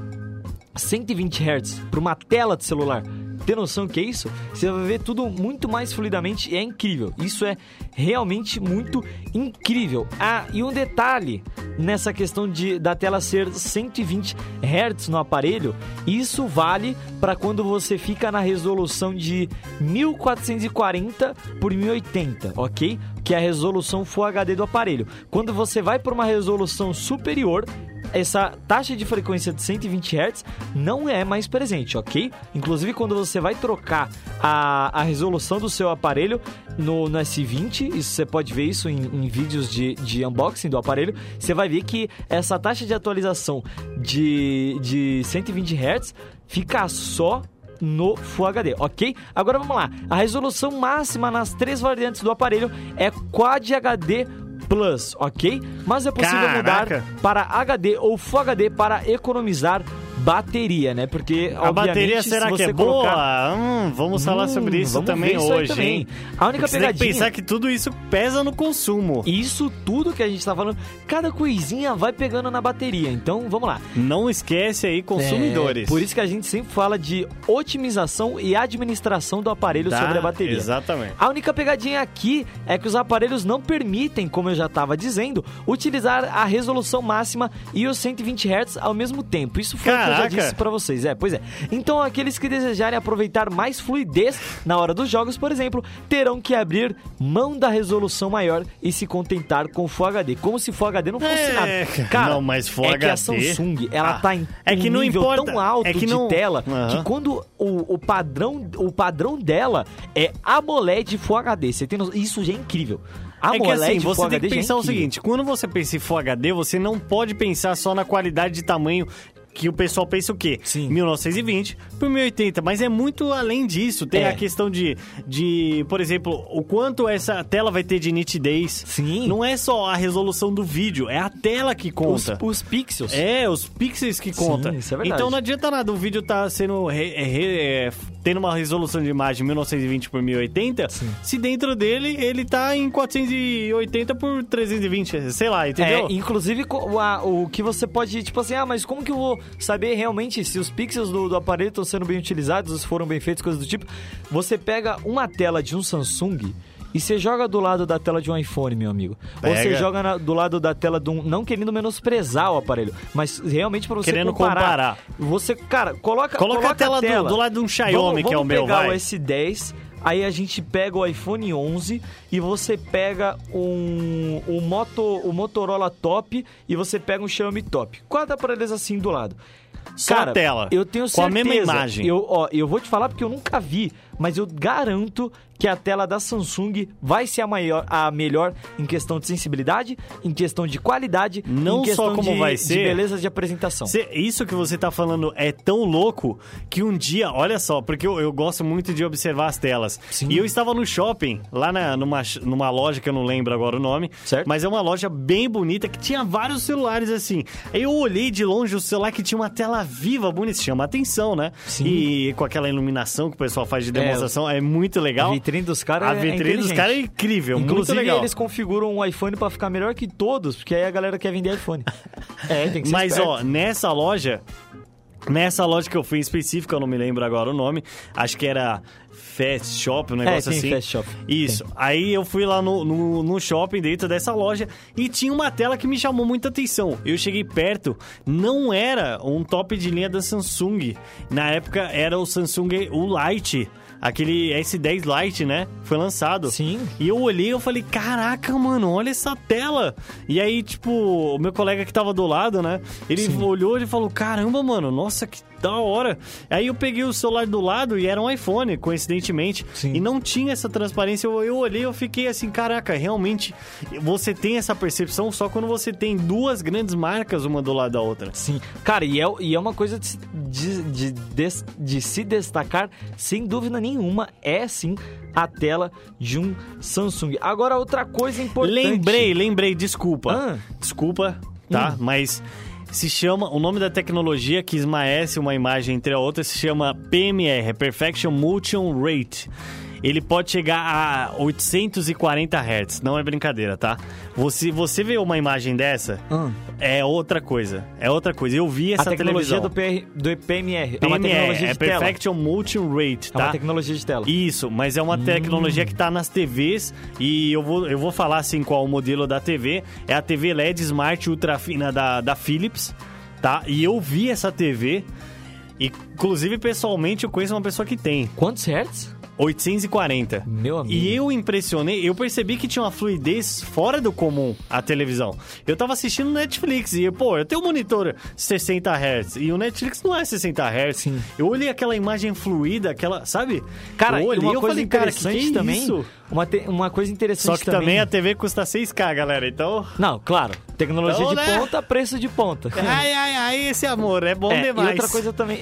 120 Hz para uma tela de celular. Tem noção do que é isso? Você vai ver tudo muito mais fluidamente e é incrível. Isso é realmente muito incrível. Ah, e um detalhe nessa questão de da tela ser 120 Hz no aparelho, isso vale para quando você fica na resolução de 1440 por 1080, ok? Que é a resolução Full HD do aparelho. Quando você vai para uma resolução superior, essa taxa de frequência de 120 Hz não é mais presente, ok? Inclusive, quando você vai trocar a, a resolução do seu aparelho no, no S20, isso, você pode ver isso em, em vídeos de, de unboxing do aparelho, você vai ver que essa taxa de atualização de, de 120 Hz fica só no Full HD, ok? Agora vamos lá. A resolução máxima nas três variantes do aparelho é Quad HD Plus, ok? Mas é possível Caraca. mudar para HD ou Full HD para economizar bateria, né? Porque A bateria se será que você é colocar- boa? Hum, vamos falar Hum, sobre isso também isso hoje, também. A única Porque você tem que pegadinha- pensar que tudo isso pesa no consumo. Isso tudo que a gente tá falando, cada coisinha vai pegando na bateria. Então, vamos lá. Não esquece aí, consumidores. É, por isso que a gente sempre fala de otimização e administração do aparelho Tá? sobre a bateria. Exatamente. A única pegadinha aqui é que os aparelhos não permitem, como eu já estava dizendo, utilizar a resolução máxima e os 120 Hz ao mesmo tempo. Isso foi o que eu já Caraca. disse pra vocês. É, pois é. Então, aqueles que desejarem aproveitar mais fluidez na hora dos jogos, por exemplo, terão que abrir mão da resolução maior e se contentar com Full HD. Como se Full HD não fosse É, nada. Cara, não, mas Full é que a HD Samsung, ela Ah, tá em é que um não nível importa, tão alto é que de não- tela Aham. que quando o, o padrão o padrão dela é AMOLED Full HD. Você tem noção? Isso já é incrível. É que assim, você tem HD que é pensar o seguinte, quando você pensa em Full HD, você não pode pensar só na qualidade de tamanho que o pessoal pensa o quê? Sim. 1920 por 1080, mas é muito além disso. Tem É. a questão de, de, por exemplo, o quanto essa tela vai ter de nitidez. Sim. Não é só a resolução do vídeo, é a tela que Os, conta. os pixels. É, os pixels que Sim, conta. isso é verdade. Então não adianta nada o vídeo tá sendo re- é, re- é, tendo uma resolução de imagem 1920 por 1080, se dentro dele ele tá em 480 por 320, sei lá, entendeu? É, inclusive o, a- o que você pode, tipo assim, ah, mas como que eu vou saber realmente se os pixels do, do aparelho estão sendo bem utilizados, se foram bem feitos, coisas do tipo? Você pega uma tela de um Samsung e você joga do lado da tela de um iPhone, meu amigo. Ou você Pega. joga na- do lado da tela de um. Não querendo menosprezar o aparelho, mas realmente pra você Querendo comparar. comparar. Você, cara, coloca, Coloca a tela do- do lado de um Xiaomi, Vamos- que é o vamos meu, pegar vai. o S10, aí a gente pega o iPhone 11 e você pega um, um Moto, o Motorola Top e você pega um Xiaomi Top. Quatro aparelhos assim do lado. Só Cara, a tela. Eu tenho Com a certeza. mesma imagem. Eu, ó, eu vou te falar porque eu nunca vi, mas eu garanto que a tela da Samsung vai ser a, maior, a melhor em questão de sensibilidade, em questão de qualidade, Não só como de, vai de ser- beleza de apresentação. Isso que você tá falando é tão louco que um dia, olha só, porque eu, eu gosto muito de observar as telas. Sim. E eu estava no shopping, lá na- numa, numa loja que eu não lembro agora o nome, Certo. mas é uma loja bem bonita que tinha vários celulares assim. Aí eu olhei de longe o celular que tinha uma tela viva, bonita, chama atenção, né? Sim. E com aquela iluminação que o pessoal faz de demonstração, é, muito legal. A vitrine dos caras A é vitrine dos inteligente. caras é incrível, muito Inclusive, legal. eles configuram um iPhone pra ficar melhor que todos, porque aí a galera quer vender iPhone. é, tem que ser Mas, esperto. ó, nessa loja. Nessa loja que eu fui em específico, eu não me lembro agora o nome. Acho que era Fast Shop, um negócio É, tem assim. Fast Shop. Isso. Aí eu fui lá no, no, no shopping dentro dessa loja e tinha uma tela que me chamou muita atenção. Eu cheguei perto, não era um top de linha da Samsung. Na época era o Samsung o Lite. Aquele S10 Lite, né? Foi lançado. Sim. E eu olhei e eu falei, caraca, mano, olha essa tela. E aí, tipo, o meu colega que tava do lado, né? Ele olhou e falou, caramba, mano, nossa, que da hora. Aí eu peguei o celular do lado e era um iPhone, coincidentemente. Sim. E não tinha essa transparência. Eu, eu olhei eu fiquei assim, caraca, realmente você tem essa percepção só quando você tem duas grandes marcas uma do lado da outra. Sim. Cara, e é, e é uma coisa de, se- de, de, des- de se destacar, sem dúvida nenhuma, é sim a tela de um Samsung. Agora, outra coisa importante. Lembrei, lembrei, desculpa. Ah. Desculpa, tá? Mas se chama, o nome da tecnologia que esmaece uma imagem entre a outra se chama PMR, Perfection Motion Rate. Ele pode chegar a 840 Hz, não é brincadeira, tá? Você, você vê uma imagem dessa, Ah. é outra coisa. É outra coisa. Eu vi A essa tecnologia televisão. do, PR, do PMR. é uma PMR, tecnologia é de tela. Perfection Motion Rate, É uma tá? tecnologia de tela. Isso, mas é uma tecnologia que tá nas TVs e eu vou, eu vou falar assim qual o modelo da TV. É a TV LED Smart Ultra Fina da, da Philips, tá? E eu vi essa TV, inclusive pessoalmente eu conheço uma pessoa que tem. Quantos hertz? 840. Meu amigo. E eu impressionei, eu percebi que tinha uma fluidez fora do comum a televisão. Eu tava assistindo Netflix e, pô, eu tenho um monitor 60 Hz e o Netflix não é 60 Hz. Sim. Eu olhei aquela imagem fluida, aquela, sabe? Cara, eu olhei uma eu coisa falei, cara, que interessante que é também. isso? Uma, te- uma coisa interessante Só que também a TV custa 6K, galera. Então. Não, claro. Tecnologia Então, de né? ponta, preço de ponta. Ai, ai, ai, esse amor é bom É, demais. E outra coisa também.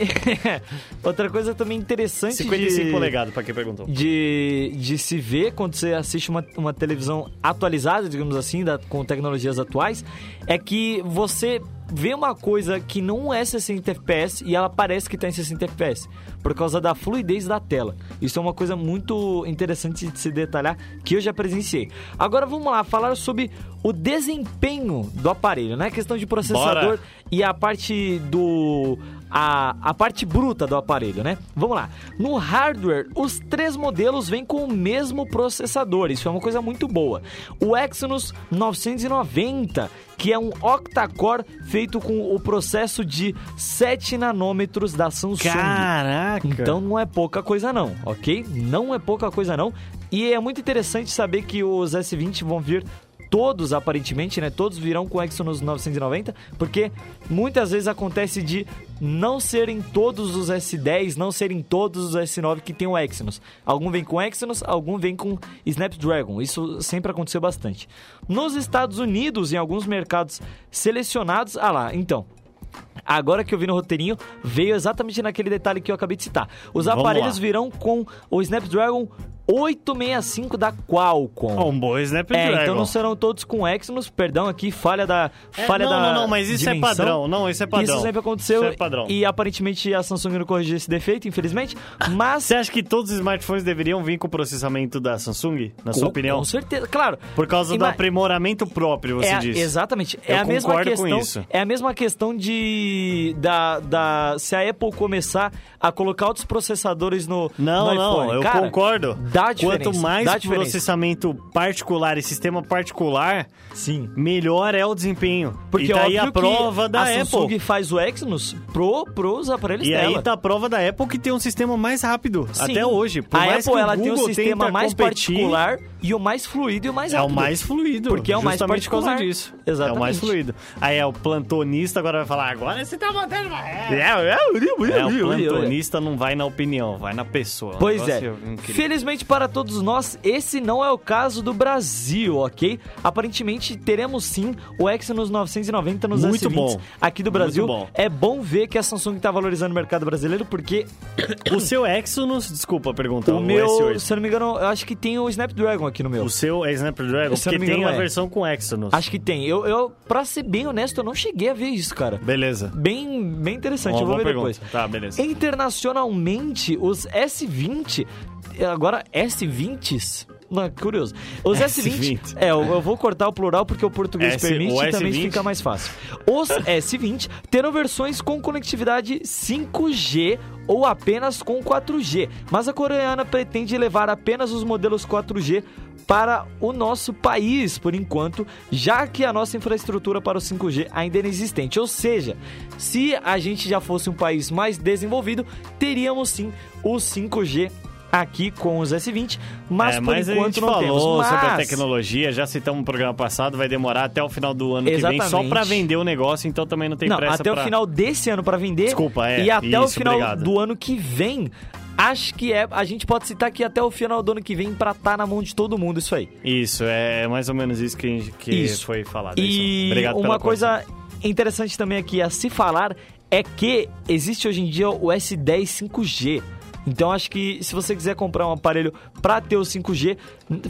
outra coisa também interessante 55 de, polegadas, pra quem de, de se ver quando você assiste uma, uma televisão atualizada, digamos assim, da- com tecnologias atuais, é que você vê uma coisa que não é 60 FPS e ela parece que tá em 60 FPS, por causa da fluidez da tela. Isso é uma coisa muito interessante de se detalhar que eu já presenciei. Agora vamos lá, falar sobre o desempenho do aparelho, né? Questão de processador Bora. e a parte do a, a parte bruta do aparelho, né? Vamos lá. No hardware, os três modelos vêm com o mesmo processador. Isso é uma coisa muito boa. O Exynos 990, que é um octa-core feito com o processo de 7 nanômetros da Samsung. Caraca! Então não é pouca coisa não, ok? Não é pouca coisa não. E é muito interessante saber que os S20 vão vir todos aparentemente, né? Todos virão com Exynos 990, porque muitas vezes acontece de não serem todos os S10, não serem todos os S9 que tem o Exynos. Algum vem com Exynos, algum vem com Snapdragon. Isso sempre aconteceu bastante. Nos Estados Unidos, em alguns mercados selecionados, ah lá, então, agora que eu vi no roteirinho, veio exatamente naquele detalhe que eu acabei de citar. Os Vamos aparelhos lá. virão com o Snapdragon 865 da Qualcomm. Um bom Snapdragon. É, então não serão todos com Exynos, perdão aqui, falha da É, falha não, da não, não, mas isso é dimensão. padrão. Não, isso é padrão. Isso sempre aconteceu Isso é padrão. e aparentemente a Samsung não corrigiu esse defeito, infelizmente, mas Você acha que todos os smartphones deveriam vir com o processamento da Samsung, na sua com, opinião? Com certeza, claro. Por causa do Ima- aprimoramento próprio, você é, disse. Exatamente. É Eu a mesma concordo com questão. isso. É a mesma questão de da, da se a Apple começar a colocar outros processadores no, Não, no não, iPhone. eu Cara, concordo. Dá diferença. Quanto mais processamento particular e sistema particular, Sim. melhor é o desempenho. Porque e tá aí a prova da a Apple. Samsung faz o Exynos pro, pros aparelhos E dela. aí tá a prova da Apple que tem um sistema mais rápido, Sim. até hoje. Por a Apple ela tem Google sistema mais competir, particular e o mais fluido e o mais É o rápido. mais fluido. Porque é o mais justamente por causa particular. disso. Exatamente. É o mais fluido. Aí é o plantonista agora vai falar, agora você tá botando uma É, é, É, o é, é, é. plantonista não vai na opinião, vai na pessoa. Pois é. incrível. Felizmente para todos nós, esse não é o caso do Brasil, ok? Aparentemente teremos sim o Exynos 990 nos Muito S20 bom. aqui do Brasil. Muito bom. É bom ver que a Samsung está valorizando o mercado brasileiro porque O seu Exynos, desculpa a pergunta, o o meu, S8. se eu não me engano, eu acho que tem o Snapdragon aqui no meu. O seu é Snapdragon, Se porque me tem engano, a é. versão com Exynos. Acho que tem. Eu, eu, pra ser bem honesto, eu não cheguei a ver isso, cara. Beleza. Bem, bem interessante, Uma eu vou ver pergunta. depois. Tá, beleza. Internacionalmente, os S20, agora S20s, não, é curioso. Os S20, S20. é, eu, eu vou cortar o plural porque o português S- permite o e também S20. fica mais fácil. Os S20 terão versões com conectividade 5G ou apenas com 4G, mas a coreana pretende levar apenas os modelos 4G para o nosso país, por enquanto, já que a nossa infraestrutura para o 5G ainda é inexistente. Ou seja, se a gente já fosse um país mais desenvolvido, teríamos sim o 5G aqui com os S20, mas é, por mas a enquanto gente não falou temos. sobre a Mas- tecnologia, já citamos no programa passado, vai demorar até o final do ano que vem só Exatamente. pra vender o negócio, então também não tem Não, pressa até pra... o final desse ano para vender. Desculpa, é, E até o isso, final obrigado. do ano que vem. Acho que é. A gente pode citar que até o final do ano que vem pra estar na mão de todo mundo isso aí. Isso, é mais ou menos isso que, gente- que Isso. foi falado. é E. Obrigado uma coisa interessante também aqui a se falar é que existe hoje em dia o S10 5G. Então acho que se você quiser comprar um aparelho para ter o 5G,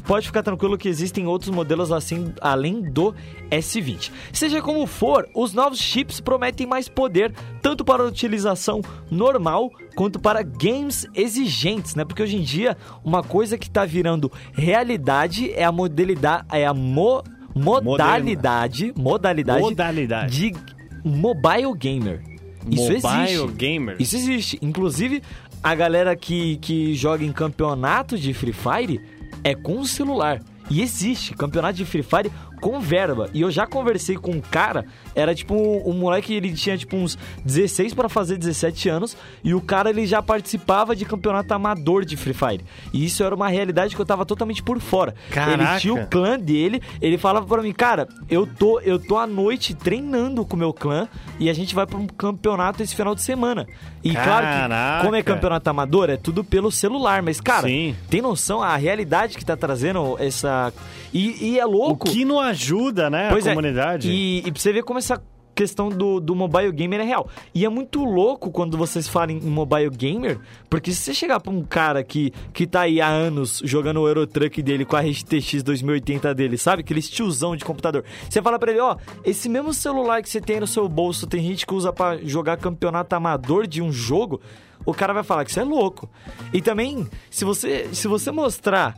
pode ficar tranquilo que existem outros modelos assim além do S20. Seja como for, os novos chips prometem mais poder tanto para a utilização normal quanto para games exigentes, né? Porque hoje em dia uma coisa que está virando realidade é a modalidade, é a mo- modalidade, modalidade, Modalidade. de mobile gamer. Isso Mobile existe. gamer. Isso existe. Inclusive, a galera que, que joga em campeonato de Free Fire é com o celular. E existe campeonato de Free Fire com verba. E eu já conversei com um cara, era tipo um, um moleque, ele tinha tipo uns 16 para fazer 17 anos, e o cara ele já participava de campeonato amador de Free Fire. E isso era uma realidade que eu tava totalmente por fora. Ele Caraca. tinha o clã dele, ele falava pra mim, cara, eu tô, eu tô à noite treinando com o meu clã e a gente vai pra um campeonato esse final de semana. E claro que, Caraca. como é campeonato amador, é tudo pelo celular, mas cara, Sim. tem noção a realidade que tá trazendo essa. E, e é O louco. que não ajuda, né, Pois a é, comunidade. E, e pra você ver como essa questão do, do mobile gamer é real. E é muito louco quando vocês falam em mobile gamer, porque se você chegar pra um cara que, que tá aí há anos jogando o Eurotruck dele com a RTX 2080 dele, sabe? Aquele tiozão de computador. Você fala pra ele, ó, esse mesmo celular que você tem no seu bolso, tem gente que usa pra jogar campeonato amador de um jogo, o cara vai falar que você é louco. E também, se você, se você mostrar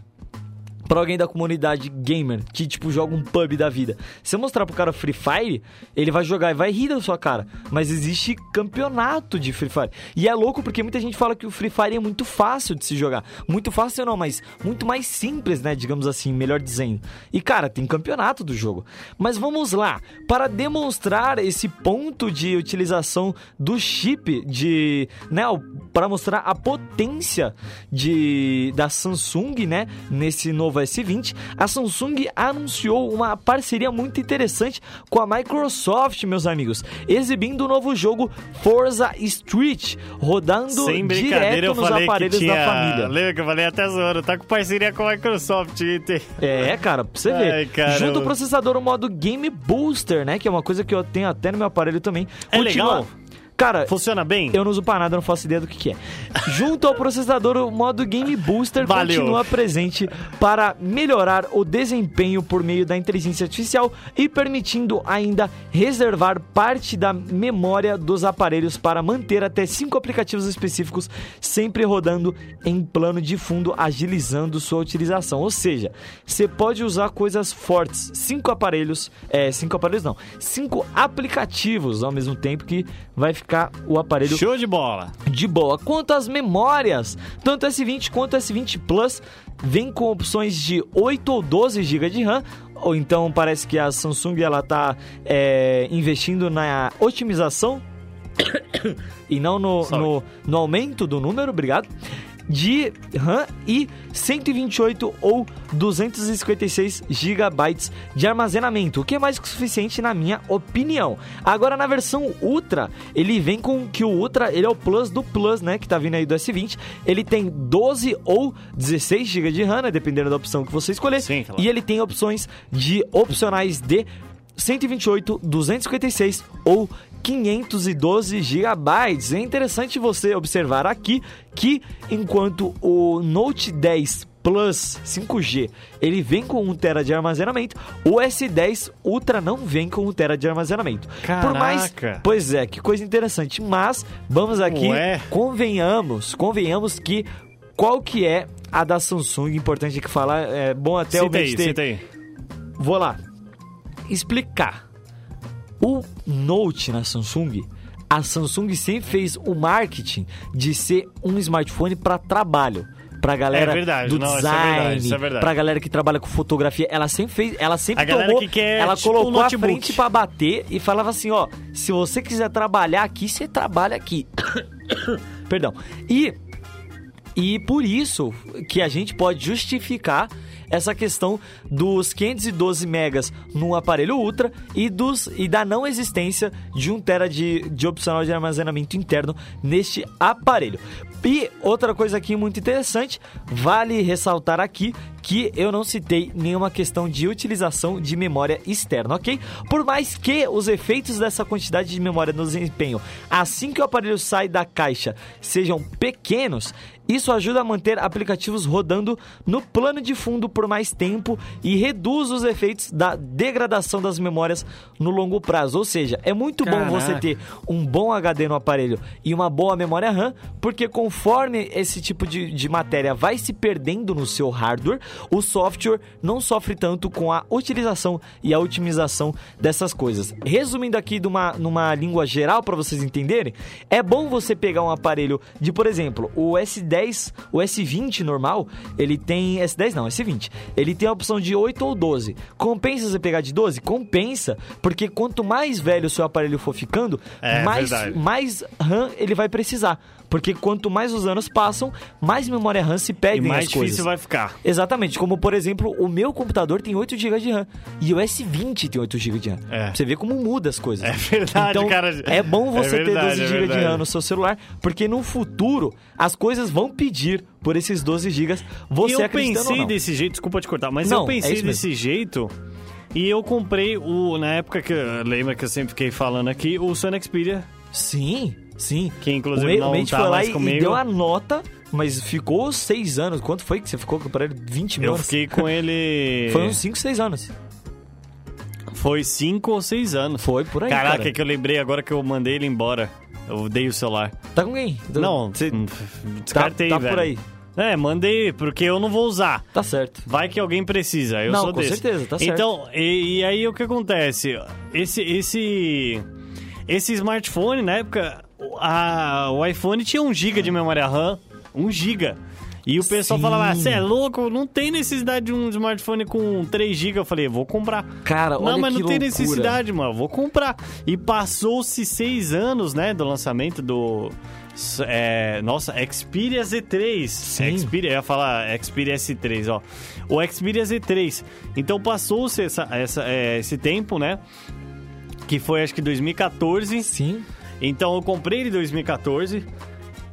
pra alguém da comunidade gamer que, tipo, joga um pub da vida. Se eu mostrar pro cara Free Fire, ele vai jogar e vai rir da sua cara. Mas existe campeonato de Free Fire. E é louco porque muita gente fala que o Free Fire é muito fácil de se jogar. Muito fácil não, mas muito mais simples, né? Digamos assim, melhor dizendo. E, cara, tem campeonato do jogo. Mas vamos lá. Para demonstrar esse ponto de utilização do chip de... Né? Para mostrar a potência de, da Samsung, né? Nesse novo S20, a Samsung anunciou uma parceria muito interessante com a Microsoft, meus amigos, exibindo o novo jogo Forza Street, rodando Sem direto eu nos falei aparelhos que tinha... da família. Lembra que eu falei até zoando, tá com parceria com a Microsoft. Tem- É, cara, pra você Ai, ver. caramba. Junto o processador, o modo Game Booster, né? Que é uma coisa que eu tenho até no meu aparelho também. É Continua- legal? Cara, Funciona bem? eu não uso pra nada, não faço ideia do que, que é. Junto ao processador, o modo Game Booster Valeu. continua presente para melhorar o desempenho por meio da inteligência artificial e permitindo ainda reservar parte da memória dos aparelhos para manter até cinco aplicativos específicos sempre rodando em plano de fundo, agilizando sua utilização. Ou seja, você pode usar coisas fortes, cinco aparelhos, é, cinco aparelhos não, cinco aplicativos ao mesmo tempo que vai ficar o aparelho Show de bola. de boa. Quanto às memórias, tanto S20 quanto S20 Plus vem com opções de 8 ou 12 GB de RAM. Ou então parece que a Samsung ela tá é, investindo na otimização e não no, no, no aumento do número, obrigado. De RAM e 128 ou 256 GB de armazenamento, o que é mais que o suficiente na minha opinião. Agora na versão Ultra, ele vem com que o Ultra, ele é o Plus do Plus, né, que tá vindo aí do S20. Ele tem 12 ou 16 GB de RAM, né, dependendo da opção que você escolher. Sim, claro. E ele tem opções de opcionais de 128, 256 ou 512 gigabytes. É interessante você observar aqui que enquanto o Note 10 Plus 5G ele vem com 1 TB de armazenamento, o S10 Ultra não vem com 1 TB de armazenamento. Por mais, Caraca. pois é, que coisa interessante. Mas vamos aqui, Ué. convenhamos, convenhamos que qual que é a da Samsung, importante aqui falar, é bom até o aí, Bench ter- cita aí. Vou lá explicar. O Note na Samsung, a Samsung sempre fez o marketing de ser um smartphone para trabalho. Pra galera É verdade, do não, isso é design, verdade, é verdade. pra galera que trabalha com fotografia, ela sempre fez, ela sempre A tomou, que ela tipo, um colocou a notebook. frente pra bater e falava assim, ó, se você quiser trabalhar aqui, você trabalha aqui. Perdão. E e por isso que a gente pode justificar essa questão dos 512 megas no aparelho Ultra e, dos, e da não existência de 1 tera de, de opcional de armazenamento interno neste aparelho. E outra coisa aqui muito interessante, vale ressaltar aqui que eu não citei nenhuma questão de utilização de memória externa, ok? Por mais que os efeitos dessa quantidade de memória no desempenho, assim que o aparelho sai da caixa, sejam pequenos, isso ajuda a manter aplicativos rodando no plano de fundo por mais tempo e reduz os efeitos da degradação das memórias no longo prazo. Ou seja, é muito bom Caraca. você ter um bom HD no aparelho e uma boa memória RAM, porque conforme esse tipo de, de matéria vai se perdendo no seu hardware, o software não sofre tanto com a utilização e a otimização dessas coisas. Resumindo aqui numa, numa língua geral para vocês entenderem, é bom você pegar um aparelho de, por exemplo, o S10, o S20 normal, ele tem S10 não, S20. Ele tem a opção de 8 ou 12. Compensa você pegar de 12? Compensa, porque quanto mais velho o seu aparelho for ficando, É, mais verdade. mais RAM ele vai precisar. Porque quanto mais os anos passam, mais memória RAM se E perdem mais as coisas. difícil vai ficar. Exatamente, como por exemplo, o meu computador tem 8 GB de RAM e o S20 tem 8 GB de RAM. É. Você ver como muda as coisas. É verdade, então, cara. É bom você É ter verdade, 12 é GB de. RAM no seu celular, porque no futuro as coisas vão pedir por esses 12 GB, você e eu acreditando pensei desse jeito, desculpa te cortar, mas Não, eu é pensei desse jeito e eu comprei o. Na época que. Lembra que eu sempre fiquei falando aqui, o Sony Xperia. Sim, sim. Que, inclusive, o, não Mate tá foi lá mais e, e comigo. deu a nota, mas ficou 6 anos. Quanto foi que você ficou com o aparelho? 20 mil Eu fiquei com ele. Foi uns 5, 6 anos. Foi cinco ou seis anos. Foi por aí, Caraca, cara. que eu lembrei agora que eu mandei ele embora. Eu dei o celular. Tá com quem? Não, Você hum, tá, descartei, tá velho. por aí. É, mandei, porque eu não vou usar. Tá certo. Vai que alguém precisa, eu Não, sou com desse. certeza, tá certo. Então, e, e aí o que acontece? Esse, esse, esse smartphone, na época, a, o iPhone tinha 1 GB de memória RAM, 1 GB. E o pessoal Sim. falava, você é louco, não tem necessidade de um smartphone com 3 GB. Eu falei, vou comprar. Cara, olha Não, mas não tem loucura. necessidade, mano. Vou comprar. E passou-se seis anos, né, do lançamento do. é, nossa, Xperia Z3. Sim. Xperia, eu ia falar Xperia S3, ó. O Xperia Z3. Então passou-se essa, essa, é, esse tempo, né? Que foi acho que 2014. Sim. Então eu comprei ele em 2014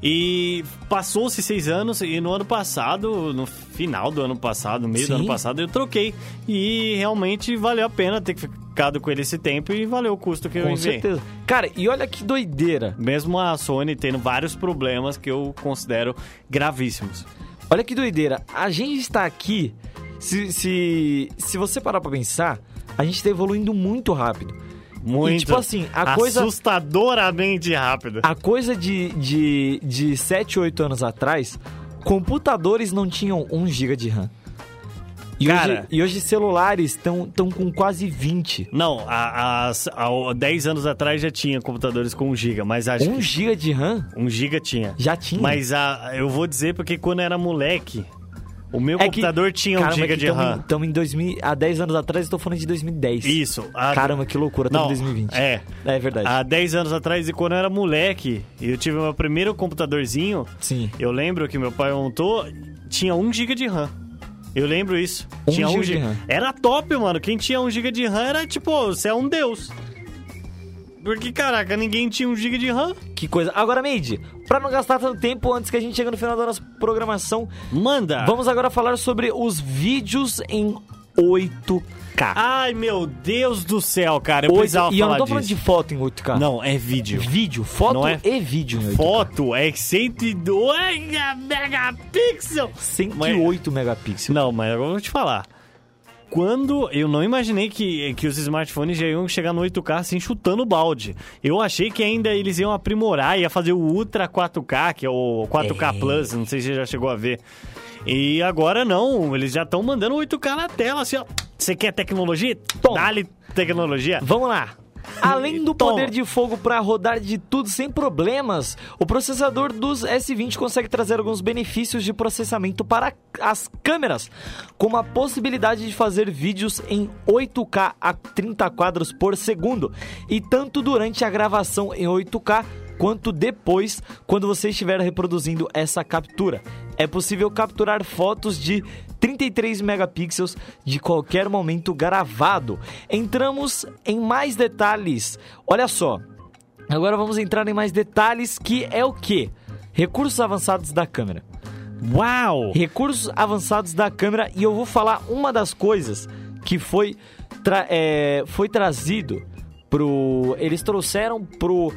e passou-se seis anos e no ano passado, no final do ano passado, no meio do Sim. ano passado, eu troquei e realmente valeu a pena ter ficado com ele esse tempo e valeu o custo que eu Com certeza. Cara, e olha que doideira. Mesmo a Sony tendo vários problemas que eu considero gravíssimos. Olha que doideira. A gente está aqui. Se, se, se você parar pra pensar, a gente tá evoluindo muito rápido. Muito. E, tipo assim, a coisa- Assustadoramente rápido. A coisa de, de, de 7, 8 anos atrás, computadores não tinham 1 GB de RAM. E, Cara. hoje, e hoje celulares estão com quase 20. Não, há, há, há 10 anos atrás já tinha computadores com 1 GB, mas acho 1 que GB de RAM 1 GB tinha. já tinha. Mas a, eu vou dizer porque quando era moleque, o meu É que- computador tinha 1 Caramba, GB que de RAM. Em, tamo em 2000, há 10 anos atrás, eu tô falando de 2010. Isso. a- Caramba, que loucura, estamos em 2020. É. É verdade. Há 10 anos atrás, e quando eu era moleque, e eu tive meu primeiro computadorzinho, Sim. eu lembro que meu pai montou, tinha 1 GB de RAM. Eu lembro isso. 1 tinha giga 1 de GB. RAM. Era top, mano. Quem tinha 1 GB de RAM era tipo, você é um deus. Porque, caraca, ninguém tinha 1 GB de RAM. Que coisa. Agora, Meide, pra não gastar tanto tempo antes que a gente chegue no final da nossa programação, Manda. vamos agora falar sobre os vídeos em 8K. Ai, meu Deus do céu, cara. Eu Oito- precisava e eu não falar tô falando disso. de foto em 8K. Não, é vídeo. Vídeo, foto Não é- e vídeo em 8K. Foto é 102 megapixels. 108 megapixels. Não, mas agora eu vou te falar. Quando eu não imaginei que, que os smartphones já iam chegar no 8K assim, chutando o balde. Eu achei que ainda eles iam aprimorar, ia fazer o Ultra 4K, que é o 4K É. Plus, não sei se você já chegou a ver. E agora não, eles já estão mandando 8K na tela, assim, ó. Você quer tecnologia? Dá-lhe tecnologia. Vamos lá. Além do Toma. poder de fogo para rodar de tudo sem problemas, o processador dos S20 consegue trazer alguns benefícios de processamento para as câmeras, como a possibilidade de fazer vídeos em 8K a 30 quadros por segundo, e tanto durante a gravação em 8K quanto depois, quando você estiver reproduzindo essa captura. É possível capturar fotos de 33 megapixels de qualquer momento gravado. Entramos em mais detalhes. Olha só. Agora vamos entrar em mais detalhes que é o que? Recursos avançados da câmera. Uau! Recursos avançados da câmera e eu vou falar uma das coisas que foi, tra- é, foi trazido pro. Eles trouxeram pro,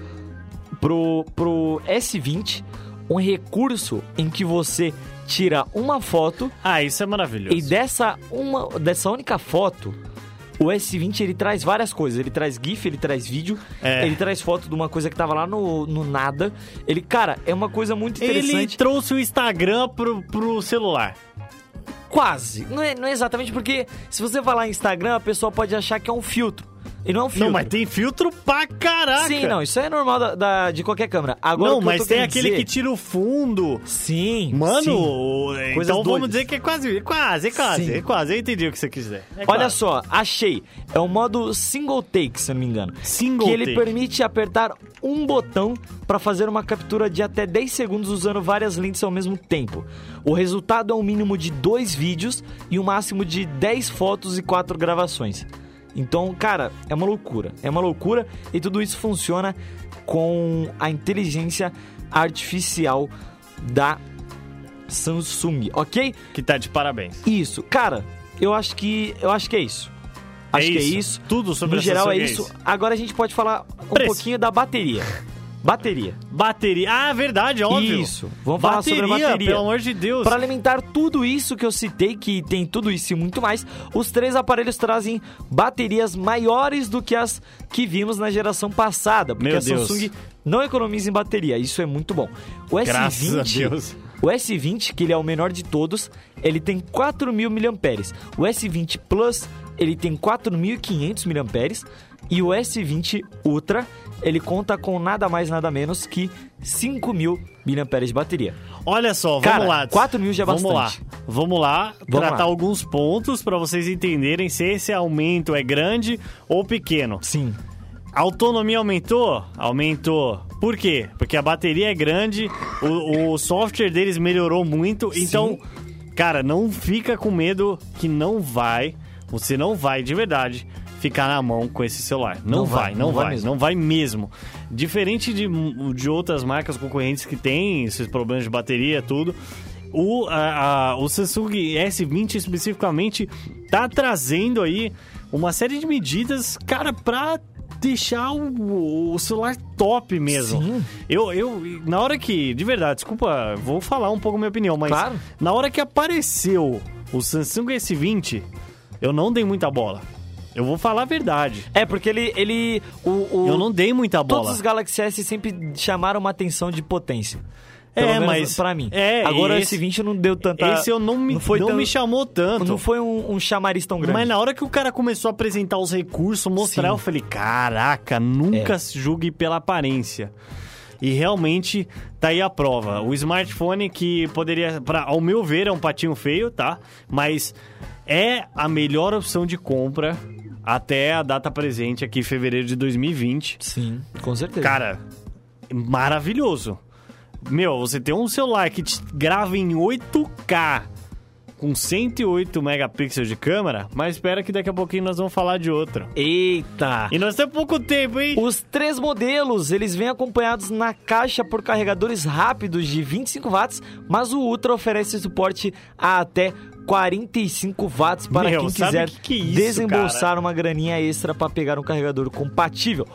pro, pro S20 um recurso em que você tira uma foto Ah, isso é maravilhoso. e dessa, uma, dessa única foto. O S20 ele traz várias coisas. Ele traz GIF, ele traz vídeo, É. ele traz foto de uma coisa que tava lá no, no nada. Ele, cara, é uma coisa muito Ele interessante. trouxe o Instagram pro, pro celular. Quase. Não é, não é exatamente porque se você falar em Instagram, a pessoa pode achar que é um filtro. E não é um filtro. Não, mas tem filtro pra caraca. Sim, não, isso é normal da, da- de qualquer câmera. Agora, não, que mas tem aquele dizer- que tira o fundo. Sim. Mano, sim. então vamos doidas. dizer que é quase, quase, é quase, Sim. é quase. Eu entendi o que você quis dizer. É Olha quase. só, achei. É o modo single take, se eu não me engano. Single que ele take. permite apertar um botão para fazer uma captura de até 10 segundos usando várias lentes ao mesmo tempo. O resultado é um mínimo de dois vídeos e um máximo de 10 fotos e 4 gravações. Então, cara, é uma loucura. É uma loucura e tudo isso funciona com a inteligência artificial da Samsung, ok? Que tá de parabéns. Isso, cara, eu acho que eu acho que é isso. É Acho que é isso. isso. Tudo sobre No a geral é Samsung é isso. isso. Agora a gente pode falar um Preço. pouquinho da bateria. Bateria. Bateria. Ah, verdade, óbvio. Isso. Vamos falar bateria, sobre a bateria. pelo amor de Deus. Para alimentar tudo isso que eu citei, que tem tudo isso e muito mais, os três aparelhos trazem baterias maiores do que as que vimos na geração passada, porque Meu a Deus. Samsung não economiza em bateria, isso é muito bom. O Graças a S20, Deus. o S20, que ele é o menor de todos, ele tem 4.000 mAh. O S20 Plus, ele tem 4.500 mAh. E o S20 Ultra, ele conta com nada mais nada menos que 5.000 mAh de bateria. Olha só, Cara, vamos lá. 4 mil já é Vamos bastante. lá. Vamos lá Vamos tratar lá. alguns pontos para vocês entenderem se esse aumento é grande ou pequeno. Sim. A autonomia aumentou? Aumentou. Por quê? Porque a bateria é grande, o, o software deles melhorou muito. Então, cara, não fica com medo que não vai, você não vai de verdade ficar na mão com esse celular. Não, Não vai, vai, não, não vai vai, não vai mesmo. Diferente de, de outras marcas concorrentes que têm esses problemas de bateria, tudo. O, a- a- o Samsung S20 especificamente tá trazendo aí uma série de medidas, cara, pra deixar o, o celular top mesmo. Sim. Eu, eu, na hora que, de verdade, desculpa, vou falar um pouco a minha opinião, mas Claro. na hora que apareceu o Samsung S20, eu não dei muita bola. Eu vou falar a verdade. É, porque ele. ele o, o- Eu não dei muita bola. Todos os Galaxy S sempre chamaram uma atenção de potência. É, Pelo menos mas- Pra mim. é, Agora esse esse- 20 não deu tanta. Esse eu não me, não foi tão- me chamou tanto. Não foi um, um chamariz tão grande. Mas na hora que o cara começou a apresentar os recursos, mostrar, Sim. eu falei, caraca, nunca É. se julgue pela aparência. E realmente tá aí a prova. O smartphone que poderia, pra, ao meu ver, é um patinho feio, tá? Mas é a melhor opção de compra até a data presente aqui, fevereiro de 2020. Sim, com certeza. Cara, maravilhoso. Meu, você tem um celular que te grava em 8K com 108 megapixels de câmera, mas espera que daqui a pouquinho nós vamos falar de outro. Eita! E nós temos pouco tempo, hein? Os três modelos, eles vêm acompanhados na caixa por carregadores rápidos de 25 watts, mas o Ultra oferece suporte a até 45 watts para Meu, quem quiser que que é isso, desembolsar uma graninha extra para pegar um carregador compatível.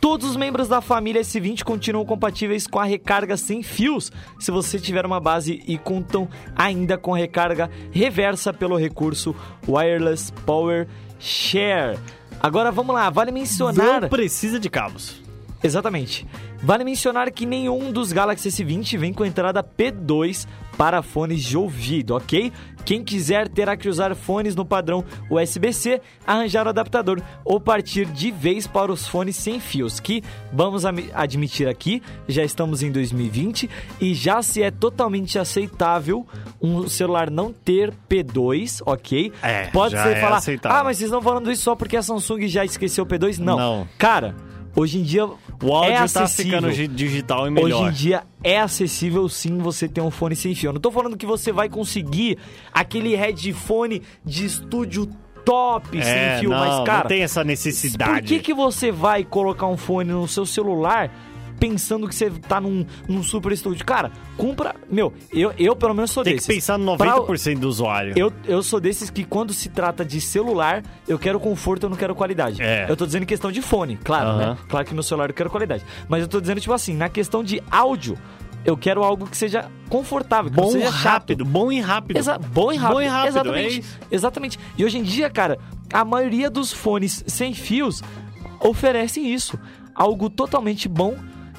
Todos os membros da família S20 continuam compatíveis com a recarga sem fios, se você tiver uma base e contam ainda com recarga reversa pelo recurso Wireless Power Share. Agora vamos lá, vale mencionar Não precisa de cabos. Exatamente. Vale mencionar que nenhum dos Galaxy S20 vem com entrada P2 para fones de ouvido, ok? Quem quiser terá que usar fones no padrão USB-C, arranjar o adaptador ou partir de vez para os fones sem fios, que, vamos admitir aqui, já estamos em 2020 e já se é totalmente aceitável um celular não ter P2, ok? É, Pode ser é falar, aceitável. ah, mas vocês estão falando isso só porque a Samsung já esqueceu o P2? Não. Não. Cara, hoje em dia O áudio é tá acessível. ficando gi- digital e melhor. Hoje em dia é acessível sim você ter um fone sem fio. Eu não tô falando que você vai conseguir aquele headphone de estúdio top é, sem fio, não, mas cara, não tem essa necessidade. por que, que você vai colocar um fone no seu celular pensando que você tá num, num super estúdio? Cara, compra. Meu, eu, eu pelo menos sou Tem desses. que pensar no Pra- 90% do usuário. eu, eu sou desses que quando se trata de celular, eu quero conforto, eu não quero qualidade. É. Eu tô dizendo em questão de fone, claro, Aham. né? Claro que meu celular eu quero qualidade. Mas eu tô dizendo, tipo assim, na questão de áudio, eu quero algo que seja confortável, que Bom seja rápido, bom e rápido. Exa bom e rápido. Bom e rápido, Exatamente. é. Exatamente. E hoje em dia, cara, a maioria dos fones sem fios oferecem isso. Algo totalmente bom,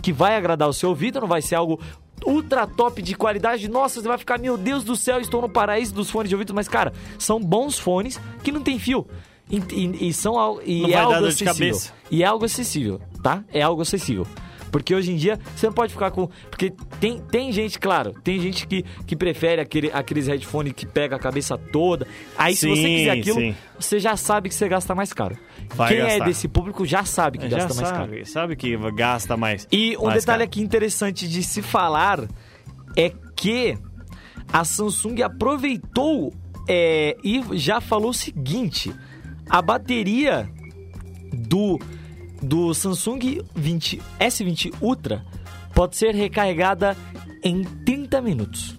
que vai agradar o seu ouvido, não vai ser algo ultra top de qualidade. Nossa, você vai ficar, meu Deus do céu, estou no paraíso dos fones de ouvido. Mas, cara, são bons fones que não tem fio. E, e- e são e Não é algo acessível. E é algo acessível, tá? É algo acessível. Porque hoje em dia você não pode ficar com. Porque tem, tem gente, claro, tem gente que, que prefere aquele, aqueles headphones que pega a cabeça toda. Aí se você Sim, quiser aquilo, sim. você já sabe que você gasta mais caro. Vai Quem é gastar. desse público já sabe que Já gasta mais caro. sabe, sabe que gasta mais. E um mais detalhe caro. aqui interessante de se falar é que a Samsung aproveitou é, e já falou o seguinte: a bateria do, do Samsung 20, S20 Ultra pode ser recarregada em 30 minutos.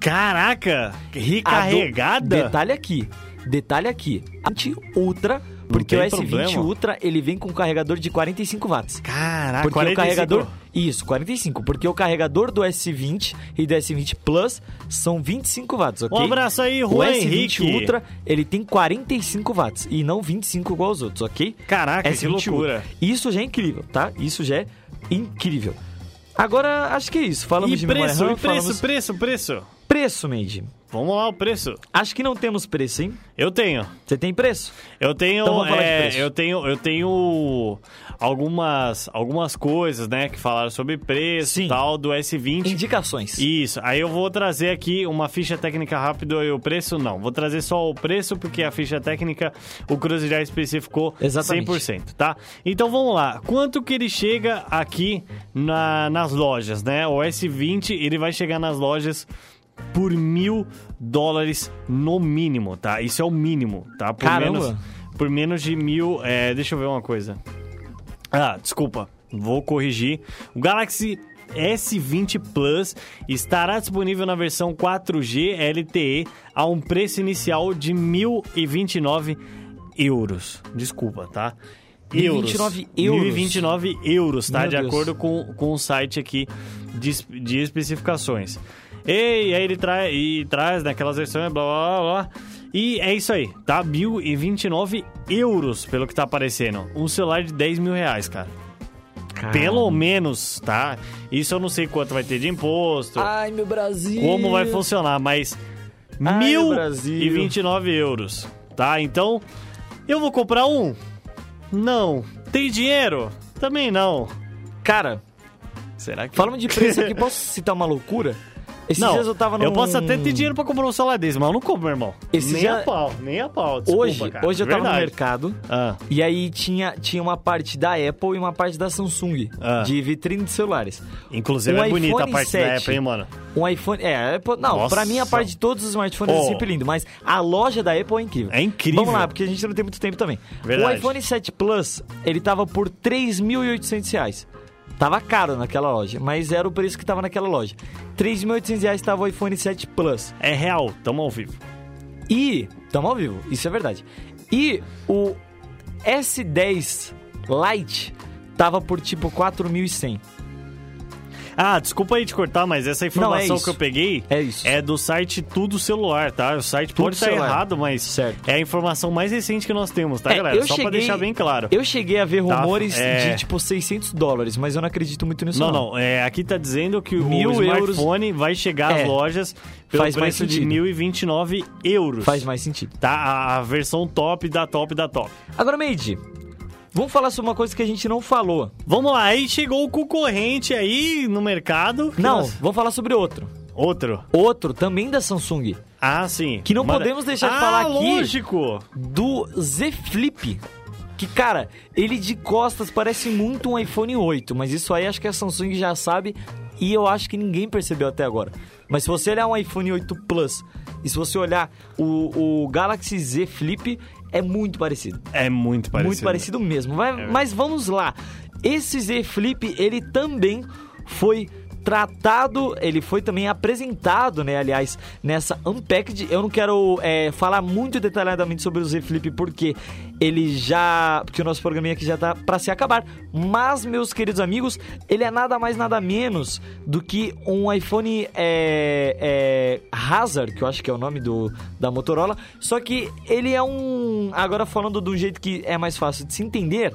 Caraca, A do- recarregada? Detalhe aqui, detalhe aqui. A 20 Ultra, porque o tem S20 problema. Ultra ele vem com um carregador de 45 watts. Caraca, Porque 45. o carregador. Isso, 45. Porque o carregador do S20 e do S20 Plus são 25 watts, ok? Um abraço aí, O Juan S20 Henrique. Ultra, ele tem 45 watts e não 25 igual aos outros, ok? Caraca, que S20 loucura. Ultra. Isso já é incrível, tá? Isso já é incrível. Agora, acho que é isso. Falamos E de memória preço, RAM, e preço, falamos... preço, preço. Preço, Mandy. Vamos lá, o preço. Acho que não temos preço, hein? Eu tenho. Você tem preço? Eu tenho, Então vamos falar de é, preço. eu tenho, eu tenho algumas, algumas coisas, né, que falaram sobre preço Sim. e tal do S20. Indicações. Isso, aí eu vou trazer aqui uma ficha técnica rápido e o preço não. Vou trazer só o preço porque a ficha técnica o Cruz já especificou Exatamente. 100%, tá? Então vamos lá. Quanto que ele chega aqui na- nas lojas, né? O S20 ele vai chegar nas lojas por mil dólares no mínimo, tá? Isso é o mínimo, tá? Por Caramba. menos por menos de mil. é, deixa eu ver uma coisa. Ah, desculpa. Vou corrigir. O Galaxy S20 Plus estará disponível na versão 4G LTE a um preço inicial de R$ 1.029 euros. Desculpa, tá? 1029 euros. 1029 euros, tá? Meu de Deus. acordo com, com o site aqui de, de especificações. E aí ele traz, e traz naquelas versões, blá, blá, blá, blá. E é isso aí, tá? 1.029 euros, pelo que tá aparecendo. Um celular de 10 mil reais, cara. Pelo menos, tá? Isso eu não sei quanto vai ter de imposto, Ai, meu Brasil. como vai funcionar, mas Ai, meu Brasil. 1.029 euros, tá? Então, eu vou comprar um? Não. Tem dinheiro? Também não. Cara, Será que... falando de preço aqui, posso citar uma loucura? Esses não, dias eu tava num... eu posso até ter dinheiro pra comprar um celular desse, mas eu não compro, meu irmão. Esse nem dia- a pau, nem a pau. Desculpa, Hoje, cara, hoje eu tava no verdade. mercado Ah, e aí tinha, tinha uma parte da Apple e uma parte da Samsung, Ah. de vitrine de celulares. inclusive Um é bonita a parte 7. da Apple, hein, mano? Um iPhone. É, a Apple. Não, Nossa. pra mim a parte de todos os smartphones é Oh. sempre lindo, mas a loja da Apple é incrível. É incrível. Vamos lá, porque a gente não tem muito tempo também. Verdade. O iPhone 7 Plus, ele tava por 3.800 reais. Tava caro naquela loja, mas era o preço que tava naquela loja. 3.800 reais tava o iPhone 7 Plus. É real, tamo ao vivo. E, tamo ao vivo, isso é verdade. E o S10 Lite tava por tipo 4.100. Ah, desculpa aí te cortar, mas essa informação Não, é que eu peguei É isso. é do site Tudo Celular, tá? O site Tudo pode estar Celular. errado, mas Certo. é a informação mais recente que nós temos, tá, É, galera? eu Só pra cheguei- deixar bem claro. Eu cheguei a ver Tá, rumores é. de tipo 600 dólares, mas eu não acredito muito nisso Não, não, é, aqui tá dizendo que Mil o euros- smartphone vai chegar às É. lojas pelo Faz mais preço de sentido. 1.029 euros. Faz mais sentido. Tá? A, a versão top da top da top. Agora, Meide, vamos falar sobre uma coisa que a gente não falou. Vamos lá, aí chegou o concorrente aí no mercado. Não, nós- vamos falar sobre outro. Outro. Outro, também da Samsung, Ah, sim. Que não podemos deixar de ah, falar aqui. lógico. do Z Flip. Que, cara, ele de costas parece muito um iPhone 8, mas isso aí acho que a Samsung já sabe e eu acho que ninguém percebeu até agora. Mas se você olhar um iPhone 8 Plus e se você olhar o, o Galaxy Z Flip, é muito parecido. É muito parecido. Muito parecido mesmo. Vai- mas vamos lá. Esse Z Flip, ele também foi tratado, ele foi também apresentado, né, aliás, nessa Unpacked. Eu não quero é, falar muito detalhadamente sobre o Z Flip porque ele já, porque o nosso programinha aqui já tá para se acabar. Mas, meus queridos amigos, ele é nada mais nada menos do que um iPhone é, é, Hazard, que eu acho que é o nome do, da Motorola. Só que ele é um, agora falando do jeito que é mais fácil de se entender,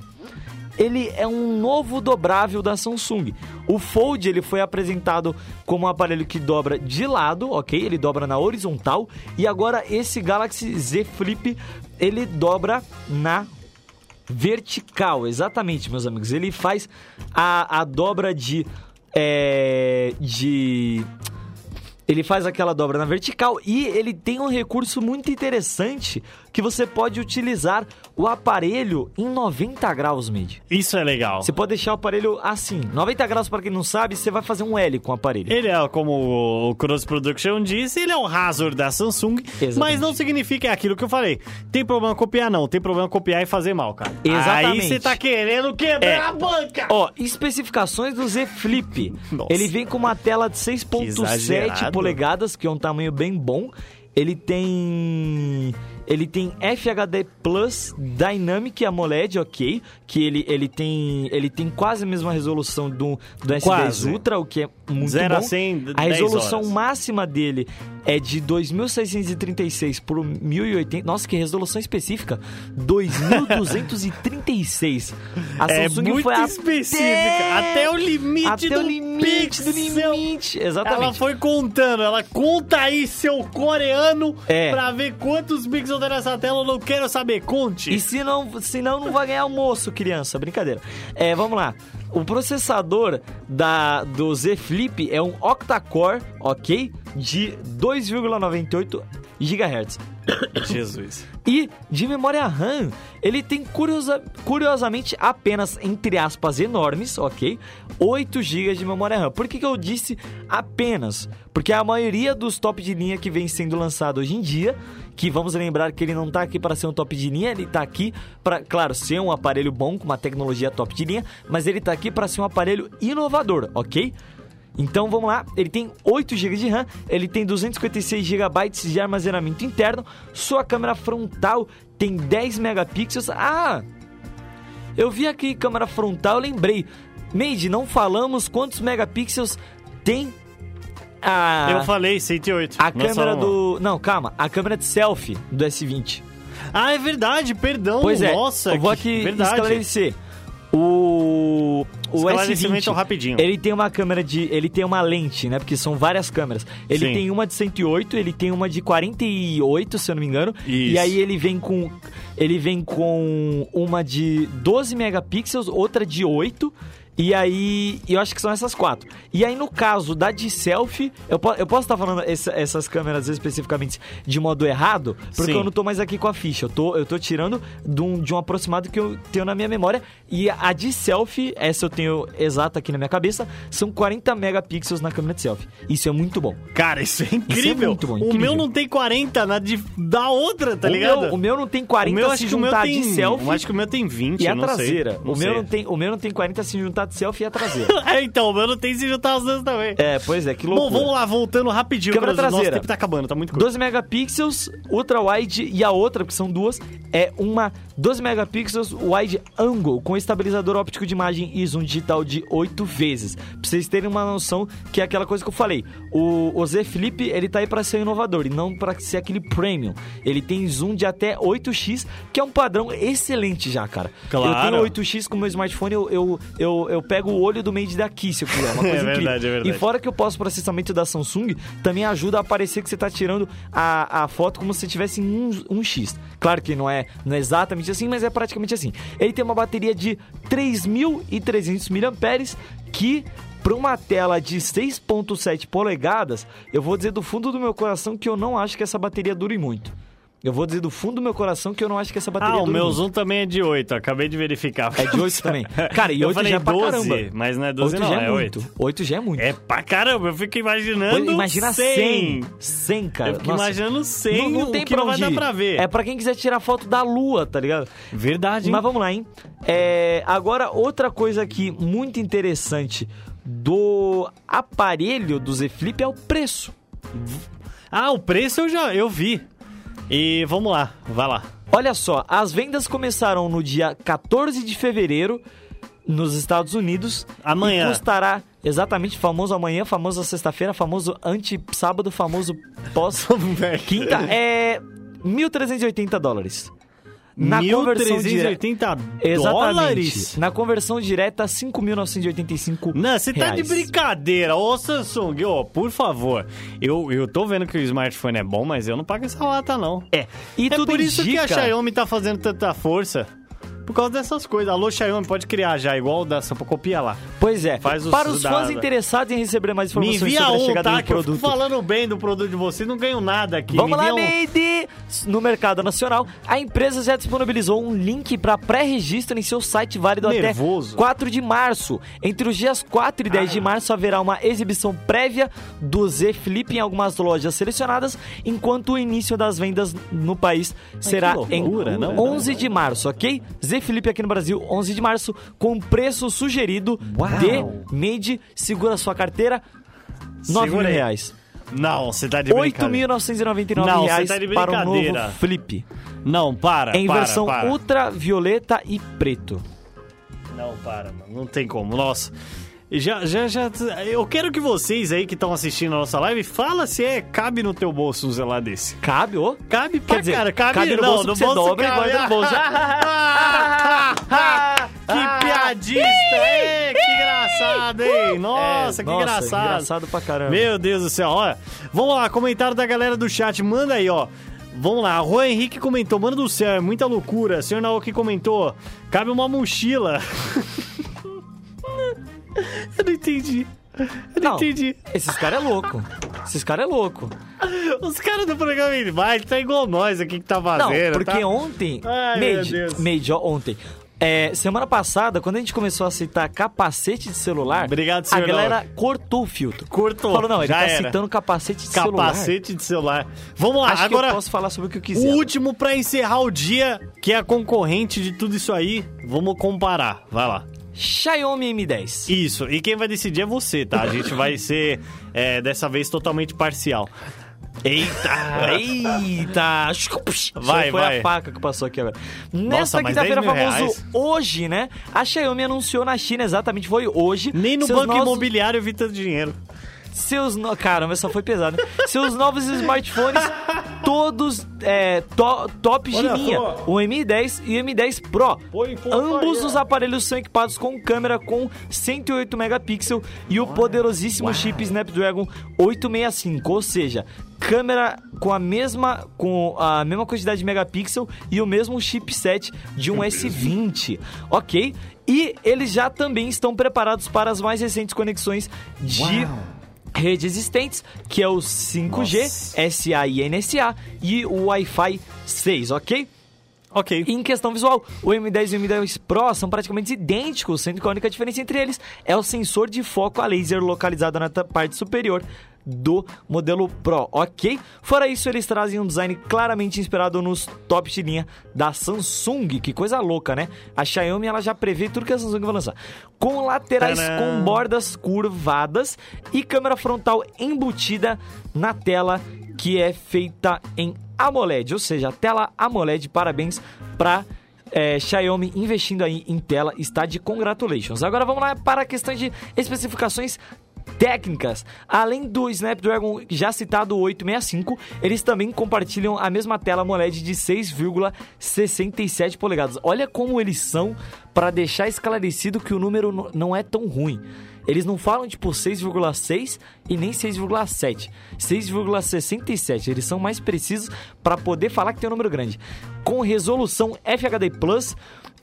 ele é um novo dobrável da Samsung. O Fold ele foi apresentado como um aparelho que dobra de lado, ok? Ele dobra na horizontal. E agora esse Galaxy Z Flip ele dobra na vertical, exatamente, meus amigos. Ele faz a, a dobra de é, de ele faz aquela dobra na vertical e ele tem um recurso muito interessante que você pode utilizar o aparelho em 90 graus, Mid. Isso é legal. Você pode deixar o aparelho assim. 90 graus, para quem não sabe, você vai fazer um L com o aparelho. Ele é, como o Cross Production disse, ele é o Hazard da Samsung, Exatamente. mas não significa aquilo que eu falei. Tem problema copiar, não. Tem problema copiar e fazer mal, cara. Exatamente. Aí você tá querendo quebrar É. a banca. Ó, especificações do Z Flip. Nossa. Ele vem com uma tela de Que 6.7 exagerado. polegadas, que é um tamanho bem bom. Ele tem ele tem FHD Plus Dynamic AMOLED, ok, que ele, ele tem ele tem quase a mesma resolução do, do S10 Quase. Ultra, o que é muito 0 bom. a 100, a 10 resolução horas. máxima dele é de 2636 por 1080. Nossa, que resolução específica. 2236. A É Samsung muito foi até- específica. Até o limite até do o limite do pixel. limite. Exatamente. Ela foi contando, ela conta aí seu coreano É. pra ver quantos pixels tem nessa tela, eu não quero saber, conte. E se não, se não, não vai ganhar almoço, criança. Brincadeira. É, vamos lá. O processador da, do Z Flip é um octa-core, ok? De 2,98 GHz. Jesus. E de memória RAM, ele tem curiosa- curiosamente apenas, entre aspas, enormes, ok? 8 GB de memória RAM. Por que, que eu disse apenas? Porque a maioria dos top de linha que vem sendo lançado hoje em dia, que vamos lembrar que ele não tá aqui para ser um top de linha, ele tá aqui para, claro, ser um aparelho bom, com uma tecnologia top de linha, mas ele tá aqui para ser um aparelho inovador, ok? Então vamos lá, ele tem 8 GB de RAM, ele tem 256 GB de armazenamento interno, sua câmera frontal tem 10 megapixels. Ah! Eu vi aqui câmera frontal, lembrei. Made, não falamos quantos megapixels tem a Eu falei 108. a câmera do, não, calma, a câmera de selfie do S20. Ah, é verdade, perdão. Pois é, Nossa, eu vou aqui verdade. esclarecer. O o Esclarecimento S20, rapidinho. ele tem uma câmera de, ele tem uma lente, né? Porque são várias câmeras. Ele Sim. tem uma de 108, ele tem uma de 48, se eu não me engano. E Isso. aí ele vem com ele vem com uma de 12 megapixels, outra de 8 e aí, eu acho que são essas quatro. E aí, no caso da de selfie, eu, po- eu posso estar falando essa- essas câmeras especificamente de modo errado, porque Sim. eu não tô mais aqui com a ficha. Eu tô, eu tô tirando de um, de um aproximado que eu tenho na minha memória. E a de selfie, essa eu tenho exata aqui na minha cabeça, são 40 megapixels na câmera de selfie. Isso é muito bom. Cara, isso é incrível. muito bom, O incrível. meu não tem 40 na de, da outra, tá o, ligado? meu, o meu não tem 40 O meu se que o meu juntar tem. de selfie Eu acho que o meu tem 20, e a sei. traseira. Não o, sei. meu não tem, o meu não tem 40 se juntar de selfie e a traseira. É, então, meu não tem se juntar as duas também. é, pois é, que Bom, loucura. vamos lá, voltando rapidinho. Câmera o nosso traseira. tempo tá acabando, tá muito curto. 12 megapixels, ultra wide e a outra, que são duas, é uma 12 megapixels wide angle com estabilizador óptico de imagem e zoom digital de 8 vezes. Pra vocês terem uma noção que é aquela coisa que eu falei. O, o Z Flip, ele tá aí pra ser inovador e não pra ser aquele premium. Ele tem zoom de até 8x, que é um padrão excelente já, cara. Claro. Eu tenho 8x com o meu smartphone, eu, eu, eu, eu pego o olho do Made daqui, se eu quiser. Uma coisa É verdade, incrível. é verdade. E fora que o pós-processamento da Samsung também ajuda a parecer que você tá tirando a, a foto como se tivesse um, um X. Claro que não é, não é exatamente assim, mas é praticamente assim. Ele tem uma bateria de 3.300 mAh que para uma tela de 6.7 polegadas, eu vou dizer do fundo do meu coração que eu não acho que essa bateria dure muito. Eu vou dizer do fundo do meu coração que eu não acho que essa bateria Ah, o dure meu muito. zoom também é de 8, acabei de verificar. É de 8 também. Cara, e Eu 8 falei já é pra 12, caramba. mas não é 12 8 não, já é, é muito. 8. 8 já é muito. É pra caramba, eu fico imaginando Imagina 100. 100. 100, cara. Eu fico Nossa. imaginando 100, Não, não o tem que pra não vai dar pra ver. É pra quem quiser tirar foto da lua, tá ligado? Verdade, hein? Mas vamos lá, hein? É, agora, outra coisa aqui muito interessante do aparelho do Z Flip é o preço. Ah, o preço eu já eu vi. E vamos lá, vai lá. Olha só, as vendas começaram no dia 14 de fevereiro nos Estados Unidos. Amanhã. E custará exatamente famoso amanhã, famoso sexta-feira, famoso anti-sábado, famoso pós-quinta. É 1.380 dólares. Na conversão direta. 1.380 Exatamente. dólares? Na conversão direta, 5.985 Não, você tá de brincadeira. Ô, Samsung, ô, por favor. Eu, eu tô vendo que o smartphone é bom, mas eu não pago essa lata, não. É, e é tudo por isso indica... que a Xiaomi tá fazendo tanta força. Por causa dessas coisas. Alô, Xiaomi, pode criar já, igual o da copiar lá. Pois é, Faz os para os fãs da- interessados em receber mais Me informações envia sobre a um, chegada tá? do Que eu produto... fico falando bem do produto de vocês, não ganho nada aqui. Vamos Me lá, um-! No mercado nacional, a empresa já disponibilizou um link para pré-registro em seu site válido Nervoso. até 4 de março. Entre os dias 4 e 10 Ah. de março haverá uma exibição prévia do Z Flip em algumas lojas selecionadas, enquanto o início das vendas no país será que em loucura, não? 11 de março, ok? Z Flip aqui no Brasil, 11 de março, com preço sugerido de Made. Segura sua carteira, 9 mil reais. Não, você tá de brincadeira. 8.999 Não, você reais tá de para o novo brincadeira. Flip. Não, para, Em para, versão para. ultravioleta e preto. Não, para, mano. Não tem como. Nossa. Já, já, já. Eu quero que vocês aí que estão assistindo a nossa live, fala se é cabe no teu bolso um zelar desse. Cabe, ô? Cabe pra Quer dizer, cara, cabe, cabe no não, bolso no você bolso dobra e guarda no bolso. que piadista! Ei, que engraçado, hein? Nossa, É, que nossa, engraçado. engraçado pra caramba. Meu Deus do céu, olha. Vamos lá, comentário da galera do chat. Manda aí, ó. Vamos lá, Juan Henrique comentou, mano do céu, é muita loucura. Senhor Naoki comentou, cabe uma mochila. Eu não entendi. Eu não, Não. entendi. Esses caras é louco. Esses caras é louco. Os caras do programa vai, tá igual nós aqui que tá Não, fazendo. porque tá? ontem... Ai, meu Made, Deus. Made, ó, ontem... É, semana passada, quando a gente começou a aceitar capacete de celular, Obrigado, a galera cortou o filtro. Cortou, Falou, não, ele já tá era. aceitando capacete de celular. Capacete de celular. Vamos lá, Acho agora que eu posso falar sobre o que eu o quiser. último pra encerrar o dia, que é a concorrente de tudo isso aí. Vamos comparar, vai lá. Xiaomi Mi10. Isso, e quem vai decidir é você, tá? A gente vai ser, é, dessa vez, totalmente parcial. Eita, eita. Vai, foi vai. a faca que passou aqui agora. Nesta quinta-feira 10 mil famoso reais? hoje, né? A Xiaomi anunciou na China, exatamente, foi hoje. Nem no banco novos- imobiliário evita dinheiro. Seus no... Caramba, essa foi pesada. Seus novos smartphones, todos é, to- tops de Olha linha. só. O Mi10 e o Mi10 Pro. Foto Ambos os aparelhos são equipados com câmera com 108 megapixels e o poderosíssimo chip Snapdragon 865, ou seja, câmera com a mesma com a mesma quantidade de megapixel e o mesmo chipset de um S20, ok? E eles já também estão preparados para as mais recentes conexões de redes existentes, que é o 5G, Nossa. SA e NSA e o Wi-Fi 6, ok? Ok. E em questão visual, o M10 e o M10 Pro são praticamente idênticos, sendo que a única diferença entre eles é o sensor de foco a laser localizado na parte superior do modelo Pro, ok? Fora isso, eles trazem um design claramente inspirado nos tops de linha da Samsung, que coisa louca, né? A Xiaomi ela já prevê tudo que a Samsung vai lançar. Com laterais Tadã! com bordas curvadas e câmera frontal embutida na tela que é feita em AMOLED, ou seja, tela AMOLED. Parabéns para Xiaomi investindo aí em tela, está de congratulations. Agora vamos lá para a questão de especificações técnicas. Além do Snapdragon já citado 865, eles também compartilham a mesma tela AMOLED de 6,67 polegadas. Olha como eles são para deixar esclarecido que o número não é tão ruim. Eles não falam tipo 6,6 e nem 6,7. 6,67. Eles são mais precisos para poder falar que tem um número grande. Com resolução FHD Plus,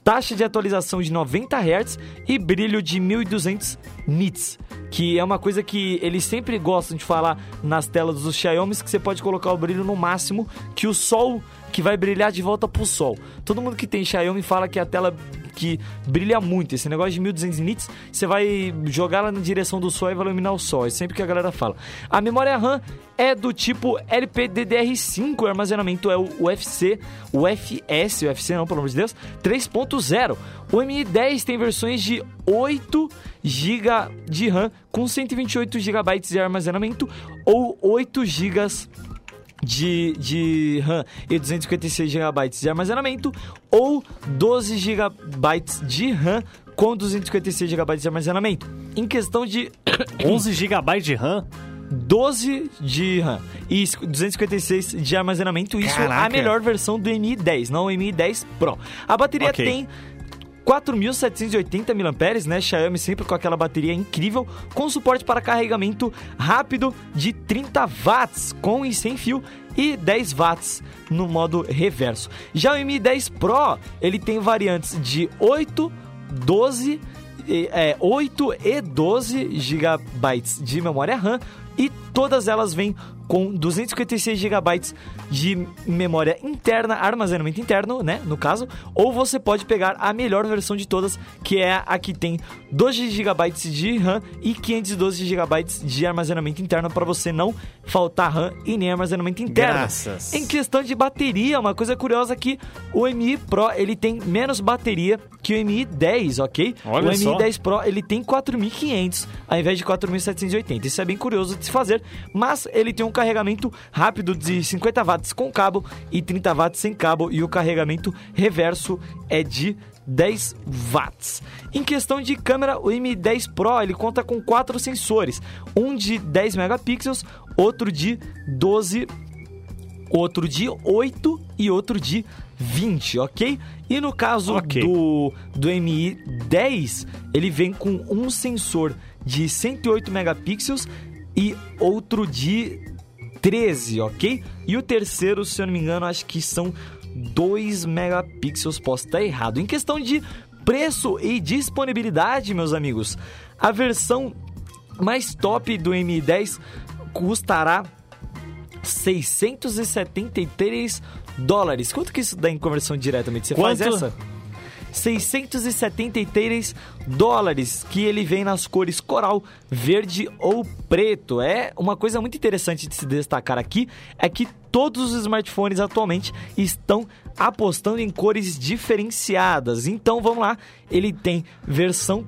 taxa de atualização de 90 Hz e brilho de 1200 nits, que é uma coisa que eles sempre gostam de falar nas telas dos Xiaomi, que você pode colocar o brilho no máximo, que o sol que vai brilhar de volta pro sol. Todo mundo que tem Xiaomi fala que a tela que brilha muito. Esse negócio de 1200 nits, você vai jogar ela na direção do sol e vai iluminar o sol. É sempre que a galera fala. A memória RAM é do tipo LPDDR5, o armazenamento é o UFC, o FS, o UFC não, pelo amor de Deus, 3.0. O Mi10 tem versões de 8 GB de RAM com 128 GB de armazenamento ou 8 GB de, de RAM e 256 GB de armazenamento ou 12 GB de RAM com 256 GB de armazenamento. Em questão de 11 GB de RAM? 12 de RAM e 256 de armazenamento, isso é a melhor versão do Mi10, não o Mi10 Pro. A bateria Ok. tem 4.780 mAh, né? Xiaomi sempre com aquela bateria incrível, com suporte para carregamento rápido de 30 watts com e sem fio e 10 watts no modo reverso. Já o Mi 10 Pro, ele tem variantes de 8, 12, e- é, 8 e 12 GB de memória RAM e todas elas vêm com 256 GB de memória interna, armazenamento interno, né, no caso, ou você pode pegar a melhor versão de todas, que é a que tem 12 GB de RAM e 512 GB de armazenamento interno para você não faltar RAM e nem armazenamento interno. Graças. Em questão de bateria, uma coisa curiosa é que o Mi Pro, ele tem menos bateria que o Mi 10, OK? Olha o Mi só. 10 Pro, ele tem 4.500 ao invés de 4.780. Isso é bem curioso de se fazer, mas ele tem um carregamento rápido de 50 watts com cabo e 30 watts sem cabo e o carregamento reverso é de 10 watts. Em questão de câmera, o M10 Pro ele conta com quatro sensores, um de 10 megapixels, outro de 12 outro de 8 e outro de 20, ok? E no caso Ok. do, do MI 10, ele vem com um sensor de 108 megapixels e outro de 13, ok? E o terceiro, se eu não me engano, acho que são 2 megapixels, posso estar errado. Em questão de preço e disponibilidade, meus amigos, a versão mais top do Mi10 custará 673 dólares. Quanto que isso dá em conversão diretamente? Você faz Quanto? essa? 673 dólares, que ele vem nas cores coral, verde ou preto. É uma coisa muito interessante de se destacar aqui, é que todos os smartphones atualmente estão apostando em cores diferenciadas. Então vamos lá, ele tem versão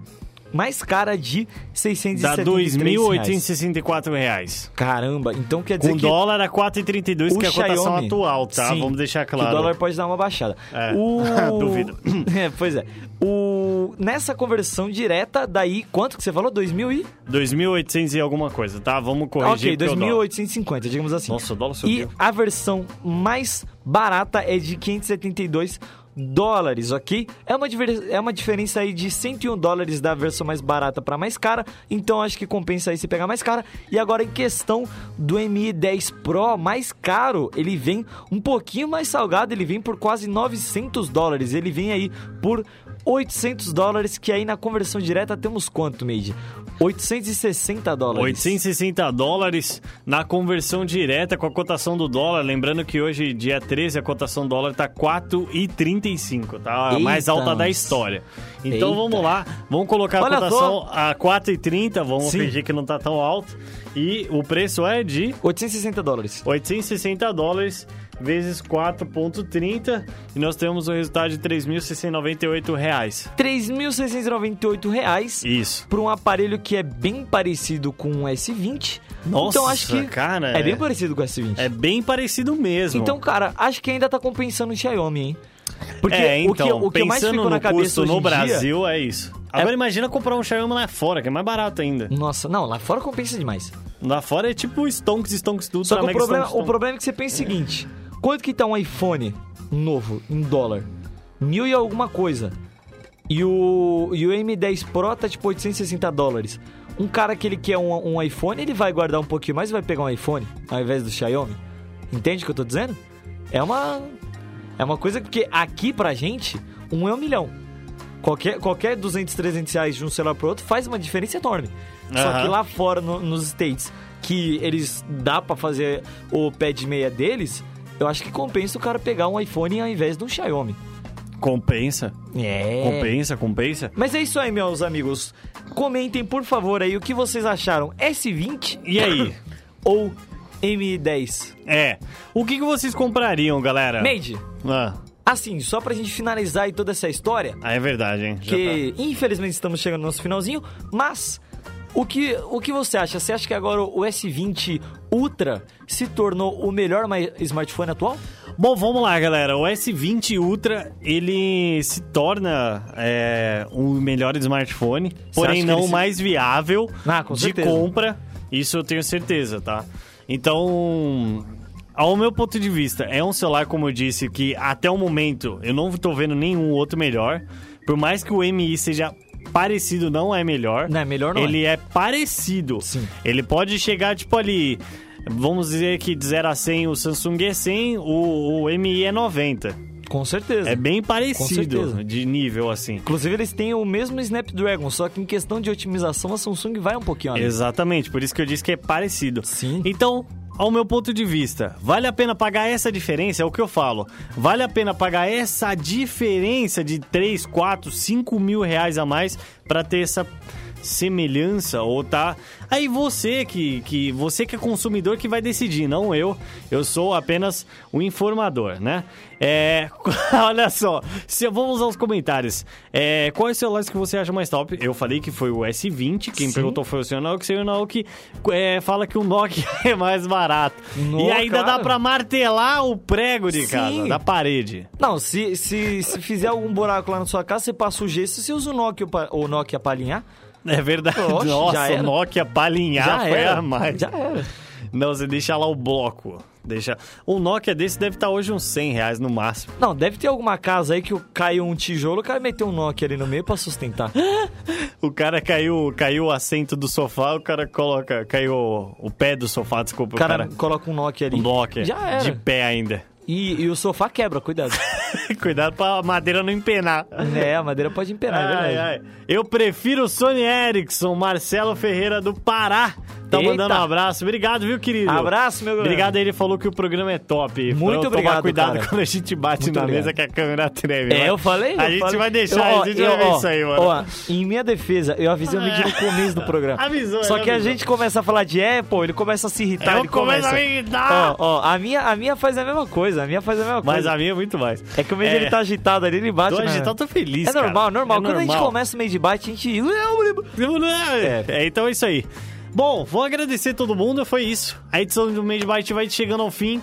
mais cara de 673 Dá reais. 2.864 reais. Caramba, então quer dizer Com que dólar a 4,32, o que é a cotação Xiaomi- atual, tá? Sim, Vamos deixar claro. o dólar pode dar uma baixada. É. O... Duvido. É, pois é. O... Nessa conversão direta, daí, quanto que você falou? 2.000 e... 2.800 e alguma coisa, tá? Vamos corrigir. ok, porque o dólar- 2.850, digamos assim. Nossa, o dólar E subiu. a versão mais barata é de 572 dólares, ok? É uma, é uma diferença aí de 101 dólares da versão mais barata para mais cara, então acho que compensa aí se pegar mais cara. E agora em questão do Mi 10 Pro mais caro, ele vem um pouquinho mais salgado, ele vem por quase 900 dólares, ele vem aí por 800 dólares, que aí na conversão direta temos quanto, Made? 860 dólares. 860 dólares na conversão direta com a cotação do dólar. Lembrando que hoje, dia 13, a cotação do dólar tá 4,35, tá? A Eita, mais alta da história. Então Eita. vamos lá, vamos colocar a Olha cotação a 4,30, vamos Sim. fingir que não tá tão alto. E o preço é de 860 dólares. 860 dólares vezes 4,30 e nós temos o resultado de 3.698 reais. 3.698 reais Isso. para um aparelho que é bem parecido com o S20. Nossa, então acho que cara, é, é- bem parecido com o S20. É bem parecido mesmo. Então, cara, acho que ainda tá compensando o Xiaomi, hein? Porque é, então, o que, o que mais ficou na cabeça no dia- Brasil, é isso. Agora imagina comprar um Xiaomi lá fora, que é mais barato ainda. Nossa, não, lá fora compensa demais. Lá fora é tipo Stonks, Stonks, tudo. Só que o problema, Stonks, o problema é que você pensa o seguinte: quanto que tá um iPhone novo em dólar? Mil e alguma coisa. E o, e o M10 Pro tá tipo 860 dólares. Um cara que ele quer um, um iPhone, ele vai guardar um pouquinho mais e vai pegar um iPhone ao invés do Xiaomi. Entende o que eu tô dizendo? É uma. É uma coisa que aqui pra gente, um é um milhão. Qualquer, qualquer 200, 300 reais de um celular pro outro faz uma diferença enorme. Só Aham. que lá fora, no- nos States, que eles dá pra fazer o pé de meia deles, eu acho que compensa o cara pegar um iPhone ao invés de um Xiaomi. Compensa. É. Compensa, compensa. Mas é isso aí, meus amigos. Comentem, por favor, aí o que vocês acharam. S20 E aí? ou M10? é. O que, que vocês comprariam, galera? Made, Ah, assim, só pra gente finalizar aí toda essa história, ah, é verdade, hein? Já que infelizmente estamos chegando no nosso finalzinho, mas o que, o que você acha? Você acha que agora o S20 Ultra se tornou o melhor ma- smartphone atual? Bom, vamos lá, galera. O S20 Ultra, ele se torna é, o melhor smartphone, porém não o se- mais viável Ah, com de compra. Isso eu tenho certeza, tá? Então, ao meu ponto de vista, é um celular, como eu disse, que até o momento eu não tô vendo nenhum outro melhor. Por mais que o MI seja parecido, não é melhor. Não, é melhor não é. Ele é parecido. Sim. Ele pode chegar, tipo, ali. Vamos dizer que de 0 a 100 o Samsung é 100, o, o MI é 90. Com certeza. É bem parecido de nível, assim. Inclusive, eles têm o mesmo Snapdragon, só que em questão de otimização, a Samsung vai um pouquinho além. Exatamente, por isso que eu disse que é parecido. Sim. Então, ao meu ponto de vista, vale a pena pagar essa diferença? É o que eu falo. Vale a pena pagar essa diferença de 3, 4, 5 mil reais a mais pra ter essa semelhança ou tá aí você que, que você que é consumidor que vai decidir não eu eu sou apenas o informador né é olha só se vamos aos comentários é, quais celulares que você acha mais top eu falei que foi o S20 quem Sim. perguntou foi o senhor Naoki, o senhor Naoki é, fala que o Nokia é mais barato. No, e ainda dá cara. pra martelar o prego de Sim. casa, da parede. Não, se, se, se fizer algum buraco lá na sua casa, você passa o gesso, você usa o Nokia, o Nokia pra alinhar. É verdade. Oxe, Nossa, Nokia pra alinhar já foi era. a mais. Já era. Não, você deixa lá o bloco. Deixa... Um Nokia desse deve estar hoje uns 100 reais no máximo. Não, deve ter alguma casa aí que caiu um tijolo, o cara meteu um Nokia ali no meio pra sustentar. O cara caiu, caiu o assento do sofá, o cara coloca. Caiu o, o pé do sofá, desculpa. O cara, o cara coloca um Nokia ali. um Nokia. Já era. De pé ainda. E, e o sofá quebra, cuidado. Cuidado pra madeira não empenar. é, a madeira pode empenar, é Ai, verdade. ai. Eu prefiro o Sony Ericsson, Marcelo Ferreira do Pará. tá Eita. mandando um abraço. Obrigado, viu, querido? Abraço, meu grande. Obrigado, ele falou que o programa é top. Muito Pra obrigado, Tomar cuidado cara. quando a gente bate Muito na obrigado. mesa que a câmera treme. É, Mas eu falei. A eu gente falei. vai deixar, Eu, ó, a gente eu, vai ver ó, isso aí, mano. Ó, em minha defesa, eu avisei o Mid no começo do programa. Avisou, Só que a avisou. gente começa a falar de Apple, ele começa a se irritar, Eu ele começa... a me irritar. Ó, ó, a minha, a minha faz a mesma coisa, a minha faz a mesma Mas coisa. a minha é muito mais. É que o mês É. ele tá agitado ali, ele bate Tô agitado, tô feliz, É cara. normal, normal. É Quando a gente normal. começa o mês de bate, a gente... É, então é isso aí. Bom, vou agradecer todo mundo, foi isso. A edição do Made Byte vai chegando ao fim.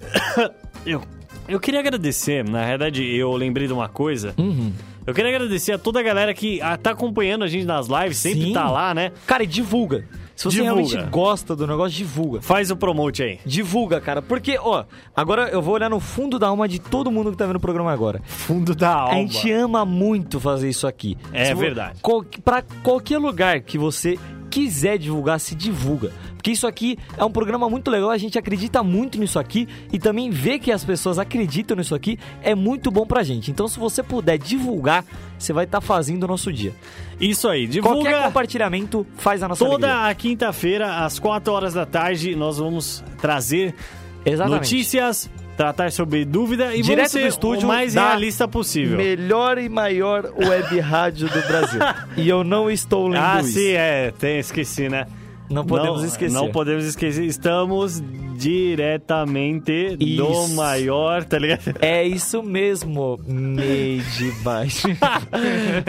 eu, eu queria agradecer, na verdade, eu lembrei de uma coisa. Uhum. Eu queria agradecer a toda a galera que ah, tá acompanhando a gente nas lives, sempre Sim. tá lá, né? Cara, e divulga. Se você Divulga. realmente gosta do negócio, divulga. Faz o promote aí. Divulga, cara. Porque, ó, agora eu vou olhar no fundo da alma de todo mundo que tá vendo o programa agora. Fundo da alma. A gente ama muito fazer isso aqui. É Se verdade. qual- Pra qualquer lugar que você quiser divulgar, se divulga. Porque isso aqui é um programa muito legal, a gente acredita muito nisso aqui e também ver que as pessoas acreditam nisso aqui é muito bom pra gente. Então, se você puder divulgar, você vai estar fazendo o nosso dia. Isso aí, divulga. Qualquer compartilhamento faz a nossa alegria. Toda a quinta-feira, às 4 horas da tarde, nós vamos trazer Exatamente. notícias, tratar sobre dúvida e Direto vamos ser do estúdio o mais realista possível. Melhor e maior web rádio do Brasil. e eu não estou lendo Ah, isso. sim, é, tem, esqueci, né? Não podemos esquecer. Não podemos esquecer. Estamos diretamente do Isso. maior, tá ligado? É isso mesmo, made baixo.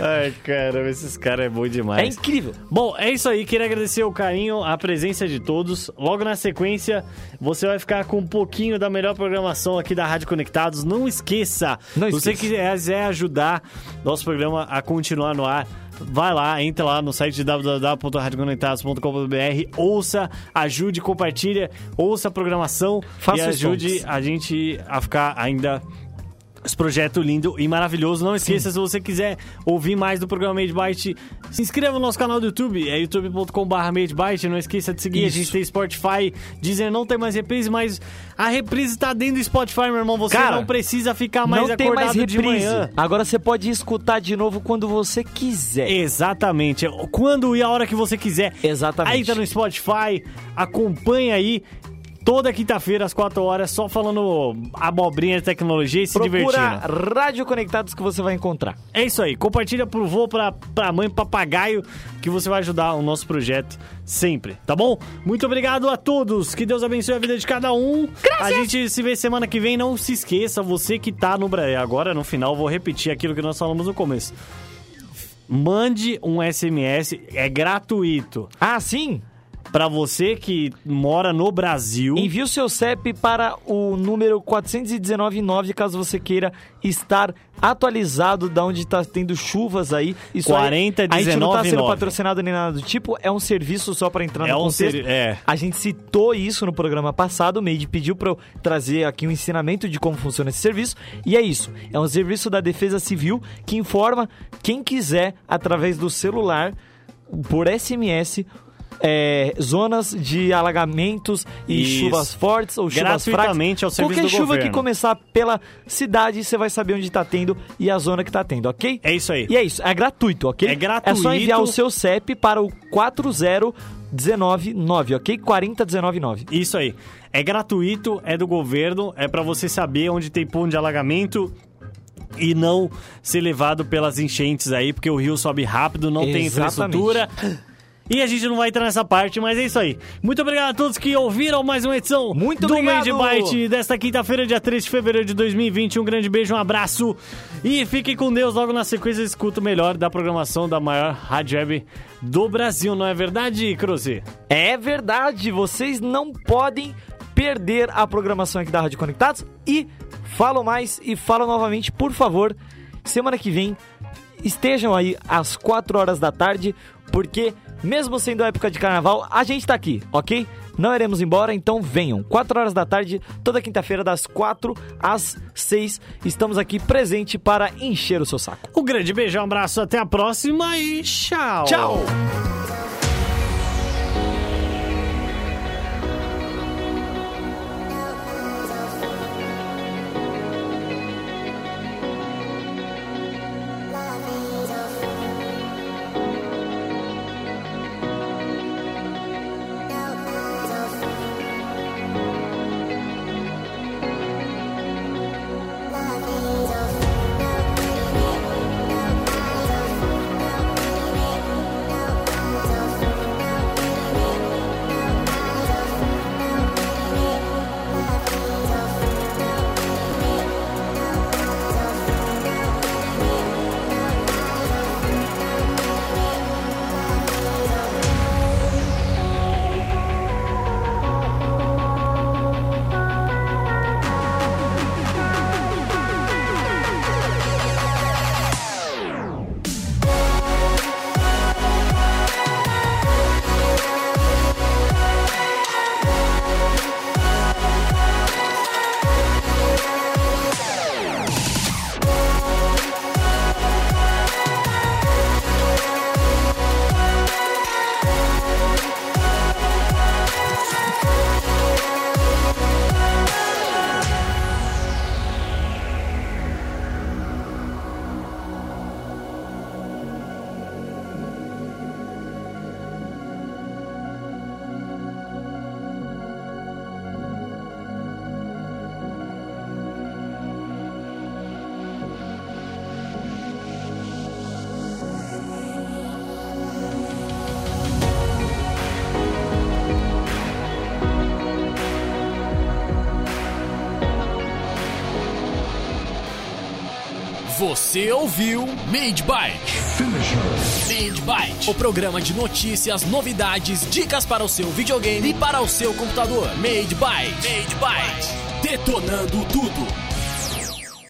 Ai, caramba, esses caras é bom é demais. incrível. Bom, é isso aí. Queria agradecer o carinho, a presença de todos. Logo na sequência, você vai ficar com um pouquinho da melhor programação aqui da Rádio Conectados. Não esqueça, Não se você esqueça. quiser ajudar nosso programa a continuar no ar, vai lá, entra lá no site www.radioconectados.com.br, ouça, ajude, compartilha, ouça a programação Faça e ajude a gente a ficar ainda esse projeto lindo e maravilhoso. Não esqueça, se você quiser ouvir mais do programa Made Byte, se inscreva no nosso canal do YouTube, é youtube.com.br MadeByte. Não esqueça de seguir, a Isso. gente tem Spotify. Dizem não tem mais reprise, mas a reprise tá dentro do Spotify, meu irmão. Você Cara, não precisa ficar mais não tem acordado mais de reprise. manhã. Agora você pode escutar de novo quando você quiser. Exatamente. Quando e a hora que você quiser. Exatamente. Aí tá no Spotify, acompanha aí. Toda quinta-feira, às 4 horas, só falando abobrinha de tecnologia e se divertindo. Procura Rádio Conectados que você vai encontrar. É isso aí. Compartilha pro vô, pra, pra mãe, papagaio, que você vai ajudar o nosso projeto sempre, tá bom? Muito obrigado a todos. Que Deus abençoe a vida de cada um. A gente se vê semana que vem. Não se esqueça, você que tá no Brasil. Agora, no final, vou repetir aquilo que nós falamos no começo. Mande um SMS, é gratuito. Ah, sim? Pra você que mora no Brasil. Envie o seu CEP para o número 4199 caso você queira estar atualizado da onde está tendo chuvas aí. Isso aí, a gente não tá sendo 40199. patrocinado nem nada do tipo, é um serviço só para entrar É no um contexto. ser- é. A gente citou isso no programa passado, o Made pediu para eu trazer aqui um ensinamento de como funciona esse serviço, e é isso. É um serviço da Defesa Civil que informa quem quiser através do celular por SMS é, zonas de alagamentos e Isso. chuvas fortes ou chuvas fracas. ao serviço Qualquer do chuva que governo. começar pela cidade, você vai saber onde tá tendo e a zona que tá tendo, ok? É isso aí. E é isso, é gratuito, ok? É gratuito. É só enviar o seu CEP para o 40199, ok? 40199. Isso aí. É gratuito, é do governo, é pra você saber onde tem ponto de alagamento e não ser levado pelas enchentes aí, porque o rio sobe rápido, não tem Exatamente. infraestrutura. E a gente não vai entrar nessa parte, mas é isso aí. Muito obrigado a todos que ouviram mais uma edição Muito do obrigado. Made Byte desta quinta-feira, dia 3 de fevereiro de 2020. Um grande beijo, um abraço e fiquem com Deus. Logo na sequência, escuta o melhor da programação da maior rádio web do Brasil, não é verdade, Cruze? É verdade, vocês não podem perder a programação aqui da Rádio Conectados e falo mais e falo novamente, por favor, semana que vem estejam aí às 4 horas da tarde, porque mesmo sendo época de carnaval, a gente tá aqui, ok? Não iremos embora, então venham. 4 horas da tarde, toda quinta-feira, das 4 às 6, estamos aqui presente para encher o seu saco. Um grande beijo, um abraço, até a próxima e tchau! Tchau! Você ouviu Made Byte. Made Byte, o programa de notícias, novidades, dicas para o seu videogame e para o seu computador. Made Byte. Made Byte. Detonando tudo.